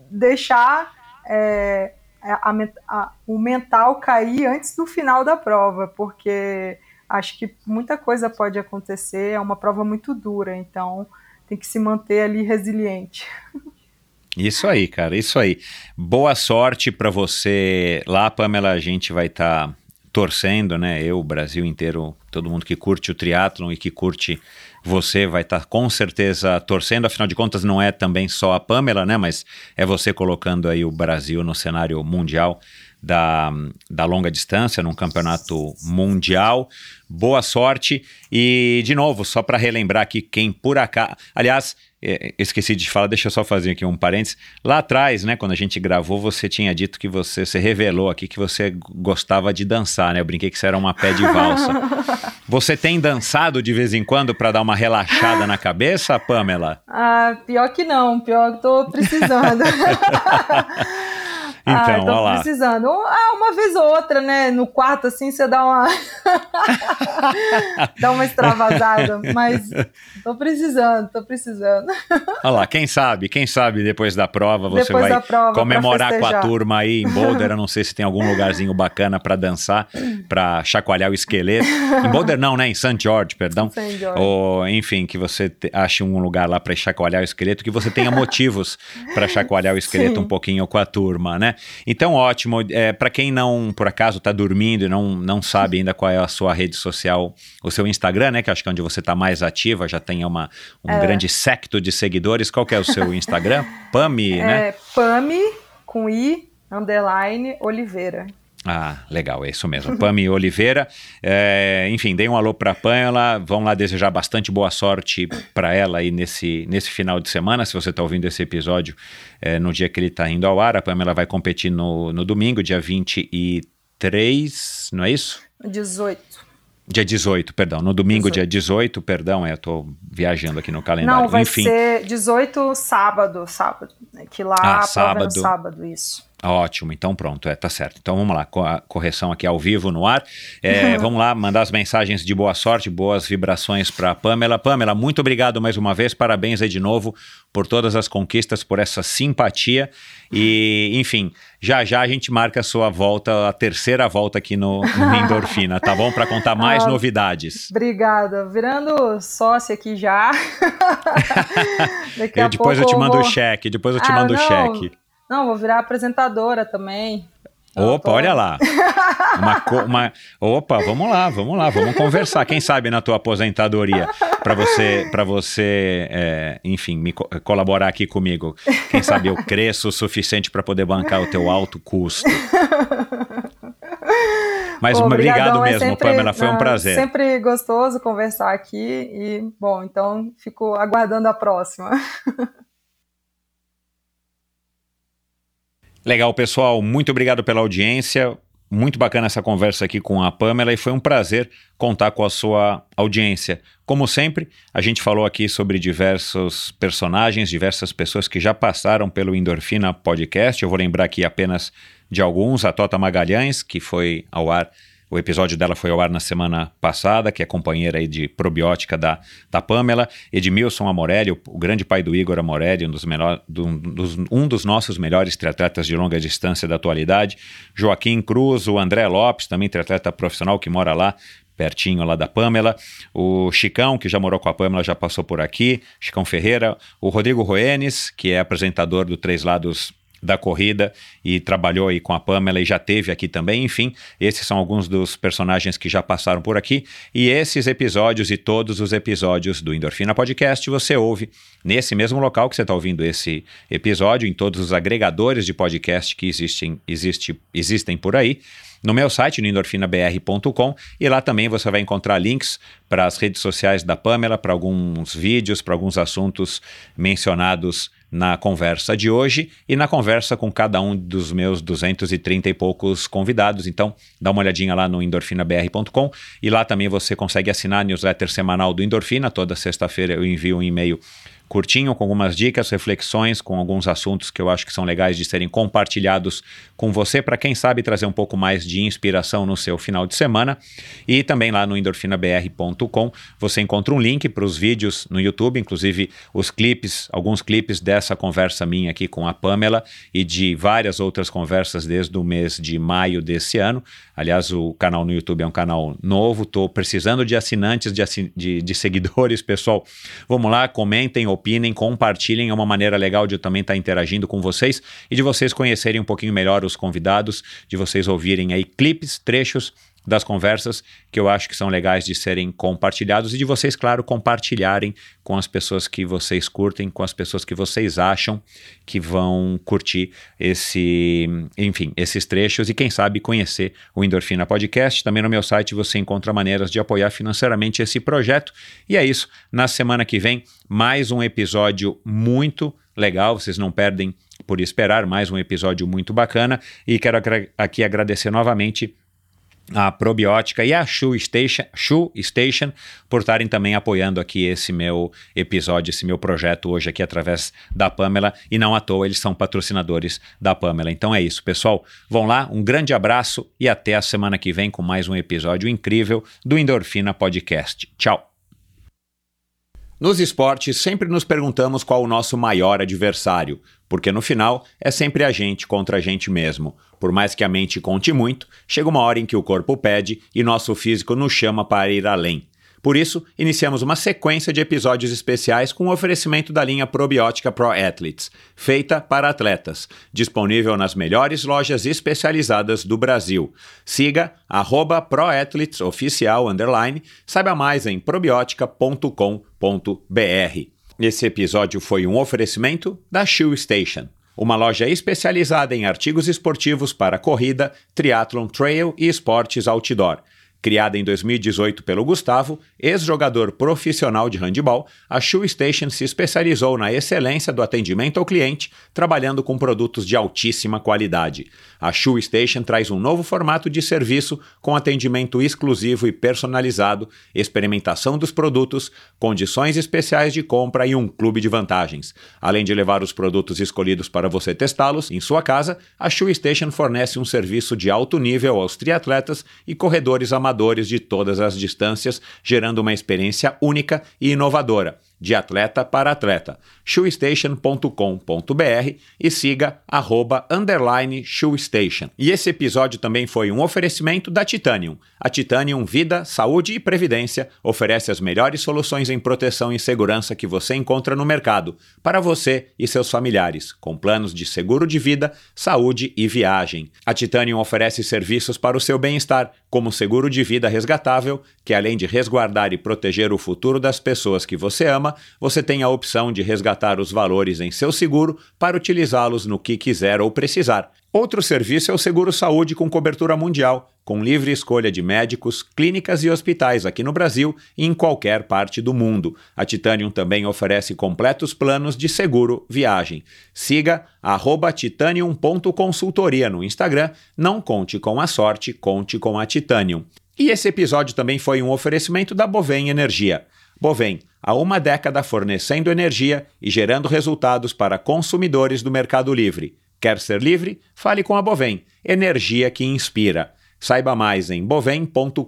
deixar é, a, a, o mental cair antes do final da prova, porque acho que muita coisa pode acontecer, é uma prova muito dura, então tem que se manter ali resiliente. Isso aí, cara, isso aí. Boa sorte para você lá, Pamela. A gente vai estar tá torcendo, né? Eu, o Brasil inteiro, todo mundo que curte o triatlon e que curte você vai estar tá com certeza torcendo, afinal de contas não é também só a Pamela, né? Mas é você colocando aí o Brasil no cenário mundial da, da longa distância num campeonato mundial. Boa sorte e de novo, só para relembrar aqui quem por acaso, aliás, é, esqueci de falar, deixa eu só fazer aqui um parênteses. Lá atrás, né, quando a gente gravou, você tinha dito que você, você revelou aqui que você gostava de dançar, né? Eu brinquei que você era uma pé de valsa. *laughs* você tem dançado de vez em quando para dar uma relaxada na cabeça, Pamela? Ah, pior que não, pior que tô precisando. *laughs* Então, ah, tô precisando. Ah, uma vez ou outra, né? No quarto, assim, você dá uma. *laughs* dá uma extravasada. Mas tô precisando, tô precisando. Olha lá, quem sabe, quem sabe depois da prova você Depois vai prova, comemorar com a turma aí em Boulder. Eu não sei se tem algum lugarzinho bacana para dançar, para chacoalhar o esqueleto. Em Boulder não, né? Em St. George, perdão. St. George. Ou, enfim, que você ache um lugar lá para chacoalhar o esqueleto, que você tenha motivos para chacoalhar o esqueleto Sim. um pouquinho com a turma, né? Então, ótimo. É, para quem não, por acaso, está dormindo e não, não sabe ainda qual é a sua rede social, o seu Instagram, né? Que acho que é onde você está mais ativa, já tem uma, um É. grande secto de seguidores. Qual que é o seu Instagram? Pami, *laughs* né? É Pami com I, underline, Oliveira. Ah, legal, é isso mesmo. *laughs* Pami Oliveira. É, enfim, dei um alô para a Pamela. Vamos lá desejar bastante boa sorte para ela aí nesse, nesse final de semana. Se você está ouvindo esse episódio é, no dia que ele está indo ao ar, a Pamela vai competir no, no domingo, dia 23, não é isso? 18. Dia 18, perdão. No domingo, 18. dia 18, perdão, é, eu tô viajando aqui no calendário. Não, vai Enfim, ser 18 sábado, sábado. né, Que lá Ah, sábado. sábado, isso. Ótimo, então pronto, é, tá certo. Então vamos lá, co- a correção aqui ao vivo no ar. É, *laughs* vamos lá, mandar as mensagens de boa sorte, boas vibrações para Pamela. Pamela, muito obrigado mais uma vez, parabéns aí de novo por todas as conquistas, por essa simpatia. E, enfim, já já a gente marca a sua volta, a terceira volta aqui no, no *laughs* Endorfina, tá bom? Para contar mais Ah, novidades. Obrigada. Virando sócia aqui já. *laughs* Eu, depois eu pouco te mando o cheque, depois eu te Ah, mando o cheque. Não, vou virar apresentadora também. Opa, tô- olha lá. Uma, uma- opa, vamos lá, vamos lá, vamos conversar. Quem sabe na tua aposentadoria para você, para você, é, enfim, me co- colaborar aqui comigo. Quem sabe eu cresço o suficiente para poder bancar o teu alto custo. Mas Pô, obrigado é mesmo, sempre- Pamela, foi um prazer. Sempre gostoso conversar aqui e, bom, então fico aguardando a próxima. Legal, pessoal. Muito obrigado pela audiência. Muito bacana essa conversa aqui com a Pamela e foi um prazer contar com a sua audiência. Como sempre, a gente falou aqui sobre diversos personagens, diversas pessoas que já passaram pelo Endorfina Podcast. Eu vou lembrar aqui apenas de alguns. A Tota Magalhães, que foi ao ar o episódio dela foi ao ar na semana passada, que é companheira aí de probiótica da, da Pamela. Edmilson Amorelli, o, o grande pai do Igor Amorelli, um dos, melhor, do- dos- um dos nossos melhores triatletas de longa distância da atualidade. Joaquim Cruz, o André Lopes, também triatleta profissional que mora lá, pertinho lá da Pamela. O Chicão, que já morou com a Pamela, já passou por aqui. Chicão Ferreira. O Rodrigo Roenes, que é apresentador do Três Lados da corrida e trabalhou aí com a Pamela e já teve aqui também. Enfim, esses são alguns dos personagens que já passaram por aqui. E esses episódios e todos os episódios do Endorfina Podcast você ouve nesse mesmo local que você está ouvindo esse episódio, em todos os agregadores de podcast que existem, existe, existem por aí. No meu site, no endorfinabr.com, e lá também você vai encontrar links para as redes sociais da Pamela, para alguns vídeos, para alguns assuntos mencionados na conversa de hoje e na conversa com cada um dos meus 230 e poucos convidados. Então, dá uma olhadinha lá no endorfinabr.com e lá também você consegue assinar a newsletter semanal do Endorfina. Toda sexta-feira eu envio um e-mail curtinho com algumas dicas, reflexões, com alguns assuntos que eu acho que são legais de serem compartilhados com você, para quem sabe trazer um pouco mais de inspiração no seu final de semana. E também lá no endorfinabr.com você encontra um link para os vídeos no YouTube, inclusive os clipes, alguns clipes dessa conversa minha aqui com a Pamela e de várias outras conversas desde o mês de maio desse ano. Aliás, o canal no YouTube é um canal novo, estou precisando de assinantes, de, assin de, de seguidores, pessoal. Vamos lá, comentem, opinem, compartilhem, é uma maneira legal de eu também estar interagindo com vocês e de vocês conhecerem um pouquinho melhor os convidados, de vocês ouvirem aí clipes, trechos das conversas que eu acho que são legais de serem compartilhados e de vocês, claro, compartilharem com as pessoas que vocês curtem, com as pessoas que vocês acham que vão curtir esse, enfim, esses trechos e quem sabe conhecer o Endorfina Podcast. Também no meu site você encontra maneiras de apoiar financeiramente esse projeto. E é isso. Na semana que vem, mais um episódio muito legal, vocês não perdem por esperar mais um episódio muito bacana e quero aqui agradecer novamente a Probiótica e a Shoe Station, Shoe Station por estarem também apoiando aqui esse meu episódio, esse meu projeto hoje aqui através da Pamela e não à toa eles são patrocinadores da Pamela. Então é isso, pessoal. Vão lá, um grande abraço e até a semana que vem com mais um episódio incrível do Endorfina Podcast. Tchau. Nos esportes, sempre nos perguntamos qual o nosso maior adversário, porque no final é sempre a gente contra a gente mesmo. Por mais que a mente conte muito, chega uma hora em que o corpo pede e nosso físico nos chama para ir além. Por isso, iniciamos uma sequência de episódios especiais com o oferecimento da linha probiótica Pro Athletes, feita para atletas, disponível nas melhores lojas especializadas do Brasil. Siga arroba proathletesoficial saiba mais em probiotica.com.br. Esse episódio foi um oferecimento da Shoe Station uma loja especializada em artigos esportivos para corrida, triatlon, trail e esportes outdoor. Criada em 2018 pelo Gustavo, ex-jogador profissional de handebol, a Shoe Station se especializou na excelência do atendimento ao cliente, trabalhando com produtos de altíssima qualidade. A Shoe Station traz um novo formato de serviço com atendimento exclusivo e personalizado, experimentação dos produtos, condições especiais de compra e um clube de vantagens. Além de levar os produtos escolhidos para você testá-los em sua casa, a Shoe Station fornece um serviço de alto nível aos triatletas e corredores amadores amadores de todas as distâncias, gerando uma experiência única e inovadora de atleta para atleta. shoestation.com.br e siga arroba underline shoestation. E esse episódio também foi um oferecimento da Titanium. A Titanium Vida, Saúde e Previdência oferece as melhores soluções em proteção e segurança que você encontra no mercado para você e seus familiares, com planos de seguro de vida, saúde e viagem. A Titanium oferece serviços para o seu bem-estar, como seguro de vida resgatável, que além de resguardar e proteger o futuro das pessoas que você ama, você tem a opção de resgatar os valores em seu seguro para utilizá-los no que quiser ou precisar. Outro serviço é o Seguro Saúde com cobertura mundial, com livre escolha de médicos, clínicas e hospitais aqui no Brasil e em qualquer parte do mundo. A Titanium também oferece completos planos de seguro viagem. Siga titanium.consultoria no Instagram. Não conte com a sorte, conte com a Titanium. E esse episódio também foi um oferecimento da Bovem Energia. Bovem, há uma década fornecendo energia e gerando resultados para consumidores do Mercado Livre. Quer ser livre? Fale com a Bovem, energia que inspira. Saiba mais em bovem.com.br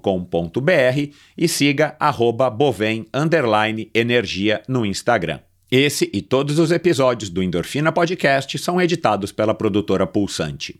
e siga arroba bovem energia no Instagram. Esse e todos os episódios do Endorfina Podcast são editados pela produtora Pulsante.